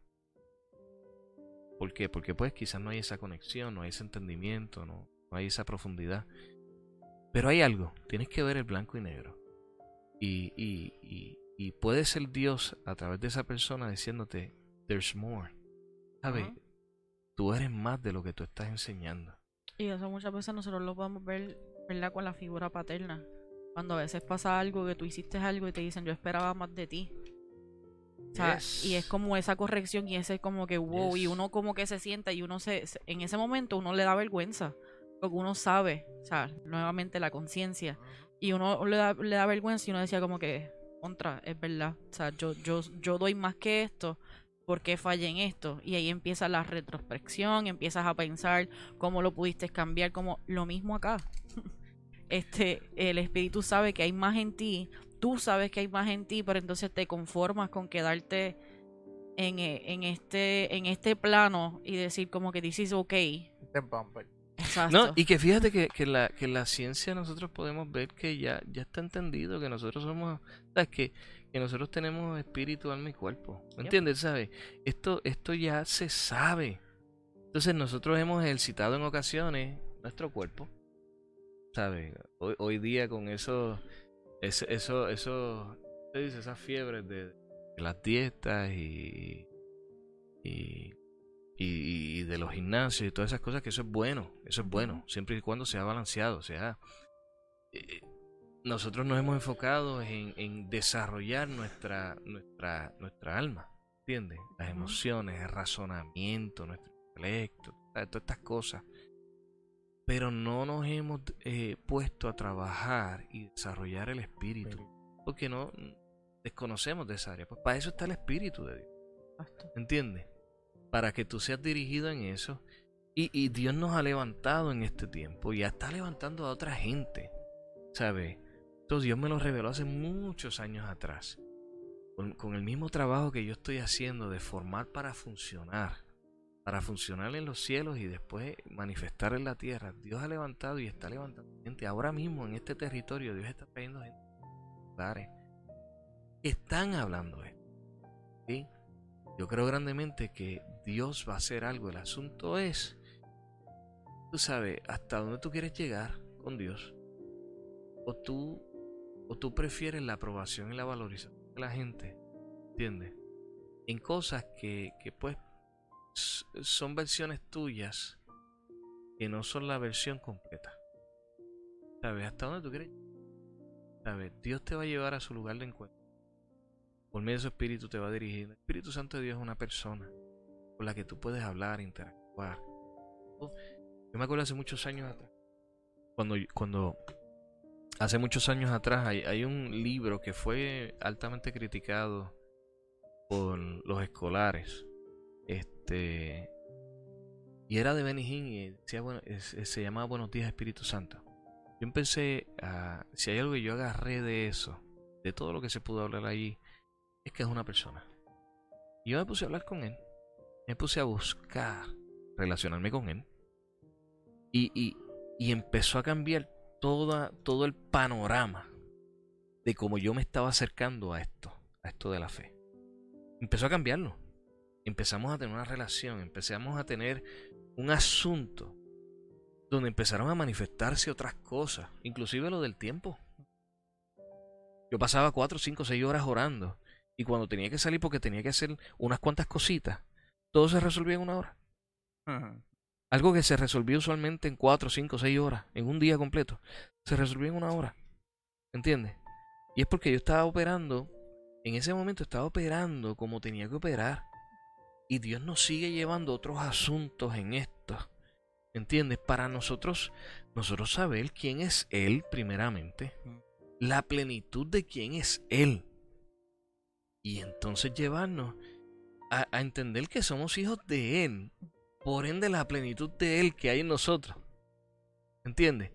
Speaker 4: ¿Por qué? Porque pues quizás no hay esa conexión, no hay ese entendimiento, no, no hay esa profundidad. Pero hay algo, tienes que ver el blanco y negro. Y, y, y, y puede ser Dios a través de esa persona diciéndote, there's more. ¿Sabes?
Speaker 3: Ajá.
Speaker 4: Tú eres más de lo que tú estás enseñando.
Speaker 3: Y eso muchas veces nosotros lo podemos ver, ¿verdad? Con la figura paterna. Cuando a veces pasa algo, que tú hiciste algo y te dicen, yo esperaba más de ti. O sea,
Speaker 4: Yes.
Speaker 3: Y es como esa corrección y ese como que wow, y uno como que se sienta y uno se, en ese momento uno le da vergüenza, porque uno sabe, o sea, nuevamente la conciencia, y uno le da, le da vergüenza y uno decía como que, contra, es verdad, o sea, yo, yo, yo doy más que esto, ¿por qué fallé en esto? Y ahí empieza la retrospección, empiezas a pensar cómo lo pudiste cambiar, como lo mismo acá. este, el espíritu sabe que hay más en ti, tú sabes que hay más en ti, pero entonces te conformas con quedarte en, eh, en este, en este plano y decir como que this is okay.
Speaker 2: Este bumper.
Speaker 3: Exacto.
Speaker 4: No, y que fíjate que, que, la, que la ciencia nosotros podemos ver que ya, ya está entendido que nosotros somos, ¿sabes? Que, que nosotros tenemos espíritu, alma y cuerpo. ¿Me
Speaker 3: Yep.
Speaker 4: entiendes? ¿Sabes? Esto, esto ya se sabe. Entonces nosotros hemos ejercitado en ocasiones nuestro cuerpo. ¿Sabes? Hoy, hoy día con eso, eso, eso, eso, ¿qué dice? Esas fiebres de, de las dietas y, y, y, de los gimnasios y todas esas cosas, que eso es bueno, eso es bueno, siempre y cuando sea balanceado, o sea, eh, nosotros nos hemos enfocado en, en desarrollar nuestra, nuestra, nuestra alma, ¿entiendes? Las emociones, el razonamiento, nuestro intelecto, todas estas cosas. Pero no nos hemos eh, puesto a trabajar y desarrollar el espíritu, porque no desconocemos de esa área. Pues para eso está el espíritu de Dios. ¿Entiendes? Para que tú seas dirigido en eso. Y, y Dios nos ha levantado en este tiempo. Y ya está levantando a otra gente. ¿Sabes? Entonces Dios me lo reveló hace muchos años atrás. Con, con el mismo trabajo que yo estoy haciendo de formar para funcionar. Para funcionar en los cielos y después manifestar en la tierra. Dios ha levantado y está levantando gente. Ahora mismo en este territorio Dios está trayendo gente. Están hablando esto. ¿sí? Yo creo grandemente que Dios va a hacer algo. El asunto es, tú sabes, hasta dónde tú quieres llegar con Dios. O tú, o tú prefieres la aprobación y la valorización de la gente, ¿entiendes? En cosas que, que pues s- son versiones tuyas que no son la versión completa. ¿Sabes? Hasta dónde tú quieres ¿Sabes? Dios te va a llevar a su lugar de encuentro. Por medio de su espíritu te va a dirigir. El Espíritu Santo de Dios es una persona con la que tú puedes hablar, interactuar. Yo me acuerdo hace muchos años atrás. Cuando, cuando hace muchos años atrás hay, hay un libro que fue altamente criticado por los escolares. Este. Y era de Benny Hinn y decía, bueno, es- se llamaba Buenos días Espíritu Santo. yo empecé a... Si hay algo que yo agarré de eso, de todo lo que se pudo hablar allí, es que es una persona. Y yo me puse a hablar con él. Me puse a buscar relacionarme con él. Y, y, y empezó a cambiar toda, todo el panorama de cómo yo me estaba acercando a esto, a esto de la fe. Empezó a cambiarlo. Empezamos a tener una relación, empezamos a tener un asunto donde empezaron a manifestarse otras cosas, inclusive lo del tiempo. Yo pasaba cuatro, cinco, seis horas orando y cuando tenía que salir porque tenía que hacer unas cuantas cositas, todo se resolvía en una hora. Algo que se resolvía usualmente en cuatro, cinco, seis horas, en un día completo, se resolvía en una hora. ¿Entiendes? Y es porque yo estaba operando, en ese momento estaba operando como tenía que operar. Y Dios nos sigue llevando otros asuntos en esto. ¿Entiendes? Para nosotros, nosotros saber quién es Él primeramente. La plenitud de quién es Él. Y entonces llevarnos a, entender que somos hijos de Él. Por ende, la plenitud de Él que hay en nosotros. ¿Entiendes?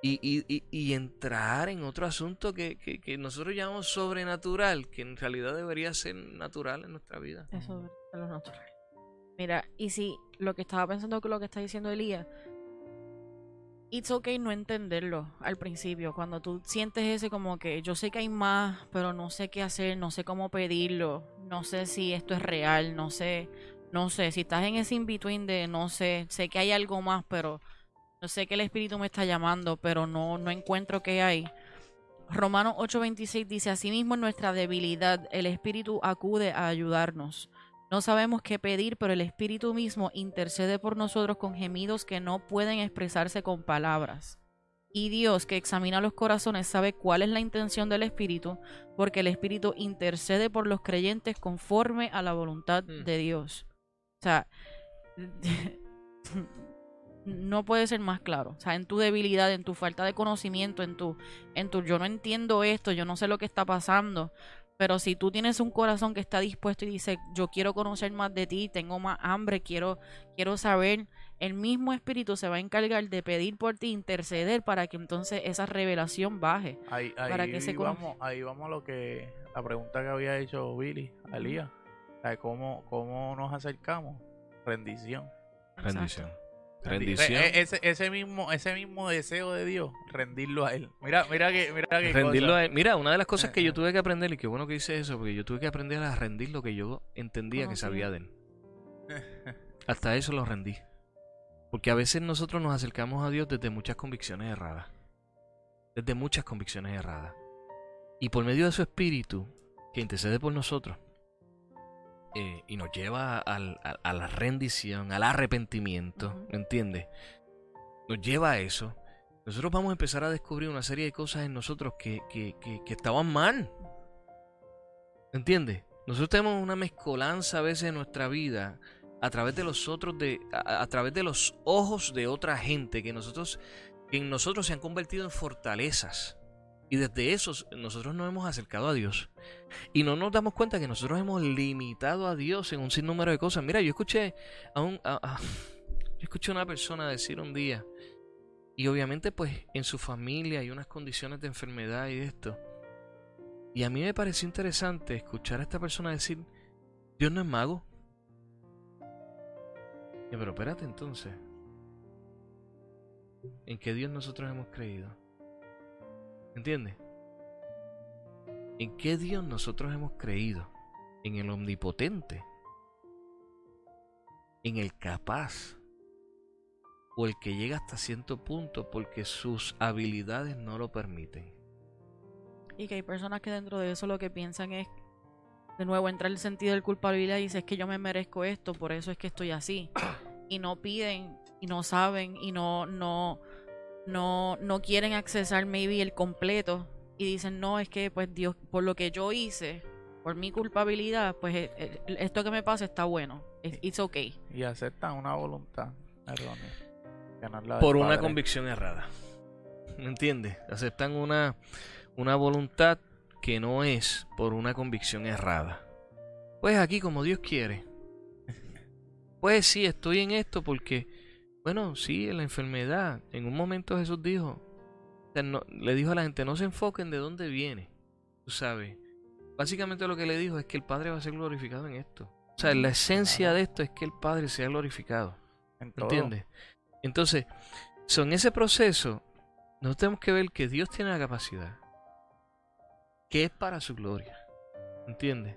Speaker 4: Y, y, y, entrar en otro asunto que, que, nosotros llamamos sobrenatural, que en realidad debería ser natural en nuestra vida.
Speaker 3: Mira, y si lo que estaba pensando con lo que está diciendo Elías, it's okay no entenderlo al principio, cuando tú sientes ese como que yo sé que hay más, pero no sé qué hacer, no sé cómo pedirlo, no sé si esto es real, no sé, no sé, si estás en ese in-between de no sé, sé que hay algo más, pero no sé que el Espíritu me está llamando, pero no, no encuentro qué hay. Romanos 8:26 dice, asimismo en nuestra debilidad el Espíritu acude a ayudarnos. No sabemos qué pedir, pero el Espíritu mismo intercede por nosotros con gemidos que no pueden expresarse con palabras. Y Dios, que examina los corazones, sabe cuál es la intención del Espíritu, porque el Espíritu intercede por los creyentes conforme a la voluntad
Speaker 4: Mm.
Speaker 3: de Dios. O sea, no puede ser más claro. O sea, en tu debilidad, en tu falta de conocimiento, en tu, en tu yo no entiendo esto, yo no sé lo que está pasando. Pero si tú tienes un corazón que está dispuesto y dice, yo quiero conocer más de ti, tengo más hambre, quiero, quiero saber, el mismo espíritu se va a encargar de pedir por ti, interceder para que entonces esa revelación baje.
Speaker 2: Ahí, ahí,
Speaker 3: Para que se
Speaker 2: vamos, ahí vamos a lo que la pregunta que había hecho Billy a Elías. O sea, ¿Cómo, ¿Cómo nos acercamos? Rendición.
Speaker 4: Rendición.
Speaker 2: Rendi-
Speaker 4: Rendición.
Speaker 2: re- e- ese, ese mismo ese mismo deseo de Dios, rendirlo a él. Mira, mira que mira que
Speaker 4: rendirlo a él. Mira, una de las cosas
Speaker 2: Eh,
Speaker 4: que yo
Speaker 2: eh.
Speaker 4: tuve que aprender, y qué bueno que hice eso, porque yo tuve que aprender a rendir lo que yo entendía que sabía de él. Hasta eso lo rendí. Porque a veces nosotros nos acercamos a Dios desde muchas convicciones erradas. Desde muchas convicciones erradas. Y por medio de su espíritu, que intercede por nosotros, eh, y nos lleva al- a, a la rendición, al arrepentimiento,
Speaker 3: Ujú.
Speaker 4: ¿me entiendes? Nos lleva a eso. Nosotros vamos a empezar a descubrir una serie de cosas en nosotros que, que, que, que estaban mal. ¿Entiendes? Nosotros tenemos una mezcolanza a veces en nuestra vida a través de los otros de a, a través de los ojos de otra gente que nosotros que en nosotros se han convertido en fortalezas y desde esos nosotros nos hemos acercado a Dios y no nos damos cuenta que nosotros hemos limitado a Dios en un sinnúmero de cosas mira yo escuché a un a- a- yo escuché a una persona decir un día y obviamente pues en su familia hay unas condiciones de enfermedad y esto y a mí me pareció interesante escuchar a esta persona decir Dios no es mago ya, pero espérate entonces. ¿En qué Dios nosotros hemos creído? ¿Entiendes? ¿En qué Dios nosotros hemos creído? ¿En el omnipotente? ¿En el capaz? ¿O el que llega hasta cierto punto porque sus habilidades no lo permiten?
Speaker 3: Y que hay personas que dentro de eso lo que piensan es, de nuevo, entra el sentido de culpabilidad y dice, es que yo me merezco esto, por eso es que estoy así. Y no piden, y no saben, y no, no, no, no quieren accesar maybe el completo. Y dicen, no, es que pues Dios, por lo que yo hice, por mi culpabilidad, pues eh, eh, esto que me pasa está bueno. It's, okay.
Speaker 2: y aceptan una voluntad errónea. no
Speaker 4: por una convicción errada. ¿Me entiendes? Aceptan una, una voluntad que no es por una convicción errada. Pues aquí como Dios quiere. Pues sí, estoy en esto porque, bueno, sí, en la enfermedad. En un momento Jesús dijo, O sea, no- le dijo a la gente, no se enfoquen de dónde viene. Tú sabes. Básicamente lo que le dijo es que el Padre va a ser glorificado en esto. O sea, la esencia de esto es que el Padre sea glorificado.
Speaker 2: En.
Speaker 4: ¿Entiendes? Entonces, so, en ese proceso, nosotros tenemos que ver que Dios tiene la capacidad, que es para su gloria. ¿Entiendes?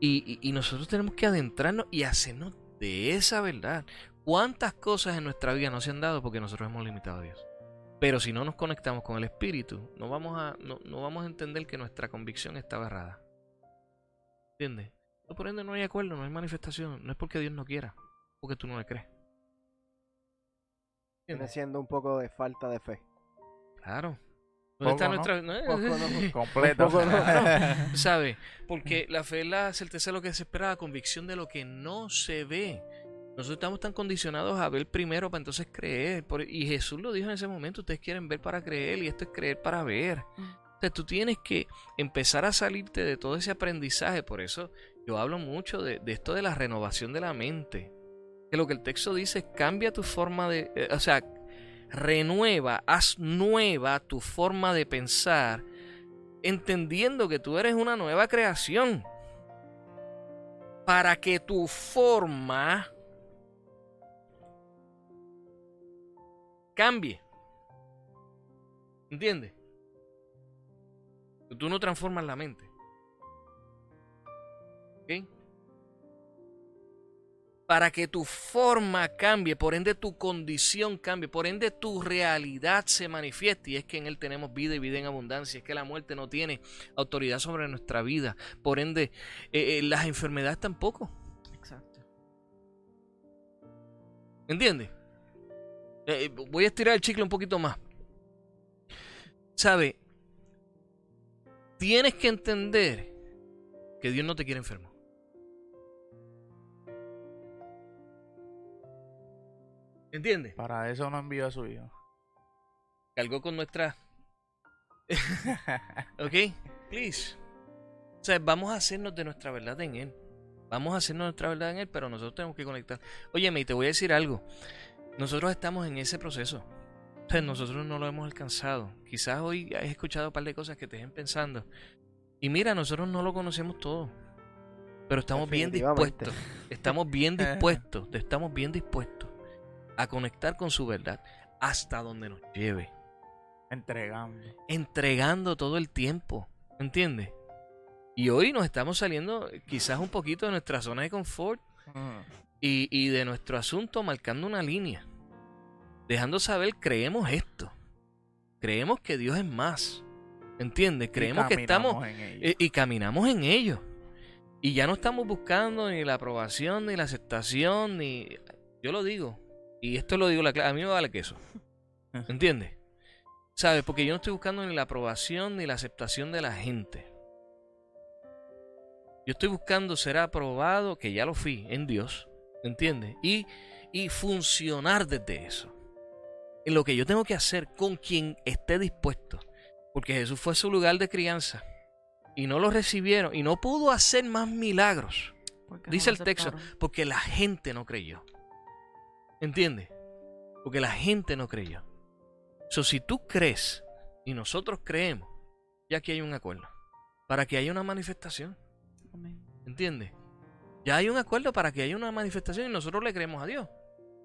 Speaker 4: Y, y- y nosotros tenemos que adentrarnos y hacernos de esa verdad. ¿Cuántas cosas en nuestra vida no se han dado porque nosotros hemos limitado a Dios? Pero si no nos conectamos con el Espíritu, no vamos a, no, no vamos a entender que nuestra convicción está errada. ¿Entiendes? No, Por ende no hay acuerdo, no hay manifestación. No es porque Dios no quiera, porque tú no le crees.
Speaker 1: Viene siendo un poco de falta de fe.
Speaker 4: Claro. ¿Dónde está
Speaker 2: ¿no?
Speaker 4: nuestra.? no,
Speaker 1: Poco, ¿no?
Speaker 2: Completo.
Speaker 1: Un poco no.
Speaker 4: ¿Sabe? Porque la fe es la certeza de lo que se espera, la convicción de lo que no se ve. Nosotros estamos tan condicionados a ver primero para entonces creer. Y Jesús lo dijo en ese momento, ustedes quieren ver para creer y esto es creer para ver.
Speaker 3: Mm.
Speaker 4: O sea, tú tienes que empezar a salirte de todo ese aprendizaje. Por eso yo hablo mucho de, de esto de la renovación de la mente. Que lo que el texto dice es cambia tu forma de... eh, o sea, renueva, haz nueva tu forma de pensar entendiendo que tú eres una nueva creación. Para que tu forma cambie. ¿Entiendes? Tú no transformas la mente. ¿Ok? Para que tu forma cambie, por ende tu condición cambie, por ende tu realidad se manifieste. Y es que en Él tenemos vida y vida en abundancia. Es que la muerte no tiene autoridad sobre nuestra vida. Por ende, eh, eh, las enfermedades tampoco.
Speaker 3: Exacto.
Speaker 4: ¿Entiendes? Eh, voy a estirar el chicle un poquito más. ¿Sabe? Tienes que entender que Dios no te quiere enfermo. ¿Entiendes?
Speaker 2: Para eso no envió a su hijo.
Speaker 4: Cargó con nuestra... ¿Ok? Please. O sea, vamos a hacernos de nuestra verdad en Él. Vamos a hacernos nuestra verdad en Él, pero nosotros tenemos que conectar. Óyeme, y te voy a decir algo. Nosotros estamos en ese proceso. O sea, nosotros no lo hemos alcanzado. Quizás hoy has escuchado un par de cosas que te dejen pensando. Y mira, nosotros no lo conocemos todo. Pero estamos bien dispuestos. Estamos bien dispuestos. Estamos bien dispuestos a conectar con su verdad hasta donde nos lleve
Speaker 2: Entregando.
Speaker 4: entregando todo el tiempo, ¿entiendes? Y hoy nos estamos saliendo quizás un poquito de nuestra zona de confort
Speaker 2: Mm.
Speaker 4: Y, y de nuestro asunto marcando una línea, dejando saber, creemos esto, creemos que Dios es más, ¿entiendes?
Speaker 2: Y
Speaker 4: Creemos que estamos eh, y caminamos en ello. Y ya no estamos buscando ni la aprobación, ni la aceptación, ni... Yo lo digo. Y esto lo digo, la a mí me vale queso. ¿Entiendes? ¿Sabes? Porque yo no estoy buscando ni la aprobación ni la aceptación de la gente. Yo estoy buscando ser aprobado, que ya lo fui, en Dios. ¿Entiendes? Y, y funcionar desde eso. En lo que yo tengo que hacer con quien esté dispuesto. Porque Jesús fue su lugar de crianza. Y no lo recibieron. Y no pudo hacer más milagros. Dice
Speaker 3: no
Speaker 4: el texto, porque la gente no creyó. ¿Entiendes? Porque la gente no creyó. So, si tú crees y nosotros creemos, ya que hay un acuerdo. Para que haya una manifestación. ¿Entiendes? Ya hay un acuerdo para que haya una manifestación y nosotros le creemos a Dios.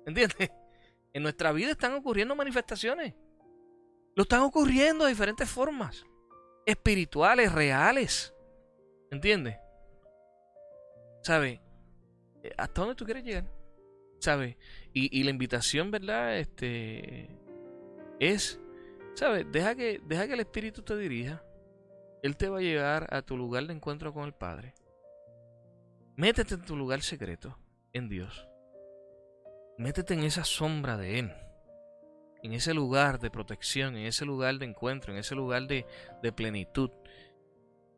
Speaker 4: ¿Entiendes? En nuestra vida están ocurriendo manifestaciones. Lo están ocurriendo de diferentes formas. Espirituales, reales. ¿Entiendes? ¿Sabes? Eh, ¿Hasta dónde tú quieres llegar? ¿Sabes? Y, y la invitación, ¿verdad? Este es, ¿sabes? Deja que, deja que el Espíritu te dirija. Él te va a llevar a tu lugar de encuentro con el Padre. Métete en tu lugar secreto, en Dios. Métete en esa sombra de Él. En ese lugar de protección, en ese lugar de encuentro, en ese lugar de, plenitud.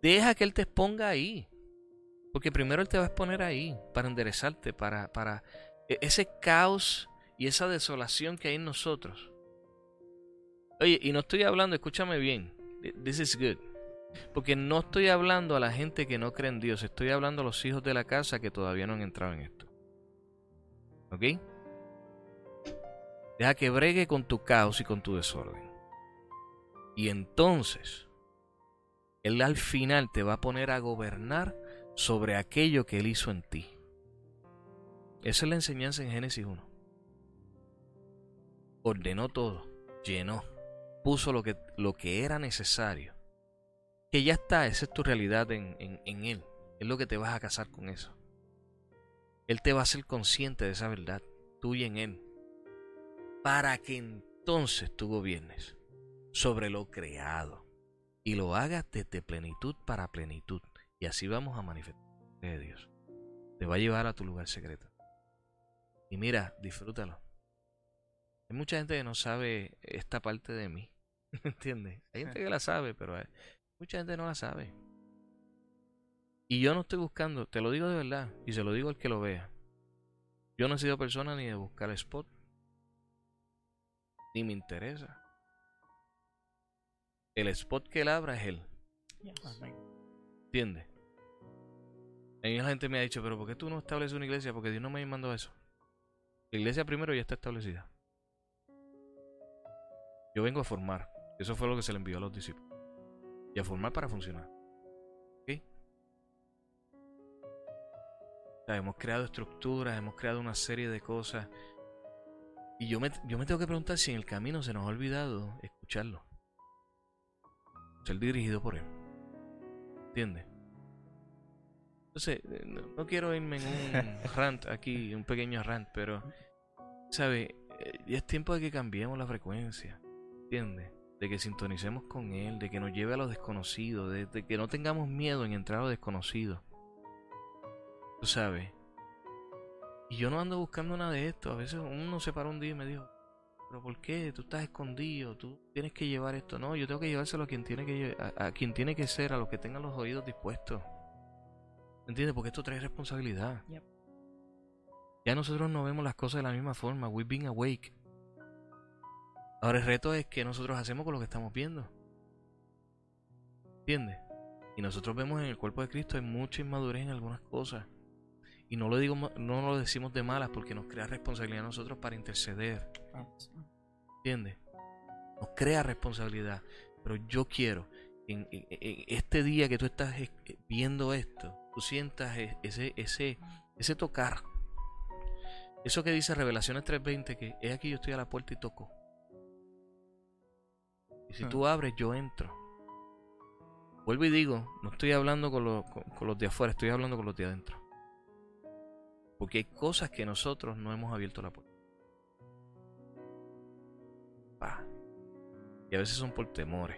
Speaker 4: Deja que Él te exponga ahí. Porque primero Él te va a exponer ahí para enderezarte, para, para e- ese caos y esa desolación que hay en nosotros. Oye, y no estoy hablando, escúchame bien. This is good. Porque no estoy hablando a la gente que no cree en Dios, estoy hablando a los hijos de la casa que todavía no han entrado en esto. ¿Ok? Deja que bregue con tu caos y con tu desorden. Y entonces, Él al final te va a poner a gobernar sobre aquello que Él hizo en ti. Esa es la enseñanza en Génesis 1. Ordenó todo, llenó, puso lo que, lo que era necesario. Que ya está, esa es tu realidad en, en, en Él. Es lo que te vas a casar con eso. Él te va a hacer consciente de esa verdad, tuya en Él. Para que entonces tú gobiernes sobre lo creado y lo hagas desde plenitud para plenitud. Y así vamos a manifestar de Dios. Te va a llevar a tu lugar secreto. Y mira, disfrútalo. Hay mucha gente que no sabe esta parte de mí. ¿Entiendes? Hay gente que la sabe, pero mucha gente no la sabe. Y yo no estoy buscando, te lo digo de verdad, y se lo digo al que lo vea. Yo no he sido persona ni de buscar spot. Ni me interesa. El spot que él abra es él. ¿Entiendes? A mí la gente me ha dicho, pero ¿por qué tú no estableces una iglesia? Porque Dios no me mandó eso. La iglesia primero ya está establecida. Yo vengo a formar. Eso fue lo que se le envió a los discípulos. Y a formar para funcionar. ¿Ok? O sea, hemos creado estructuras, hemos creado una serie de cosas. Y yo me, yo me tengo que preguntar si en el camino se nos ha olvidado escucharlo. Ser dirigido por él. ¿Entiendes? Entonces, eh, no, no quiero irme en un rant aquí, un pequeño rant, pero, ¿sabe? Eh, Ya es tiempo de que cambiemos la frecuencia. ¿Entiendes? De que sintonicemos con Él, de que nos lleve a lo desconocido, de, de que no tengamos miedo en entrar a lo desconocido. Tú sabes. Y yo no ando buscando nada de esto. A veces uno se para un día y me dijo, pero ¿por qué? Tú estás escondido, tú tienes que llevar esto. No, yo tengo que llevárselo a quien tiene que, a, a quien tiene que ser, a los que tengan los oídos dispuestos. ¿Entiendes? Porque esto trae responsabilidad.
Speaker 3: Yep.
Speaker 4: Ya nosotros no vemos las cosas de la misma forma. We've been awake. Ahora el reto es que nosotros hacemos con lo que estamos viendo. ¿Entiendes? Y nosotros vemos en el cuerpo de Cristo hay mucha inmadurez en algunas cosas. Y no lo digo, no lo decimos de malas porque nos crea responsabilidad a nosotros para interceder. ¿Entiendes? Nos crea responsabilidad. Pero yo quiero, en- en este día que tú estás eh, viendo esto, tú sientas e- ese, ese, ese tocar. Eso que dice Revelaciones 3.20, que es aquí yo estoy a la puerta y toco. Y si
Speaker 2: Ah.
Speaker 4: tú abres, yo entro. Vuelvo y digo, no estoy hablando con, los- con- con los de afuera, estoy hablando con los de adentro. Porque hay cosas que nosotros no hemos abierto la puerta. Pa. Y a veces son por temores,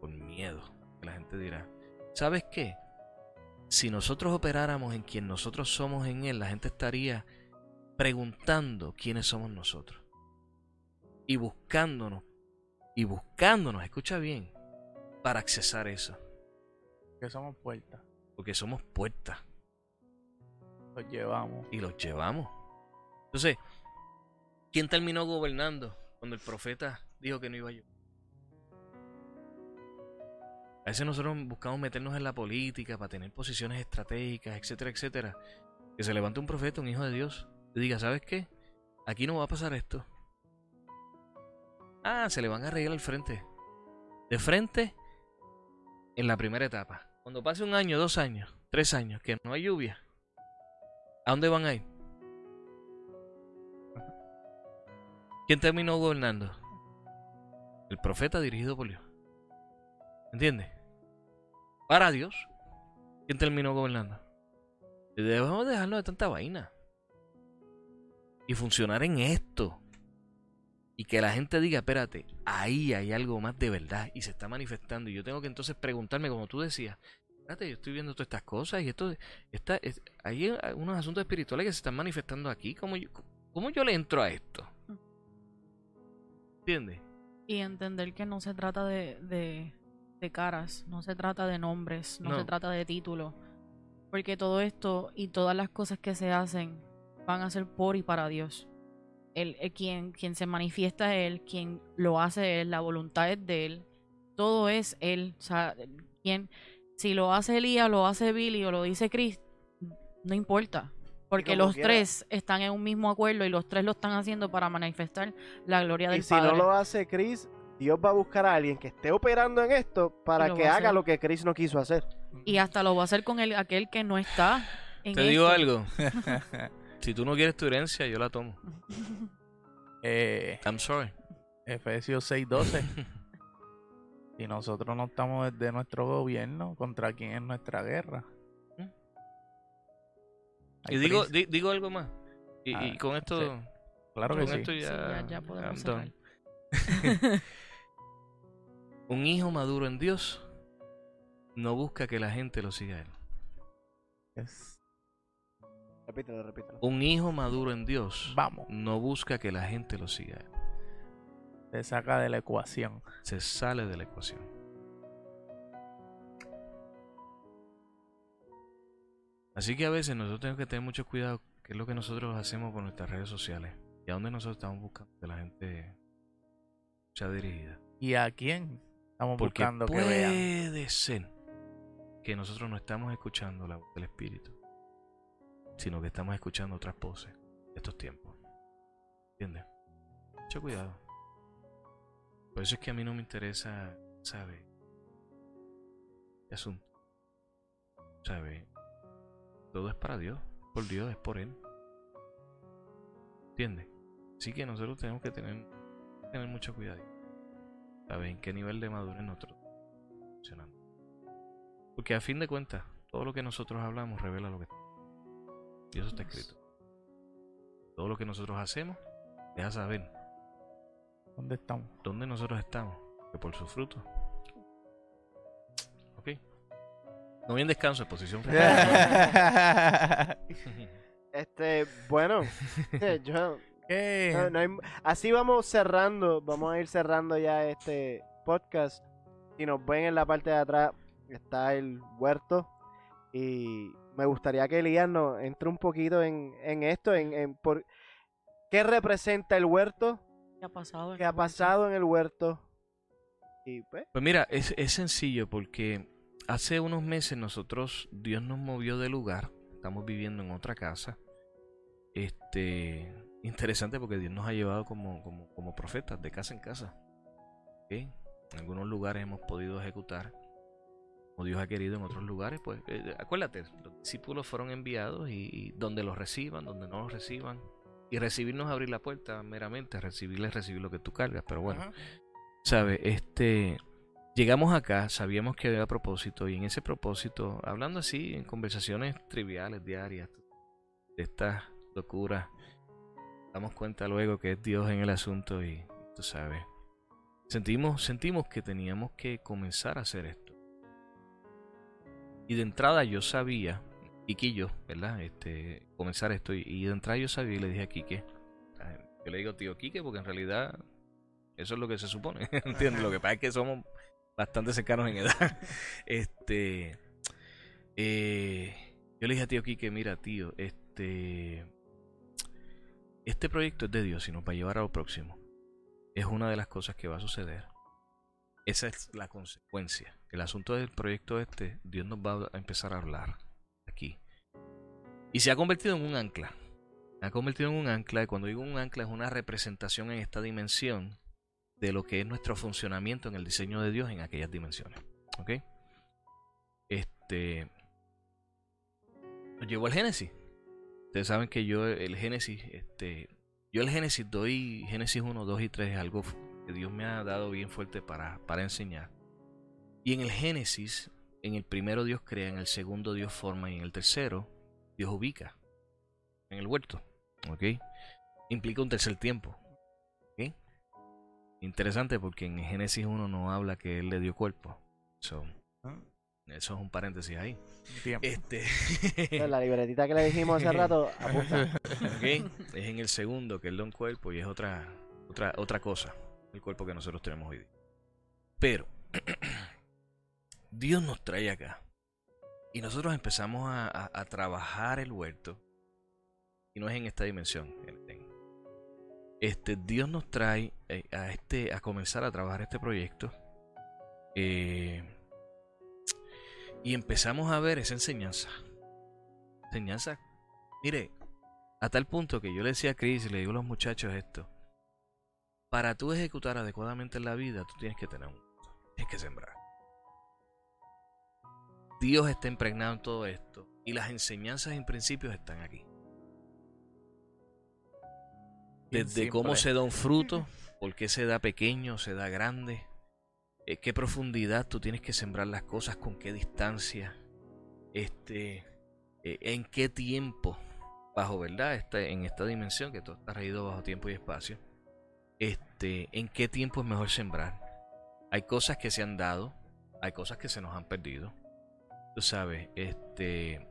Speaker 4: por miedo, que la gente dirá. ¿Sabes qué? Si nosotros operáramos en quien nosotros somos en Él, la gente estaría preguntando quiénes somos nosotros. Y buscándonos, y buscándonos, escucha bien, para accesar eso.
Speaker 2: Que somos puertas.
Speaker 4: Porque somos puertas.
Speaker 2: Los llevamos.
Speaker 4: y los llevamos. Entonces, ¿quién terminó gobernando cuando el profeta dijo que no iba a llover? A veces nosotros buscamos meternos en la política para tener posiciones estratégicas, etcétera, etcétera. Que se levante un profeta, un hijo de Dios, y diga, ¿sabes qué? Aquí no va a pasar esto. Ah, se le van a reír al frente. De frente, en la primera etapa. Cuando pase un año, dos años, tres años, que no hay lluvia, ¿A dónde van a ir? ¿Quién terminó gobernando? El profeta dirigido por Dios. ¿Entiendes? Para Dios. ¿Quién terminó gobernando? Debemos dejarnos de tanta vaina. Y funcionar en esto. Y que la gente diga, espérate, ahí hay algo más de verdad y se está manifestando. Y yo tengo que entonces preguntarme, como tú decías, espérate, yo estoy viendo todas estas cosas y esto, es- hay unos asuntos espirituales que se están manifestando aquí. ¿Cómo yo, cómo yo le entro a esto? ¿Entiendes?
Speaker 3: Y entender que no se trata de, de, de caras, no se trata de nombres, no,
Speaker 4: No.
Speaker 3: se trata de títulos. Porque todo esto y todas las cosas que se hacen van a ser por y para Dios. Él, eh, quien, quien se manifiesta es Él, quien lo hace Él, la voluntad es de Él. Todo es Él. O sea, quien, si lo hace Elías, lo hace Billy o lo dice Chris, no importa. Porque los
Speaker 1: quiera.
Speaker 3: tres están en un mismo acuerdo y los tres lo están haciendo para manifestar la gloria del
Speaker 1: Y si
Speaker 3: Padre.
Speaker 1: no lo hace Chris, Dios va a buscar a alguien que esté operando en esto para que haga lo que Chris no quiso hacer.
Speaker 3: Y hasta lo va a hacer con el, aquel que no está en
Speaker 4: Te digo
Speaker 3: esto.
Speaker 4: algo. si tú no quieres tu herencia, yo la tomo.
Speaker 2: Eh,
Speaker 4: I'm sorry.
Speaker 2: Efesios 6:12. Si nosotros no estamos desde nuestro gobierno, ¿contra quién es nuestra guerra? Hay
Speaker 4: Y digo, di- digo algo más. Y,
Speaker 2: Ah,
Speaker 4: y con esto,
Speaker 2: sí. claro que
Speaker 4: con
Speaker 2: sí.
Speaker 4: esto ya,
Speaker 3: ya- ya podemos.
Speaker 4: Un hijo maduro en Dios no busca que la gente lo siga a él.
Speaker 2: Es-
Speaker 1: Repítelo, repítelo.
Speaker 4: Un hijo maduro en Dios
Speaker 2: Vamos,
Speaker 4: no busca que la gente lo siga
Speaker 2: te saca de la ecuación.
Speaker 4: Se sale de la ecuación. Así que a veces nosotros tenemos que tener mucho cuidado qué es lo que nosotros hacemos por nuestras redes sociales y a dónde nosotros estamos buscando que la gente sea dirigida.
Speaker 2: ¿Y a quién estamos
Speaker 4: Porque
Speaker 2: buscando que vean?
Speaker 4: puede ser que nosotros no estamos escuchando la voz del Espíritu, sino que estamos escuchando otras voces de estos tiempos. ¿Entiendes? Mucho cuidado. Por eso es que a mí no me interesa, ¿sabe? Este asunto. ¿Sabe? Todo es para Dios, por Dios, es por Él. ¿Entiendes? Así que nosotros tenemos que tener, tener mucho cuidado. ¿Sabes? ¿En qué nivel de madurez nosotros estamos funcionando? Porque a fin de cuentas, todo lo que nosotros hablamos revela lo que y eso está escrito. Todo lo que nosotros hacemos deja saber
Speaker 2: ¿Dónde estamos?
Speaker 4: dónde nosotros estamos, que por su fruto. Ok. No bien descanso, en posición fetal.
Speaker 1: Este, bueno, yo no hay- así vamos cerrando, vamos a ir cerrando ya este podcast. Si nos ven en la parte de atrás está el huerto y me gustaría que Elías nos entre un poquito en, en esto, en, en por qué representa el huerto,
Speaker 3: ¿Qué ha pasado? en
Speaker 1: qué
Speaker 3: el momento?
Speaker 1: pasado en el huerto y pues
Speaker 4: Pues mira, es, es sencillo porque hace unos meses nosotros, Dios nos movió de lugar, estamos viviendo en otra casa. Este, interesante porque Dios nos ha llevado como, como, como profetas de casa en casa. En algunos lugares hemos podido ejecutar como Dios ha querido, en otros lugares, pues eh, acuérdate, los discípulos fueron enviados y, y donde los reciban, donde no los reciban. Y recibirnos abrir la puerta meramente, recibirles recibir lo que tú cargas, pero bueno.
Speaker 2: Ajá.
Speaker 4: ¿Sabe? Este. Llegamos acá, sabíamos que había propósito, y en ese propósito, hablando así, en conversaciones triviales, diarias, de estas locuras, damos cuenta luego que es Dios en el asunto, y tú sabes. Sentimos, sentimos que teníamos que comenzar a hacer esto. Y de entrada yo sabía, Kiki yo, ¿verdad? Este, comenzar esto, y, de entrada yo sabía y le dije a a- yo le digo tío Kike porque en realidad eso es lo que se supone, ¿entiendes? Lo que pasa es que somos bastante cercanos en edad. Este, eh, yo le dije a tío Kike, mira tío, este, este proyecto es de Dios y nos va a llevar a lo próximo. Es una de las cosas que va a suceder. Esa es la consecuencia. El asunto del proyecto este, Dios nos va a empezar a hablar aquí. Y se ha convertido en un ancla. Se ha convertido en un ancla. Y cuando digo un ancla es una representación en esta dimensión de lo que es nuestro funcionamiento en el diseño de Dios en aquellas dimensiones. ¿Ok? Este. Nos llevó al Génesis. Ustedes saben que yo el Génesis, este. Yo el Génesis doy Génesis 1, 2 y 3 es algo que Dios me ha dado bien fuerte para, para enseñar. Y en el Génesis, en el primero Dios crea, en el segundo Dios forma y en el tercero Dios ubica. En el huerto. ¿Ok? Implica un tercer tiempo. ¿Ok? Interesante porque en Génesis 1 no habla que Él le dio cuerpo. So,
Speaker 2: Ah.
Speaker 4: eso es un paréntesis ahí.
Speaker 2: Tiempo.
Speaker 4: Este.
Speaker 1: la libretita que le dijimos hace rato apunta.
Speaker 4: ¿ok? Es en el segundo que Él da un cuerpo y es otra, otra, otra cosa. El cuerpo que nosotros tenemos hoy día. Pero Dios nos trae acá. Y nosotros empezamos a, trabajar el huerto. Y no es en esta dimensión. en- en- Este, Dios nos trae eh, a, este, a comenzar a trabajar este proyecto. Eh, y empezamos a ver esa enseñanza. Enseñanza. Mire, a tal punto que yo le decía a Chris y le digo a los muchachos esto. Para tú ejecutar adecuadamente en la vida, tú tienes que tener un tienes que sembrar. Dios está impregnado en todo esto y las enseñanzas y principios están aquí. Desde cómo se da un fruto, por qué se da pequeño, se da grande, eh, qué profundidad tú tienes que sembrar las cosas, con qué distancia, este, eh, en qué tiempo, bajo verdad, este, en esta dimensión que todo está regido bajo tiempo y espacio, este, en qué tiempo es mejor sembrar. Hay cosas que se han dado, hay cosas que se nos han perdido. Tú sabes, este,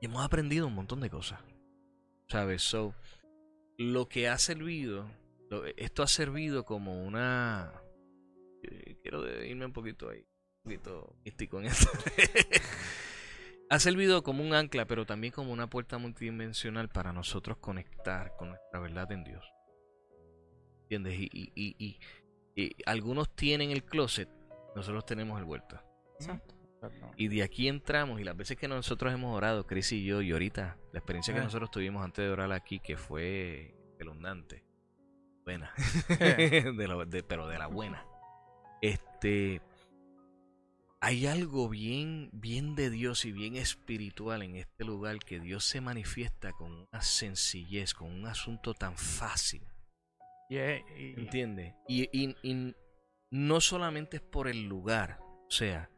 Speaker 4: y hemos aprendido un montón de cosas. ¿Sabes? So, lo que ha servido, esto ha servido como una... eh, Quiero irme un poquito ahí, un poquito místico en esto. ha servido como un ancla, pero también como una puerta multidimensional para nosotros conectar con nuestra verdad en Dios. ¿Entiendes? Y, y- y- y- y algunos tienen el closet, nosotros tenemos el vuelto.
Speaker 3: Exacto.
Speaker 4: Y de aquí entramos, y las veces que nosotros hemos orado, Chris y yo, y ahorita, la experiencia que
Speaker 2: Eh.
Speaker 4: nosotros tuvimos antes de orar aquí, que fue espeluznante. Buena. De lo- de- pero de la buena. Este. Hay algo bien, bien de Dios y bien espiritual en este lugar que Dios se manifiesta con una sencillez, con un asunto tan fácil.
Speaker 2: Y es- y-
Speaker 4: ¿Entiendes? Y, y- no solamente es por el lugar, o sea,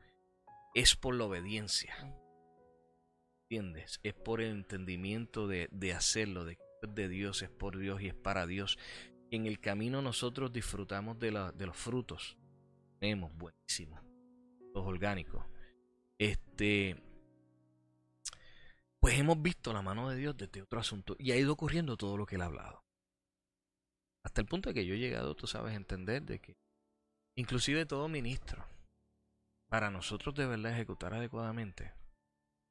Speaker 4: es por la obediencia. ¿Entiendes? Es por el entendimiento de, de hacerlo, de de Dios, es por Dios y es para Dios. En el camino nosotros disfrutamos de, la- de los frutos. Tenemos buenísimos, los orgánicos. Este, pues hemos visto la mano de Dios desde otro asunto y ha ido ocurriendo todo lo que él ha hablado. Hasta el punto de que yo he llegado, tú sabes, a entender de que inclusive todo ministro, para nosotros de verdad ejecutar adecuadamente,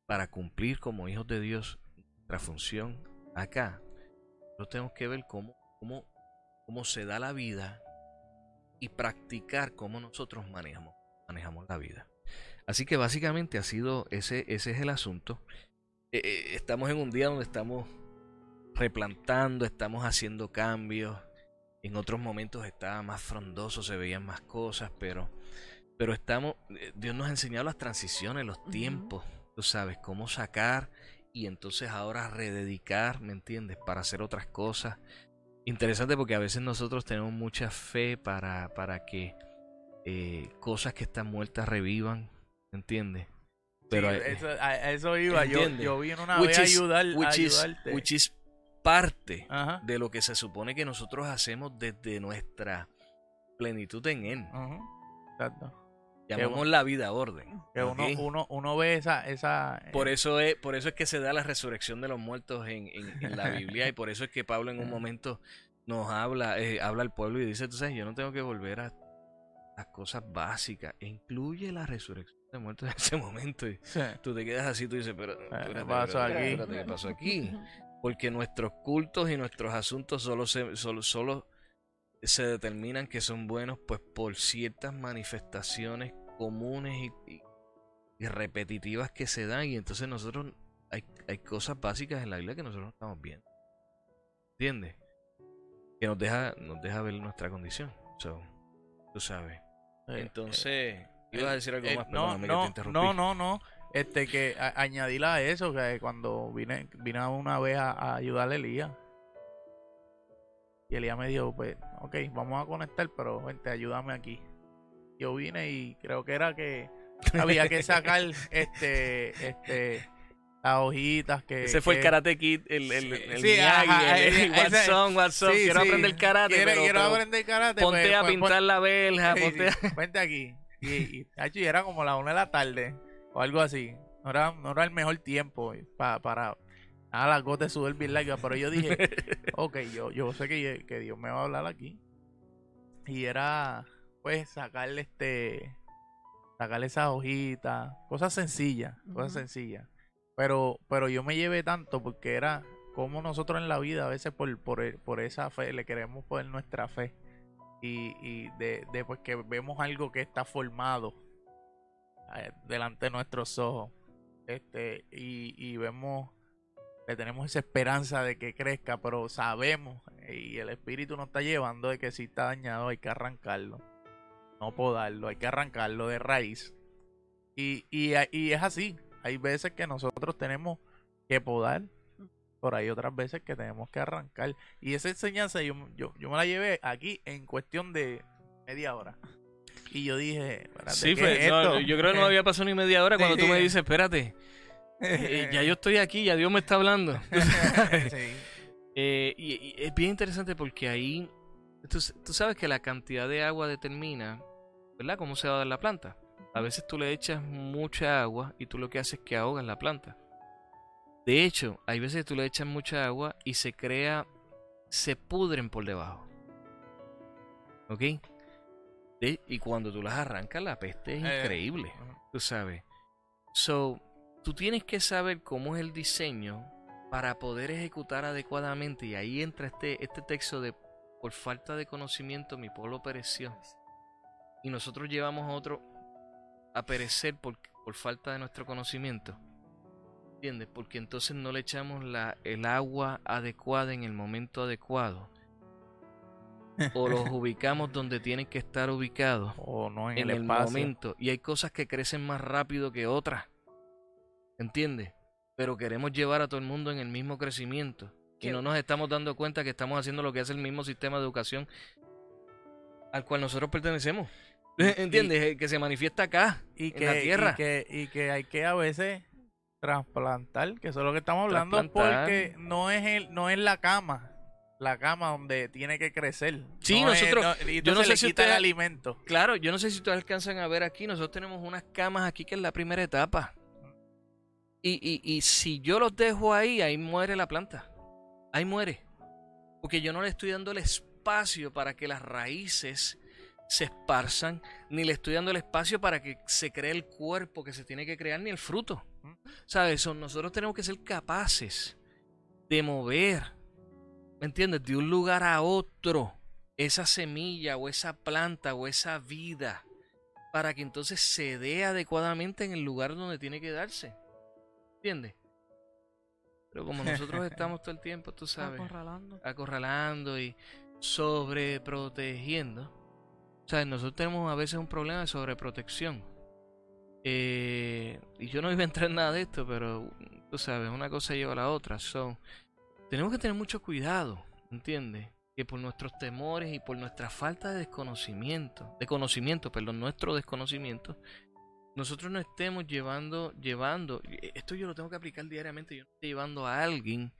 Speaker 4: para cumplir como hijos de Dios nuestra función acá, nosotros tenemos que ver cómo, cómo, cómo se da la vida y practicar cómo nosotros manejamos, manejamos la vida. Así que básicamente ha sido ese, ese es el asunto. Eh, eh, estamos en un día donde estamos replantando, estamos haciendo cambios. En otros momentos estaba más frondoso, se veían más cosas, pero, pero estamos, eh, Dios nos ha enseñado las transiciones, los tiempos, tú sabes, cómo sacar y entonces ahora rededicar, ¿me entiendes? Para hacer otras cosas. Interesante porque a veces nosotros tenemos mucha fe para, para que eh, cosas que están muertas revivan, ¿me entiendes? Pero
Speaker 2: Sí,
Speaker 4: eh,
Speaker 2: eso, a, eso iba. Yo, yo vine una
Speaker 4: Which
Speaker 2: vez
Speaker 4: is-
Speaker 2: ayudar, a
Speaker 4: which is-
Speaker 2: ayudarte.
Speaker 4: which is parte
Speaker 2: Ajá.
Speaker 4: de lo que se supone que nosotros hacemos desde nuestra plenitud en Él.
Speaker 2: Ajá. Exacto.
Speaker 4: Llamamos la vida orden.
Speaker 2: Que uno,
Speaker 4: ¿ok?
Speaker 2: uno, uno ve esa, esa
Speaker 4: Por eso es, por eso es que se da la resurrección de los muertos en, en- en la Biblia y por eso es que Pablo en un momento nos habla, eh, habla al pueblo y dice, tú sabes, yo no tengo que volver a las cosas básicas. E incluye la resurrección de muertos en ese momento. Y
Speaker 2: Sí.
Speaker 4: tú te quedas así, tú dices, pero espérate, ¿qué pasó aquí? Porque nuestros cultos y nuestros asuntos solo se, solo, solo se determinan que son buenos pues por ciertas manifestaciones comunes y, y- y repetitivas que se dan y entonces nosotros hay, hay cosas básicas en la Biblia que nosotros no estamos viendo. ¿Entiendes? Que nos deja, nos deja ver nuestra condición. So, tú sabes.
Speaker 2: Sí.
Speaker 4: Entonces, ibas a decir algo
Speaker 2: Eh,
Speaker 4: más,
Speaker 2: no, no, no, no, no. Este que a- añadirle a eso que cuando vine, vine una vez a, a ayudarle a Elías. Y Elías me dijo, pues, ok, vamos a conectar, pero vente, ayúdame aquí. Yo vine y creo que era que había que sacar este, este, las hojitas que.
Speaker 4: Ese fue el Karate Kid, el, el, el,
Speaker 2: Sí,
Speaker 4: Miyagi,
Speaker 2: ajá,
Speaker 4: el- el up,
Speaker 2: Sí,
Speaker 4: quiero
Speaker 2: sí.
Speaker 4: aprender karate,
Speaker 2: Quiero,
Speaker 4: pero,
Speaker 2: quiero
Speaker 4: pero
Speaker 2: aprender karate.
Speaker 4: ponte
Speaker 2: pues,
Speaker 4: a
Speaker 2: pues,
Speaker 4: pintar la verja, ponte
Speaker 2: sí, Vente aquí. Y, y, y era como la una de la tarde o algo así. No era, no era el mejor tiempo pa- para nada las gotas de sudor bien largas. Pero yo dije, ok, yo, yo sé que, que Dios me va a hablar aquí. Y era, pues, sacarle este, sacarle esas hojitas, cosas sencillas, cosas sencillas. Pero, pero yo me llevé tanto porque era como nosotros en la vida a veces por, por, el- por esa fe le queremos poner nuestra fe y, y de, de, pues que vemos algo que está formado eh, delante de nuestros ojos este y, y vemos que tenemos esa esperanza de que crezca, pero sabemos y el espíritu nos está llevando de que si está dañado hay que arrancarlo. No podarlo, hay que arrancarlo de raíz. Y, y, y es así. Hay veces que nosotros tenemos que podar, por ahí otras veces que tenemos que arrancar. Y esa enseñanza yo, yo, yo me la llevé aquí en cuestión de media hora. Y yo dije,
Speaker 4: sí, fue, yo creo que no había pasado ni media hora cuando tú me dices, espérate, eh, ya yo estoy aquí, ya Dios me está hablando. Eh, y, es bien interesante porque ahí, tú, tú, sabes que la cantidad de agua determina, ¿verdad? Cómo se va a dar la planta. A veces tú le echas mucha agua y tú lo que haces es que ahogas la planta. De hecho, hay veces que tú le echas mucha agua y se crea, se pudren por debajo. ¿Ok? Y cuando tú las arrancas, la peste es eh, increíble. Tú sabes. So, tú tienes que saber cómo es el diseño para poder ejecutar adecuadamente. Y ahí entra este, este texto de por falta de conocimiento mi pueblo pereció. Y nosotros llevamos a otro a perecer por, por falta de nuestro conocimiento. ¿Entiendes? Porque entonces no le echamos la, el agua adecuada en el momento adecuado o los ubicamos donde tienen que estar ubicados
Speaker 2: o no en,
Speaker 4: el, momento. Y hay cosas que crecen más rápido que otras. ¿Entiendes? Pero queremos llevar a todo el mundo en el mismo crecimiento. Y no nos estamos dando cuenta que estamos haciendo lo que hace el mismo sistema de educación al cual nosotros pertenecemos. ¿Entiendes? que se manifiesta acá, y en la tierra.
Speaker 2: Y que, y que hay que a veces trasplantar, que eso es lo que estamos hablando, porque no es, el, no es la cama la cama donde tiene que crecer.
Speaker 4: Sí, nosotros. yo no sé si
Speaker 2: el alimento.
Speaker 4: Claro, yo no sé si ustedes alcanzan a ver aquí. Nosotros tenemos unas camas aquí que es la primera etapa. Y, y, y si yo los dejo ahí, ahí muere la planta. Ahí muere. Porque yo no le estoy dando el espacio para que las raíces se esparzan, ni le estoy dando el espacio para que se cree el cuerpo que se tiene que crear, ni el fruto. ¿Sabes? Nosotros tenemos que ser capaces de mover ¿me entiendes? De un lugar a otro, esa semilla o esa planta o esa vida, para que entonces se dé adecuadamente en el lugar donde tiene que darse. ¿Entiendes? Pero como nosotros estamos todo el tiempo, tú sabes, acorralando, acorralando y sobreprotegiendo, o sea, nosotros tenemos a veces un problema de sobreprotección. Eh, y yo no iba a entrar en nada de esto, pero tú sabes, una cosa lleva a la otra. So, tenemos que tener mucho cuidado, ¿entiendes? Que por nuestros temores y por nuestra falta de desconocimiento, de conocimiento, perdón, nuestro desconocimiento, nosotros no estemos llevando, llevando, esto yo lo tengo que aplicar diariamente, yo no estoy llevando a alguien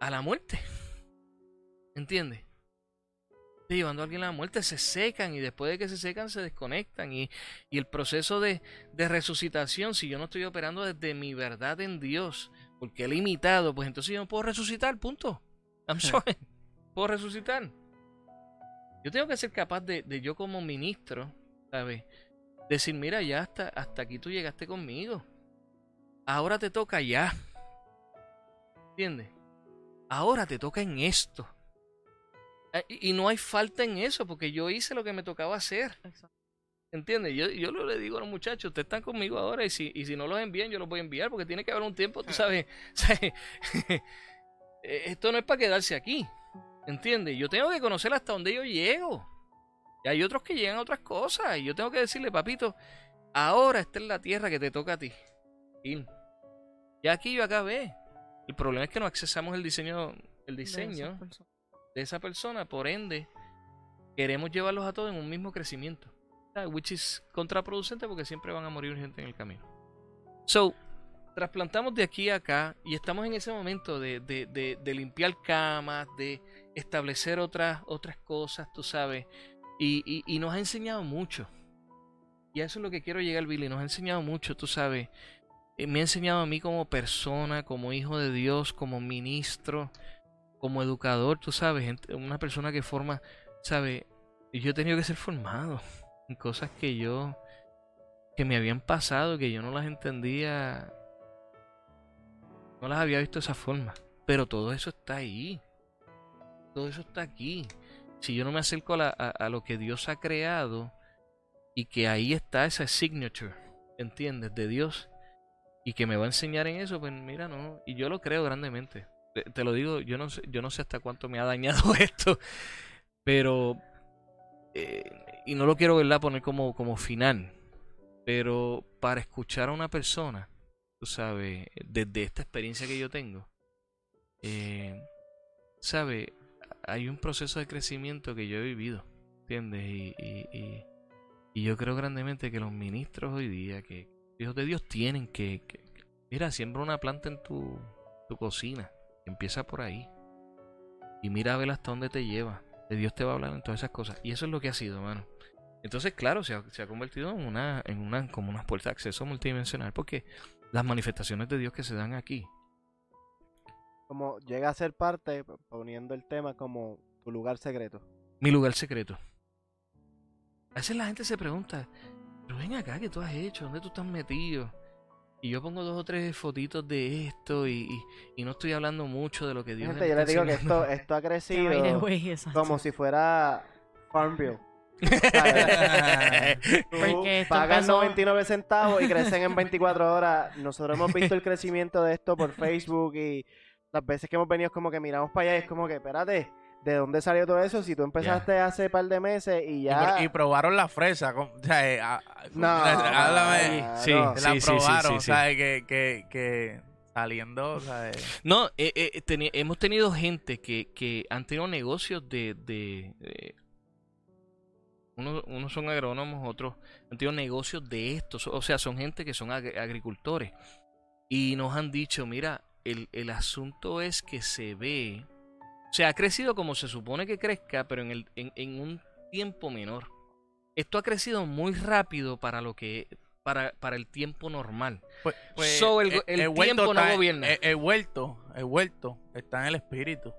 Speaker 4: a la muerte. ¿Entiendes? Estoy llevando a alguien a la muerte, se secan y después de que se secan se desconectan. Y, y el proceso de, de resucitación, si yo no estoy operando desde mi verdad en Dios, porque he limitado, pues entonces yo no puedo resucitar, punto. I'm sorry. puedo resucitar. Yo tengo que ser capaz de, de yo como ministro, ¿sabes? Decir, mira, ya hasta, hasta aquí tú llegaste conmigo. Ahora te toca ya. ¿Entiendes? Ahora te toca en esto. Eh, y no hay falta en eso, porque yo hice lo que me tocaba hacer. Exacto. ¿Entiendes? Yo, yo le digo a los muchachos, ustedes están conmigo ahora y si, y si no los envían, yo los voy a enviar porque tiene que haber un tiempo, tú sabes. Esto no es para quedarse aquí. ¿Entiendes? Yo tengo que conocer hasta dónde yo llego. Y hay otros que llegan a otras cosas. Y yo tengo que decirle, papito, ahora esta es la tierra que te toca a ti. Y ya aquí yo acabé. El problema es que no accesamos el diseño, el diseño de esa persona. Por ende, queremos llevarlos a todos en un mismo crecimiento. Which is contraproducente porque siempre van a morir gente en el camino. So, trasplantamos de aquí a acá y estamos en ese momento de, de, de, limpiar camas, de establecer otras, otras cosas, tú sabes. Y, y, nos ha enseñado mucho. Y eso es lo que quiero llegar, Billy. Nos ha enseñado mucho, tú sabes. Eh, me ha enseñado a mí como persona, como hijo de Dios, como ministro, como educador, tú sabes. Una persona que forma, ¿sabes? Y yo he tenido que ser formado cosas que yo que me habían pasado que yo no las entendía no las había visto de esa forma pero todo eso está ahí todo eso está aquí si yo no me acerco a, a, lo que Dios ha creado y que ahí está esa signature ¿entiendes? de Dios y que me va a enseñar en eso, pues mira, no. Y yo lo creo grandemente. Te, lo digo, yo no yo no sé hasta cuánto me ha dañado esto, pero eh, y no lo quiero ¿verdad? poner como, como final, pero para escuchar a una persona, tú sabes, desde esta experiencia que yo tengo, eh, ¿sabes? Hay un proceso de crecimiento que yo he vivido, ¿entiendes? Y, y, yo creo grandemente que los ministros hoy día, que hijos de Dios tienen que, que- que- mira, siembra una planta en tu, tu cocina, empieza por ahí. Y mira a ver hasta dónde te lleva. De Dios te va a hablar en todas esas cosas. Y eso es lo que ha sido, mano. Entonces, claro, se ha, se ha convertido en una, en una, como una puerta de acceso multidimensional, porque las manifestaciones de Dios que se dan aquí.
Speaker 1: Como llega a ser parte, poniendo el tema como tu lugar secreto.
Speaker 4: Mi lugar secreto. A veces la gente se pregunta, pero ven acá, ¿qué tú has hecho? ¿Dónde tú estás metido? Y yo pongo dos o tres fotitos de esto y, y- y no estoy hablando mucho de lo que Dios
Speaker 1: Gente,
Speaker 4: me
Speaker 1: yo
Speaker 4: está
Speaker 1: les digo que esto, esto ha crecido como si fuera Farmville.
Speaker 3: Porque
Speaker 1: pagas
Speaker 3: empezó-
Speaker 1: 99 centavos y crecen en 24 horas. Nosotros hemos visto el crecimiento de esto por Facebook y las veces que hemos venido es como que miramos para allá y es como que, espérate, ¿de dónde salió todo eso? Si tú empezaste hace par de meses y ya...
Speaker 2: y probaron la fresa. con- o sea, eh, a-
Speaker 1: No,
Speaker 2: háblame.
Speaker 4: Sí,
Speaker 1: no.
Speaker 2: La
Speaker 4: sí, sí, sí,
Speaker 2: probaron. Que, que, que saliendo, ¿sabes?
Speaker 4: No, eh, eh, hemos tenido gente que, que han tenido negocios de... de, de- unos, unos son agrónomos, otros han tenido negocios de estos. O sea, son gente que son ag- agricultores. Y nos han dicho, mira, el, el asunto es que se ve... O sea, ha crecido como se supone que crezca, pero en, el, en, en un tiempo menor. Esto ha crecido muy rápido para lo que... Para, para el tiempo normal.
Speaker 2: Pues, pues,
Speaker 4: So, el-
Speaker 2: eh,
Speaker 4: el tiempo no gobierna.
Speaker 2: eh, El, huerto, el huerto está en el espíritu.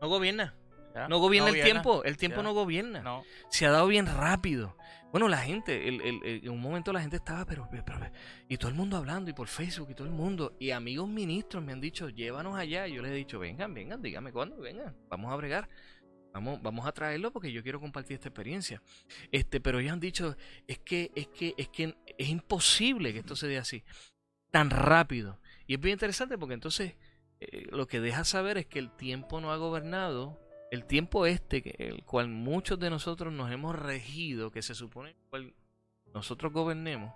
Speaker 4: No gobierna.
Speaker 2: ¿Ya?
Speaker 4: No gobierna el
Speaker 2: gobierna.
Speaker 4: tiempo. El tiempo
Speaker 2: Ya.
Speaker 4: no gobierna.
Speaker 2: No.
Speaker 4: se ha dado bien rápido. Bueno, la gente, el- el- el- en un momento la gente estaba, pero- y todo el mundo hablando, y por Facebook, y todo el mundo, y amigos ministros me han dicho, llévanos allá, y yo les he dicho, vengan, vengan, dígame cuándo, vengan, vamos a bregar, vamos, vamos a traerlo porque yo quiero compartir esta experiencia. Este, pero ellos han dicho, es que, es que, es que es imposible que esto se dé así, tan rápido. Y es bien interesante porque entonces eh, lo que deja saber es que el tiempo no ha gobernado el tiempo este, el cual muchos de nosotros nos hemos regido, que se supone el cual nosotros gobernemos,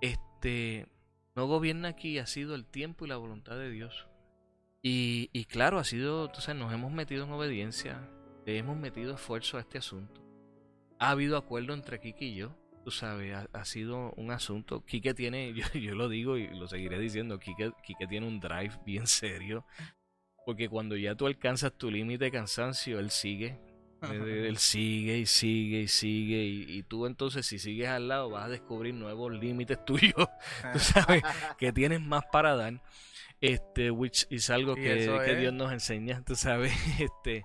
Speaker 4: este no gobierna aquí, ha sido el tiempo y la voluntad de Dios. Y, y claro, ha sido, entonces nos hemos metido en obediencia, le hemos metido esfuerzo a este asunto. Ha habido acuerdo entre Kiki y yo, tú sabes, ha, sido un asunto. Kike tiene, yo, yo lo digo y lo seguiré diciendo, Kike tiene un drive bien serio. Porque cuando ya tú alcanzas tu límite de cansancio, él sigue. Él, sigue y sigue y sigue. Y, y tú entonces, si sigues al lado, vas a descubrir nuevos límites tuyos. Tú sabes que tienes más para dar. Este, which es algo que. Dios nos enseña, tú sabes. Este,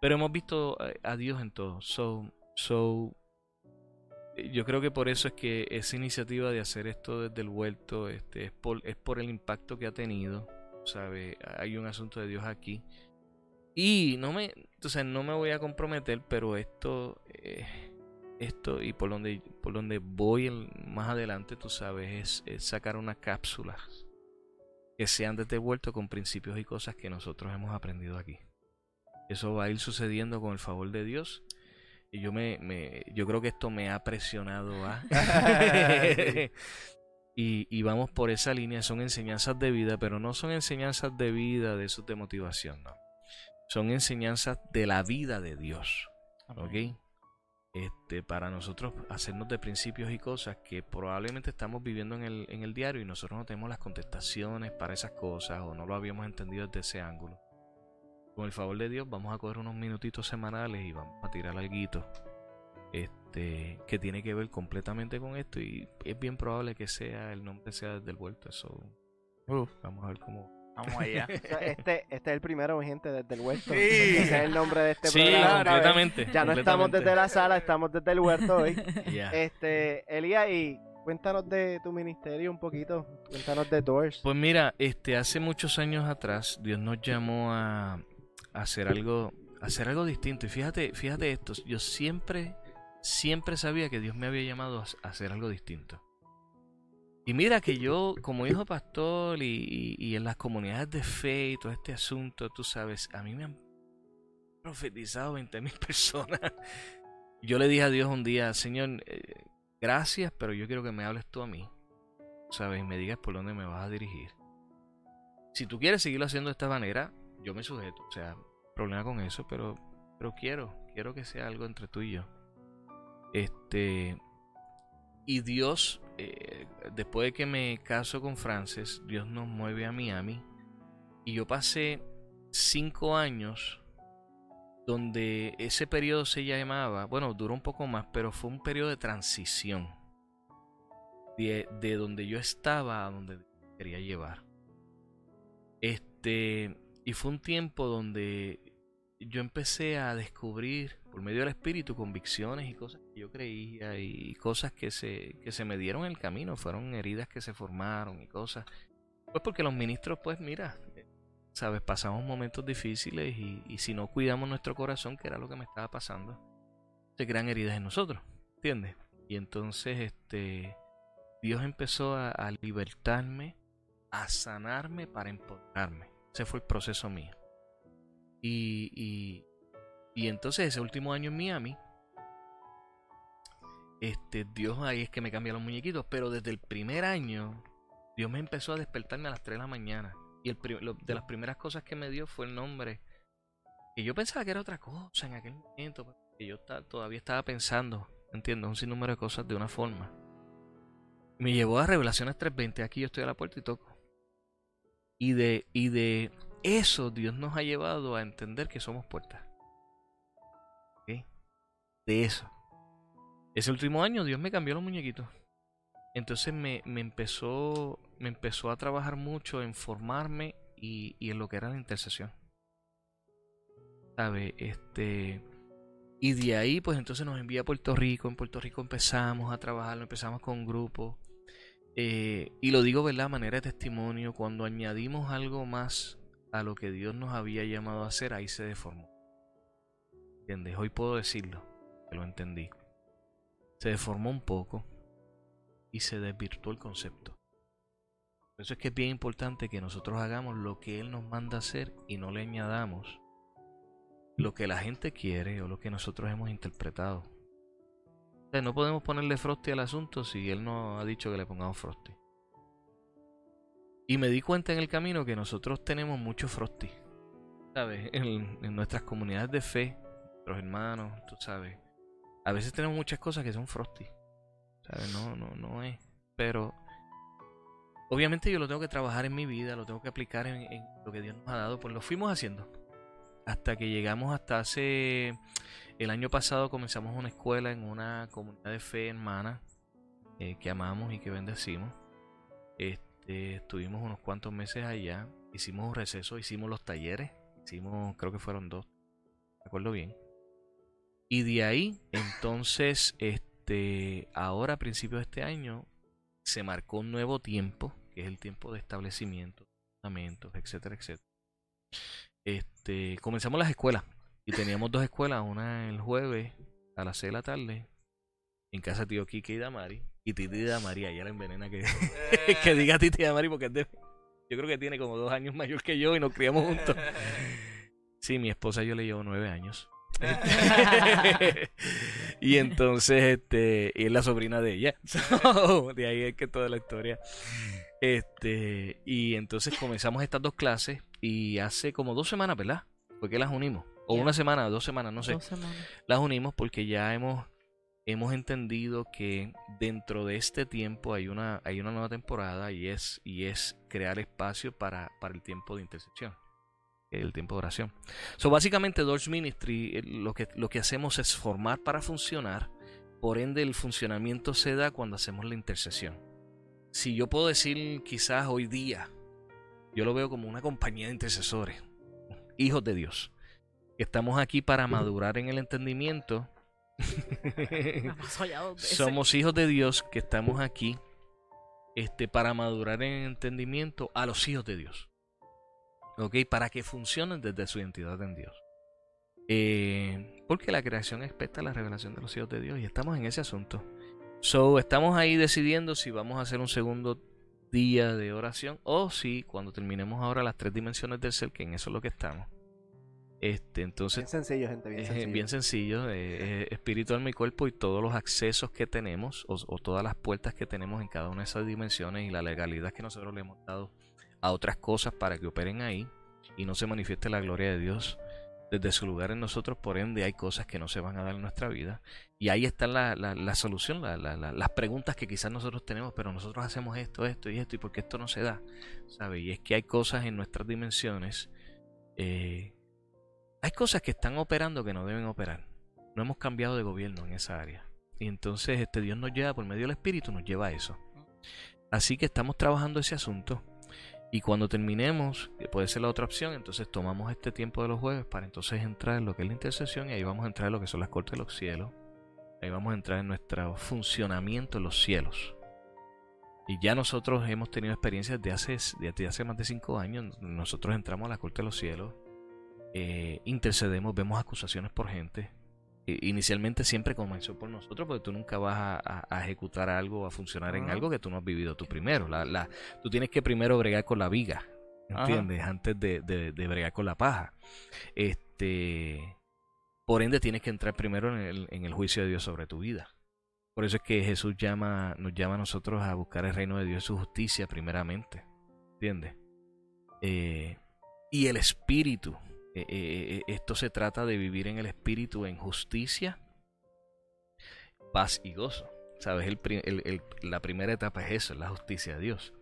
Speaker 4: pero hemos visto a- a Dios en todo. So, so, eh, yo creo que por eso es que esa iniciativa de hacer esto desde el huerto este, es, por, es por el impacto que ha tenido. ¿Sabe? Hay un asunto de Dios aquí. Y no me, entonces no me voy a comprometer, pero esto, eh, esto y por donde, por donde voy el- más adelante, tú sabes, es, es sacar unas cápsulas que sean desde el huerto con principios y cosas que nosotros hemos aprendido aquí. Eso va a ir sucediendo con el favor de Dios. Y yo me, me yo creo que esto me ha presionado a y, y vamos por esa línea, son enseñanzas de vida, pero no son enseñanzas de vida de eso de motivación, no. Son enseñanzas de la vida de Dios. ¿Ok? Este, para nosotros hacernos de principios y cosas que probablemente estamos viviendo en el, en el diario y nosotros no tenemos las contestaciones para esas cosas o no lo habíamos entendido desde ese ángulo. Con el favor de Dios vamos a coger unos minutitos semanales y vamos a tirar algo este, que tiene que ver completamente con esto y es bien probable que sea el nombre sea desde el vuelto. Eso vamos a ver cómo.
Speaker 2: vamos allá.
Speaker 1: O sea, este, este es el primero, mi gente, desde el huerto.
Speaker 2: Sí.
Speaker 1: Ese es el nombre de este
Speaker 4: sí,
Speaker 1: programa.
Speaker 4: completamente.
Speaker 1: Ya no estamos desde la sala, estamos desde el huerto hoy.
Speaker 4: Ya.
Speaker 1: Este, Elías, y cuéntanos de tu ministerio un poquito. Cuéntanos de Doors.
Speaker 4: Pues mira, este, hace muchos años atrás, Dios nos llamó a, a hacer algo, a hacer algo distinto. Y fíjate, fíjate esto, yo siempre, siempre sabía que Dios me había llamado a, hacer algo distinto. Y mira que yo, como hijo pastor y, en las comunidades de fe y todo este asunto, tú sabes, a mí me han profetizado 20 mil personas. Yo le dije a Dios un día, Señor, eh, gracias, pero yo quiero que me hables tú a mí, ¿sabes? Y me digas por dónde me vas a dirigir. Si tú quieres seguirlo haciendo de esta manera, yo me sujeto, o sea, problema con eso, pero, pero quiero, quiero que sea algo entre tú y yo. Este, y Dios, eh, después de que me caso con Frances, Dios nos mueve a Miami. Y yo pasé cinco años donde ese periodo se llamaba, bueno, duró un poco más, pero fue un periodo de transición. De, de donde yo estaba a donde quería llevar. Este, y fue un tiempo donde yo empecé a descubrir por medio del espíritu convicciones y cosas que yo creía y cosas que se, que se me dieron en el camino, fueron heridas que se formaron y cosas. Pues porque los ministros, pues mira, sabes, pasamos momentos difíciles y, y si no cuidamos nuestro corazón, que era lo que me estaba pasando, se crean heridas en nosotros, ¿entiendes? Y entonces, este, Dios empezó a, a libertarme, a sanarme para empoderarme. Ese fue el proceso mío. Y, y, y entonces ese último año en Miami, este, Dios ahí es que me cambia los muñequitos, pero desde el primer año, Dios me empezó a despertarme a las 3 de la mañana. Y el, lo- de las primeras cosas que me dio fue el nombre. Que yo pensaba que era otra cosa en aquel momento, que yo todavía estaba pensando, entiendo, un sinnúmero de cosas de una forma. Me llevó a Revelaciones 3.20, aquí yo estoy a la puerta y toco. Y de, y de eso Dios nos ha llevado a entender que somos puertas. De eso. Ese último año Dios me cambió los muñequitos. Entonces me, me empezó me empezó a trabajar mucho en formarme y, y en lo que era la intercesión. ¿Sabe? Este. Y de ahí, pues entonces nos envía a Puerto Rico. En Puerto Rico empezamos a trabajar, empezamos con un grupo. Eh, y lo digo, ¿verdad? Manera de testimonio, cuando añadimos algo más a lo que Dios nos había llamado a hacer, ahí se deformó. ¿Entiendes? Hoy puedo decirlo, lo entendí. Se deformó un poco y se desvirtuó el concepto. Por eso es que es bien importante que nosotros hagamos lo que Él nos manda hacer y no le añadamos lo que la gente quiere o lo que nosotros hemos interpretado. No podemos ponerle frosty al asunto si Él no ha dicho que le pongamos frosty. Y me di cuenta en el camino que nosotros tenemos mucho frosty. ¿Sabes? En, en nuestras comunidades de fe, nuestros hermanos, tú sabes. A veces tenemos muchas cosas que son frosty. ¿Sabes? No, no, no es. Pero obviamente yo lo tengo que trabajar en mi vida, lo tengo que aplicar en, lo que Dios nos ha dado, pues lo fuimos haciendo. Hasta que llegamos hasta hace... El año pasado comenzamos una escuela en una comunidad de fe hermana eh, que amamos y que bendecimos. Este, estuvimos unos cuantos meses allá, hicimos un receso, hicimos los talleres, hicimos, creo que fueron dos, me acuerdo bien. Y de ahí, entonces, este, ahora a principios de este año, se marcó un nuevo tiempo, que es el tiempo de establecimiento, etcétera, etcétera. Este, comenzamos las escuelas y teníamos dos escuelas, una el jueves a las 6 de la tarde en casa de tío Kike y Damari y Titi Damari, ella la envenena que, que diga Titi Damari porque yo creo que tiene como dos años mayor que yo y nos criamos juntos. Sí, mi esposa yo le llevo nueve años. y entonces, este, y es la sobrina de ella. So, de ahí es que toda la historia. Este, y entonces comenzamos estas dos clases y hace como dos semanas, ¿verdad? Fue que las unimos. O una semana, dos semanas, no sé.
Speaker 3: Dos semanas.
Speaker 4: Las unimos porque ya hemos, hemos entendido que dentro de este tiempo hay una, hay una nueva temporada y es, y es crear espacio para, para el tiempo de intercesión. El tiempo de oración. So, básicamente, Doors Ministry, eh, lo que, lo que hacemos es formar para funcionar. Por ende, el funcionamiento se da cuando hacemos la intercesión. Si yo puedo decir, quizás hoy día, yo lo veo como una compañía de intercesores, hijos de Dios, estamos aquí para madurar en el entendimiento. Somos hijos de Dios que estamos aquí este, para madurar en el entendimiento a los hijos de Dios. ¿Ok? Para que funcionen desde su identidad en Dios. Eh, porque la creación expecta la revelación de los hijos de Dios y estamos en ese asunto. So, estamos ahí decidiendo si vamos a hacer un segundo día de oración o si cuando terminemos ahora las tres dimensiones del ser, que en eso es lo que estamos. Este, entonces,
Speaker 1: Bien sencillo, gente, bien
Speaker 4: es
Speaker 1: sencillo.
Speaker 4: bien sencillo, eh, es espíritu, alma y cuerpo y todos los accesos que tenemos o, o todas las puertas que tenemos en cada una de esas dimensiones y la legalidad que nosotros le hemos dado a otras cosas para que operen ahí y no se manifieste la gloria de Dios desde su lugar en nosotros, por ende hay cosas que no se van a dar en nuestra vida y ahí está la, la, la solución, la- la- la- las preguntas que quizás nosotros tenemos, pero nosotros hacemos esto, esto y esto y por qué esto no se da, ¿sabe? Y es que hay cosas en nuestras dimensiones eh, hay cosas que están operando que no deben operar. No hemos cambiado de gobierno en esa área. Y entonces este Dios nos lleva, por medio del Espíritu, nos lleva a eso. Así que estamos trabajando ese asunto. Y cuando terminemos, que puede ser la otra opción, entonces tomamos este tiempo de los jueves para entonces entrar en lo que es la intercesión y ahí vamos a entrar en lo que son las cortes de los cielos. Ahí vamos a entrar en nuestro funcionamiento en los cielos. Y ya nosotros hemos tenido experiencias de hace, desde hace más de cinco años. Nosotros entramos a la corte de los cielos eh, intercedemos, vemos acusaciones por gente. Inicialmente siempre comenzó por nosotros, porque tú nunca vas a, a- a ejecutar algo, a funcionar en algo que tú no has vivido tú primero. La, la- tú tienes que primero bregar con la viga,
Speaker 2: Ajá.
Speaker 4: ¿entiendes? Antes de, de- de bregar con la paja. Este, por ende, tienes que entrar primero en el, en el juicio de Dios sobre tu vida. Por eso es que Jesús llama, nos llama a nosotros a buscar el reino de Dios y su justicia primeramente. ¿Entiendes? Eh, y el espíritu. Eh, eh, eh, esto se trata de vivir en el espíritu en justicia, paz y gozo. ¿Sabes? El la primera etapa es eso, es la justicia de Dios.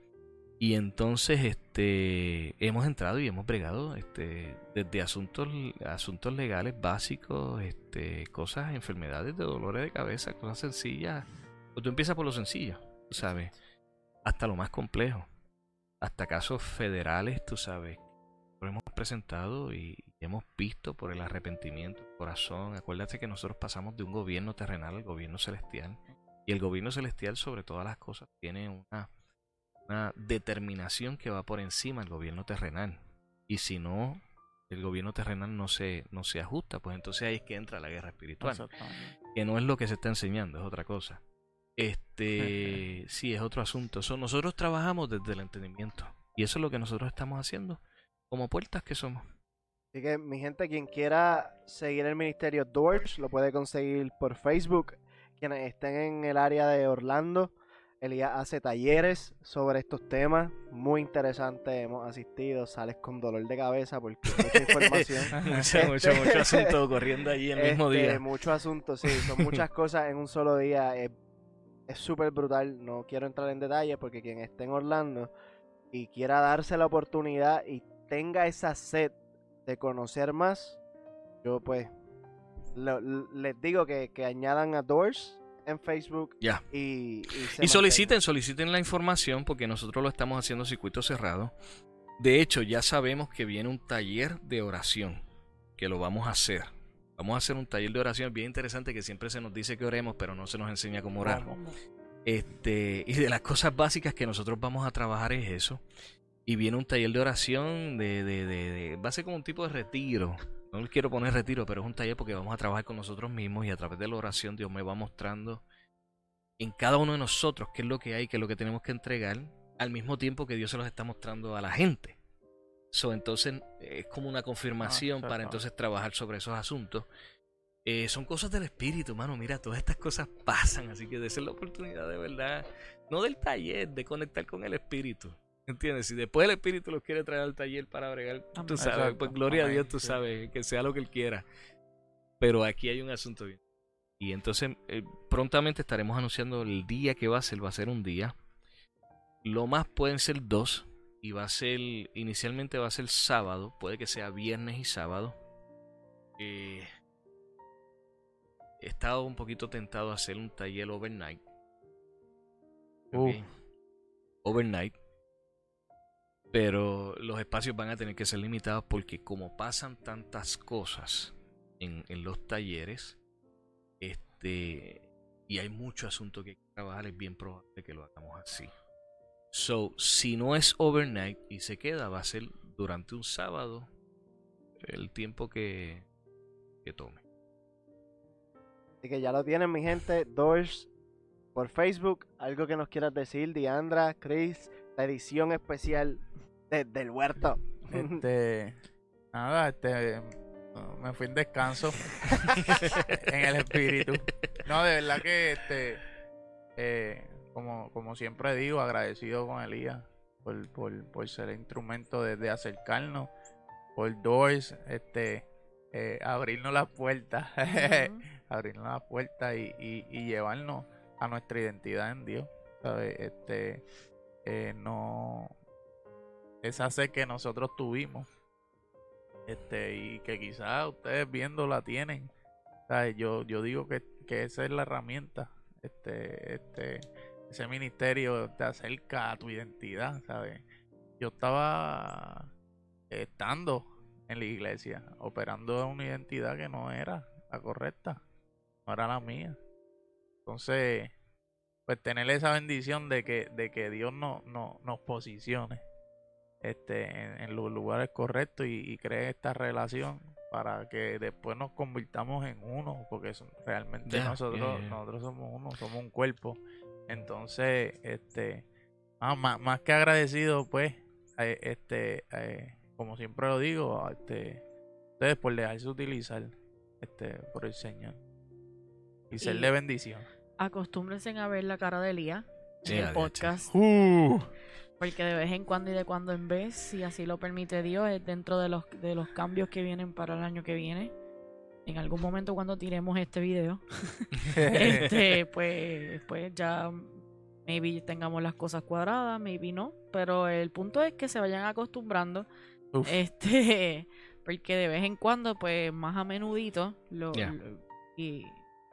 Speaker 4: Y entonces este, hemos entrado y hemos bregado este, desde asuntos, asuntos legales básicos, este, cosas, enfermedades de dolores de cabeza, cosas sencillas. Pues tú empiezas por lo sencillo, ¿sabes? Hasta lo más complejo. Hasta casos federales, tú sabes, lo hemos presentado y hemos visto por el arrepentimiento del corazón. Acuérdate que nosotros pasamos de un gobierno terrenal al gobierno celestial. Y el gobierno celestial, sobre todas las cosas, tiene una, una determinación que va por encima del gobierno terrenal. Y si no, el gobierno terrenal no se, no se ajusta, pues entonces ahí es que entra la guerra espiritual que no es lo que se está enseñando, es otra cosa. Este, sí, es otro asunto. So, nosotros trabajamos desde el entendimiento y eso es lo que nosotros estamos haciendo como puertas que somos.
Speaker 1: Así que, mi gente, quien quiera seguir el ministerio Doors, lo puede conseguir por Facebook. Quienes estén en el área de Orlando, Elías hace talleres sobre estos temas. Muy interesante, hemos asistido. Sales con dolor de cabeza porque mucha información.
Speaker 4: mucho, mucho, mucho asunto corriendo allí el mismo
Speaker 1: Este,
Speaker 4: día.
Speaker 1: Muchos asuntos, sí, son muchas cosas en un solo día. Es es súper brutal. No quiero entrar en detalles porque quien esté en Orlando y quiera darse la oportunidad y tenga esa sed de conocer más, yo pues lo- les digo que, que añadan a Doors en Facebook
Speaker 4: Ya.
Speaker 1: y, Y
Speaker 4: soliciten, soliciten la información porque nosotros lo estamos haciendo circuito cerrado. De hecho, ya sabemos que viene un taller de oración, que lo vamos a hacer. Vamos a hacer un taller de oración bien interesante que siempre se nos dice que oremos, pero no se nos enseña cómo orar. Este, y de las cosas básicas que nosotros vamos a trabajar es eso. Y viene un taller de oración de, de, de, de- va a ser como un tipo de retiro. No le quiero poner retiro, pero es un taller porque vamos a trabajar con nosotros mismos y a través de la oración Dios me va mostrando en cada uno de nosotros qué es lo que hay, qué es lo que tenemos que entregar, al mismo tiempo que Dios se los está mostrando a la gente. So, entonces es como una confirmación para
Speaker 2: exacto.
Speaker 4: entonces trabajar sobre esos asuntos. Eh, son cosas del espíritu, mano. Mira, todas estas cosas pasan, así que de ser la oportunidad de verdad, no del taller, de conectar con el espíritu. ¿Entiendes? Si después el espíritu los quiere traer al taller para bregar, tú sabes,
Speaker 2: Exacto.
Speaker 4: pues gloria a Dios, tú sabes, que sea lo que él quiera. Pero aquí hay un asunto bien. Y entonces eh, prontamente estaremos anunciando el día que va a ser, va a ser un día. Lo más pueden ser dos. Y va a ser, inicialmente va a ser sábado, puede que sea viernes y sábado. Eh, he estado un poquito tentado a hacer un taller overnight. Overnight. Pero los espacios van a tener que ser limitados porque como pasan tantas cosas en, los talleres, este, y hay mucho asunto que hay que trabajar, es bien probable que lo hagamos así. So, si no es overnight y se queda, va a ser durante un sábado el tiempo que, que tome.
Speaker 1: Así que ya lo tienen, mi gente. Doors por Facebook. Algo que nos quieras decir, Diandra, Chris, edición especial de- del huerto.
Speaker 2: Este, nada, este, me fui en descanso en el espíritu. No, de verdad que, este, eh, como, como siempre digo, agradecido con Elías por, por, por ser el instrumento de, de acercarnos, por Doors, este, eh, abrirnos las puertas, abrirnos las puertas y, y, y llevarnos a nuestra identidad en Dios, ¿sabes? Este, eh, no, esa sed que nosotros tuvimos, este, y que quizás ustedes viendo la tienen, ¿sabes? Yo, yo digo que, que esa es la herramienta, este, este, ese ministerio te acerca a tu identidad, ¿sabes? Yo estaba estando en la iglesia, operando una identidad que no era la correcta, no era la mía. Entonces, pues tener esa bendición de que, de que Dios no, no, nos posicione este, en, en los lugares correctos y, y cree esta relación para que después nos convirtamos en uno, porque son- realmente nosotros, nosotros somos uno, somos un cuerpo. Entonces, este, ah, más, más que agradecido, pues, eh, este, eh, como siempre lo digo, a este, ustedes por dejarse utilizar, este, por el Señor y ser
Speaker 3: Y-
Speaker 2: de bendición.
Speaker 3: Acostúmbrense a ver la cara de Elías en el podcast.
Speaker 2: Uh.
Speaker 3: Porque de vez en cuando y de cuando en vez, si así lo permite Dios, es dentro de los, de los cambios que vienen para el año que viene. En algún momento cuando tiremos este video, este, pues, pues ya maybe tengamos las cosas cuadradas, maybe no. Pero el punto es que se vayan acostumbrando.
Speaker 2: Uf.
Speaker 3: Este, porque de vez en cuando, pues más a menudito, lo, lo- y,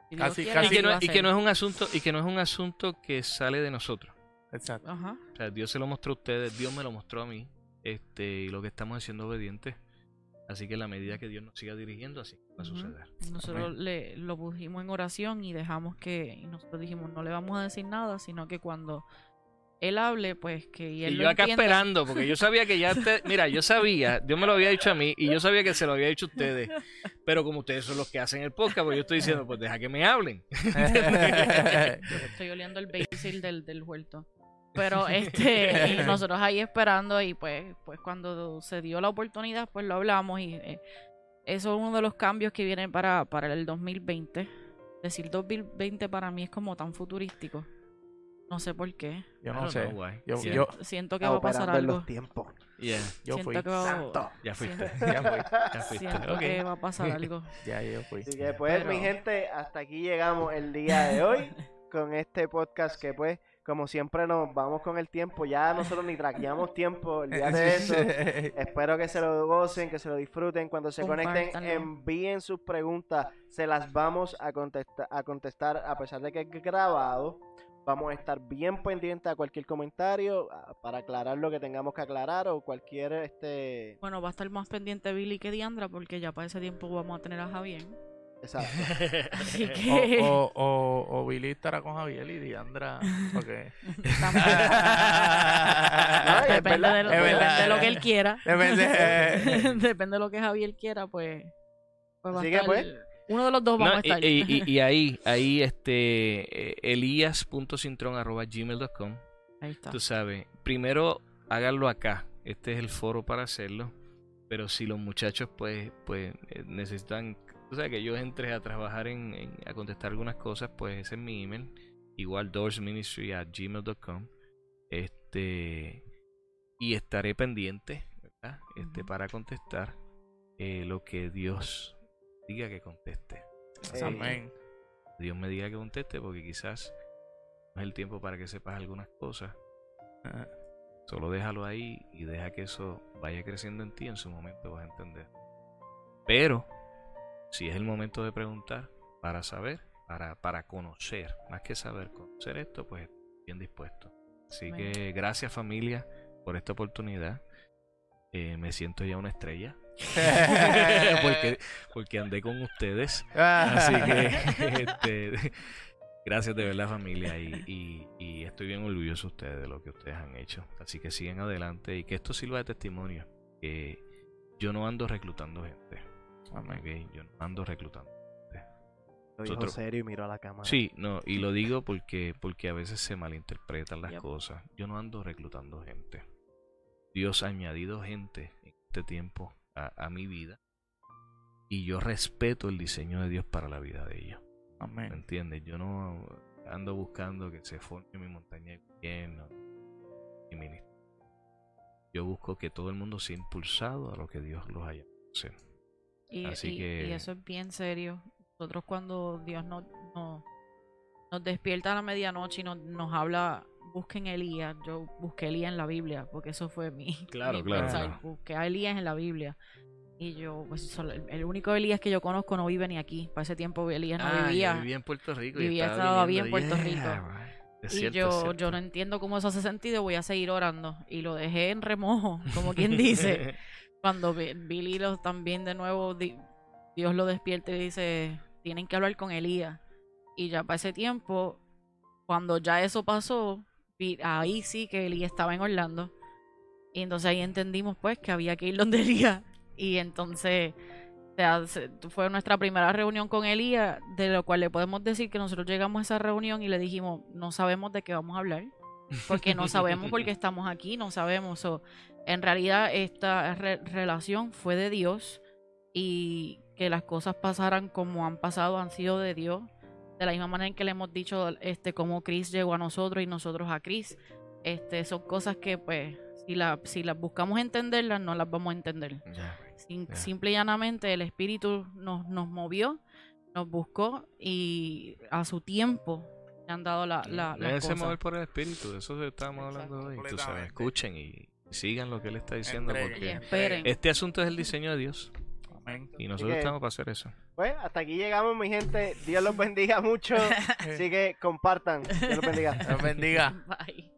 Speaker 3: si Dios
Speaker 2: Casi-
Speaker 3: quiere,
Speaker 2: casi.
Speaker 4: Y que no, y que es un asunto y que no es un asunto que sale de nosotros.
Speaker 2: Exacto.
Speaker 3: Ajá.
Speaker 4: o sea Dios se lo mostró a ustedes Dios me lo mostró a mí este y lo que estamos haciendo obedientes. Así que en la medida que Dios nos siga dirigiendo así va a suceder.
Speaker 3: Nosotros le, lo pusimos en oración y dejamos que, y nosotros dijimos, no le vamos a decir nada, sino que cuando él hable, pues que y él
Speaker 4: y
Speaker 3: lo
Speaker 4: yo acá
Speaker 3: entienda.
Speaker 4: esperando porque yo sabía que ya usted- mira yo sabía Dios me lo había dicho a mí y yo sabía que se lo había dicho a ustedes pero como ustedes son los que hacen el podcast pues yo estoy diciendo pues deja que me hablen
Speaker 3: estoy oliendo el basil del, del huerto. Pero este, y nosotros ahí esperando y pues, pues cuando se dio la oportunidad, pues lo hablamos y eh, eso es uno de los cambios que vienen para, para el 2020. Decir 2020 para mí es como tan futurístico. No sé por qué.
Speaker 2: Yo no sé.
Speaker 4: know.
Speaker 2: Yo,
Speaker 3: Siento que va a pasar algo.
Speaker 1: los tiempos.
Speaker 4: Yeah,
Speaker 2: yo
Speaker 3: Siento
Speaker 2: fui.
Speaker 3: que va,
Speaker 1: Santo.
Speaker 4: ya fuiste
Speaker 3: Siento-
Speaker 4: ya fui ya fuiste
Speaker 3: siento que va a pasar algo.
Speaker 2: Ya yo fui.
Speaker 1: Así que pues
Speaker 3: Pero-
Speaker 1: mi gente, hasta aquí llegamos el día de hoy con este podcast que pues como siempre nos vamos con el tiempo, ya nosotros ni traqueamos tiempo, olvídate de eso. Espero que se lo gocen, que se lo disfruten. Cuando se conecten, envíen sus preguntas. Se las vamos a contestar, a contestar a pesar de que es grabado. Vamos a estar bien pendientes a cualquier comentario para aclarar lo que tengamos que aclarar o cualquier este
Speaker 3: Bueno, va a estar más pendiente Billy que Diandra porque ya para ese tiempo vamos a tener a Javier.
Speaker 1: exacto.
Speaker 3: Así que
Speaker 2: O, o, o, o Billy estará con Javier y Diandra. Ok.
Speaker 1: No,
Speaker 3: depende, de lo,
Speaker 2: es
Speaker 3: depende
Speaker 2: verdad.
Speaker 3: de lo que él quiera.
Speaker 2: Depende.
Speaker 3: depende de lo que Javier quiera, pues. pues va a
Speaker 1: Así que,
Speaker 3: estar-
Speaker 1: pues,
Speaker 3: uno de los dos vamos
Speaker 4: No,
Speaker 3: a estar.
Speaker 4: y, y- ahí, ahí, este, eh, elías.cintrón.gmail.com
Speaker 3: Ahí está.
Speaker 4: Tú sabes, primero háganlo acá. Este es el foro para hacerlo. Pero si los muchachos, pues, pues eh, necesitan, o sea, que yo entre a trabajar en, en- a contestar algunas cosas, pues ese es mi email. Igual doorsministry at gmail.com. Este, y estaré pendiente, ¿verdad? Este, para contestar eh, lo que Dios diga que conteste.
Speaker 2: Amén.
Speaker 4: Dios me diga que conteste, porque quizás no es el tiempo para que sepas algunas cosas. Solo déjalo ahí y deja que eso vaya creciendo en ti. En su momento vas a entender. Pero, si es el momento de preguntar, para saber, para, para conocer, más que saber, conocer esto, pues bien dispuesto. Así
Speaker 3: Amén.
Speaker 4: que gracias familia por esta oportunidad. Eh, me siento ya una estrella. porque, porque andé con ustedes. Así que este, gracias de verdad familia y, y- y estoy bien orgulloso de ustedes de lo que ustedes han hecho. Así que siguen adelante y que esto sirva de testimonio. Que yo no ando reclutando gente.
Speaker 2: Amén.
Speaker 4: ¿ok? Yo no ando reclutando gente.
Speaker 1: Lo dijo
Speaker 4: Nosotros-
Speaker 1: serio y miró a la cámara.
Speaker 4: Sí, no, y lo digo porque, porque a veces se malinterpretan las
Speaker 3: Yep.
Speaker 4: cosas. Yo no ando reclutando gente. Dios ha añadido gente en este tiempo a, a mi vida. Y yo respeto el diseño de Dios para la vida de ellos. ¿Me
Speaker 2: Amén.
Speaker 4: entiendes? Yo no ando buscando que se forme mi montaña de gobierno, mi ministerio. Yo busco que todo el mundo sea impulsado a lo que Dios los haya hecho hacer.
Speaker 3: Y,
Speaker 4: Así
Speaker 3: y-
Speaker 4: que-
Speaker 3: y eso es bien serio. Nosotros cuando Dios nos, nos, nos despierta a la medianoche y nos, nos habla, busquen Elías. Yo busqué Elías en la Biblia, porque eso fue mi,
Speaker 4: Claro,
Speaker 3: mi
Speaker 4: claro,
Speaker 3: pensar. Busqué a Elías en la Biblia. Y yo, pues el, único Elías que yo conozco no vive ni aquí. Para ese tiempo Elías no
Speaker 4: Ah,
Speaker 3: vivía.
Speaker 4: vivía en Puerto Rico.
Speaker 3: vivía-
Speaker 4: y estaba
Speaker 3: bien en Puerto. Rico.
Speaker 4: Ah,
Speaker 3: y
Speaker 4: cierto,
Speaker 3: yo, yo no entiendo cómo eso hace sentido, voy a seguir orando. Y lo dejé en remojo, como quien dice. Cuando Bi- Billy lo, también de nuevo, di- Dios lo despierta y dice, tienen que hablar con Elías. Y ya para ese tiempo, cuando ya eso pasó, ahí sí que Elías estaba en Orlando. Y entonces ahí entendimos pues que había que ir donde Elías. Y entonces o sea, se- fue nuestra primera reunión con Elías, de lo cual le podemos decir que nosotros llegamos a esa reunión y le dijimos, no sabemos de qué vamos a hablar, porque no sabemos por qué estamos aquí, no sabemos. So, en realidad esta re- relación fue de Dios y que las cosas pasaran como han pasado han sido de Dios. De la misma manera en que le hemos dicho este cómo Chris llegó a nosotros y nosotros a Chris. Este, son cosas que pues si, la, si las buscamos entenderlas no las vamos a entender.
Speaker 4: Ya.
Speaker 3: Simple y llanamente el Espíritu nos, nos movió, nos buscó y a su tiempo le han dado la, la, las
Speaker 4: Déjense
Speaker 3: cosas.
Speaker 4: mover por el espíritu, de eso estamos hablando hoy. Tú sabes, escuchen y sigan lo que él está diciendo
Speaker 2: Entreguen,
Speaker 4: porque
Speaker 3: esperen.
Speaker 4: este asunto es el diseño de Dios
Speaker 2: Amén.
Speaker 4: y nosotros
Speaker 1: que-
Speaker 4: estamos para hacer eso.
Speaker 1: Pues hasta aquí llegamos, mi gente. Dios los bendiga mucho. Así que compartan. Dios los bendiga.
Speaker 2: Dios bendiga.
Speaker 3: Bye.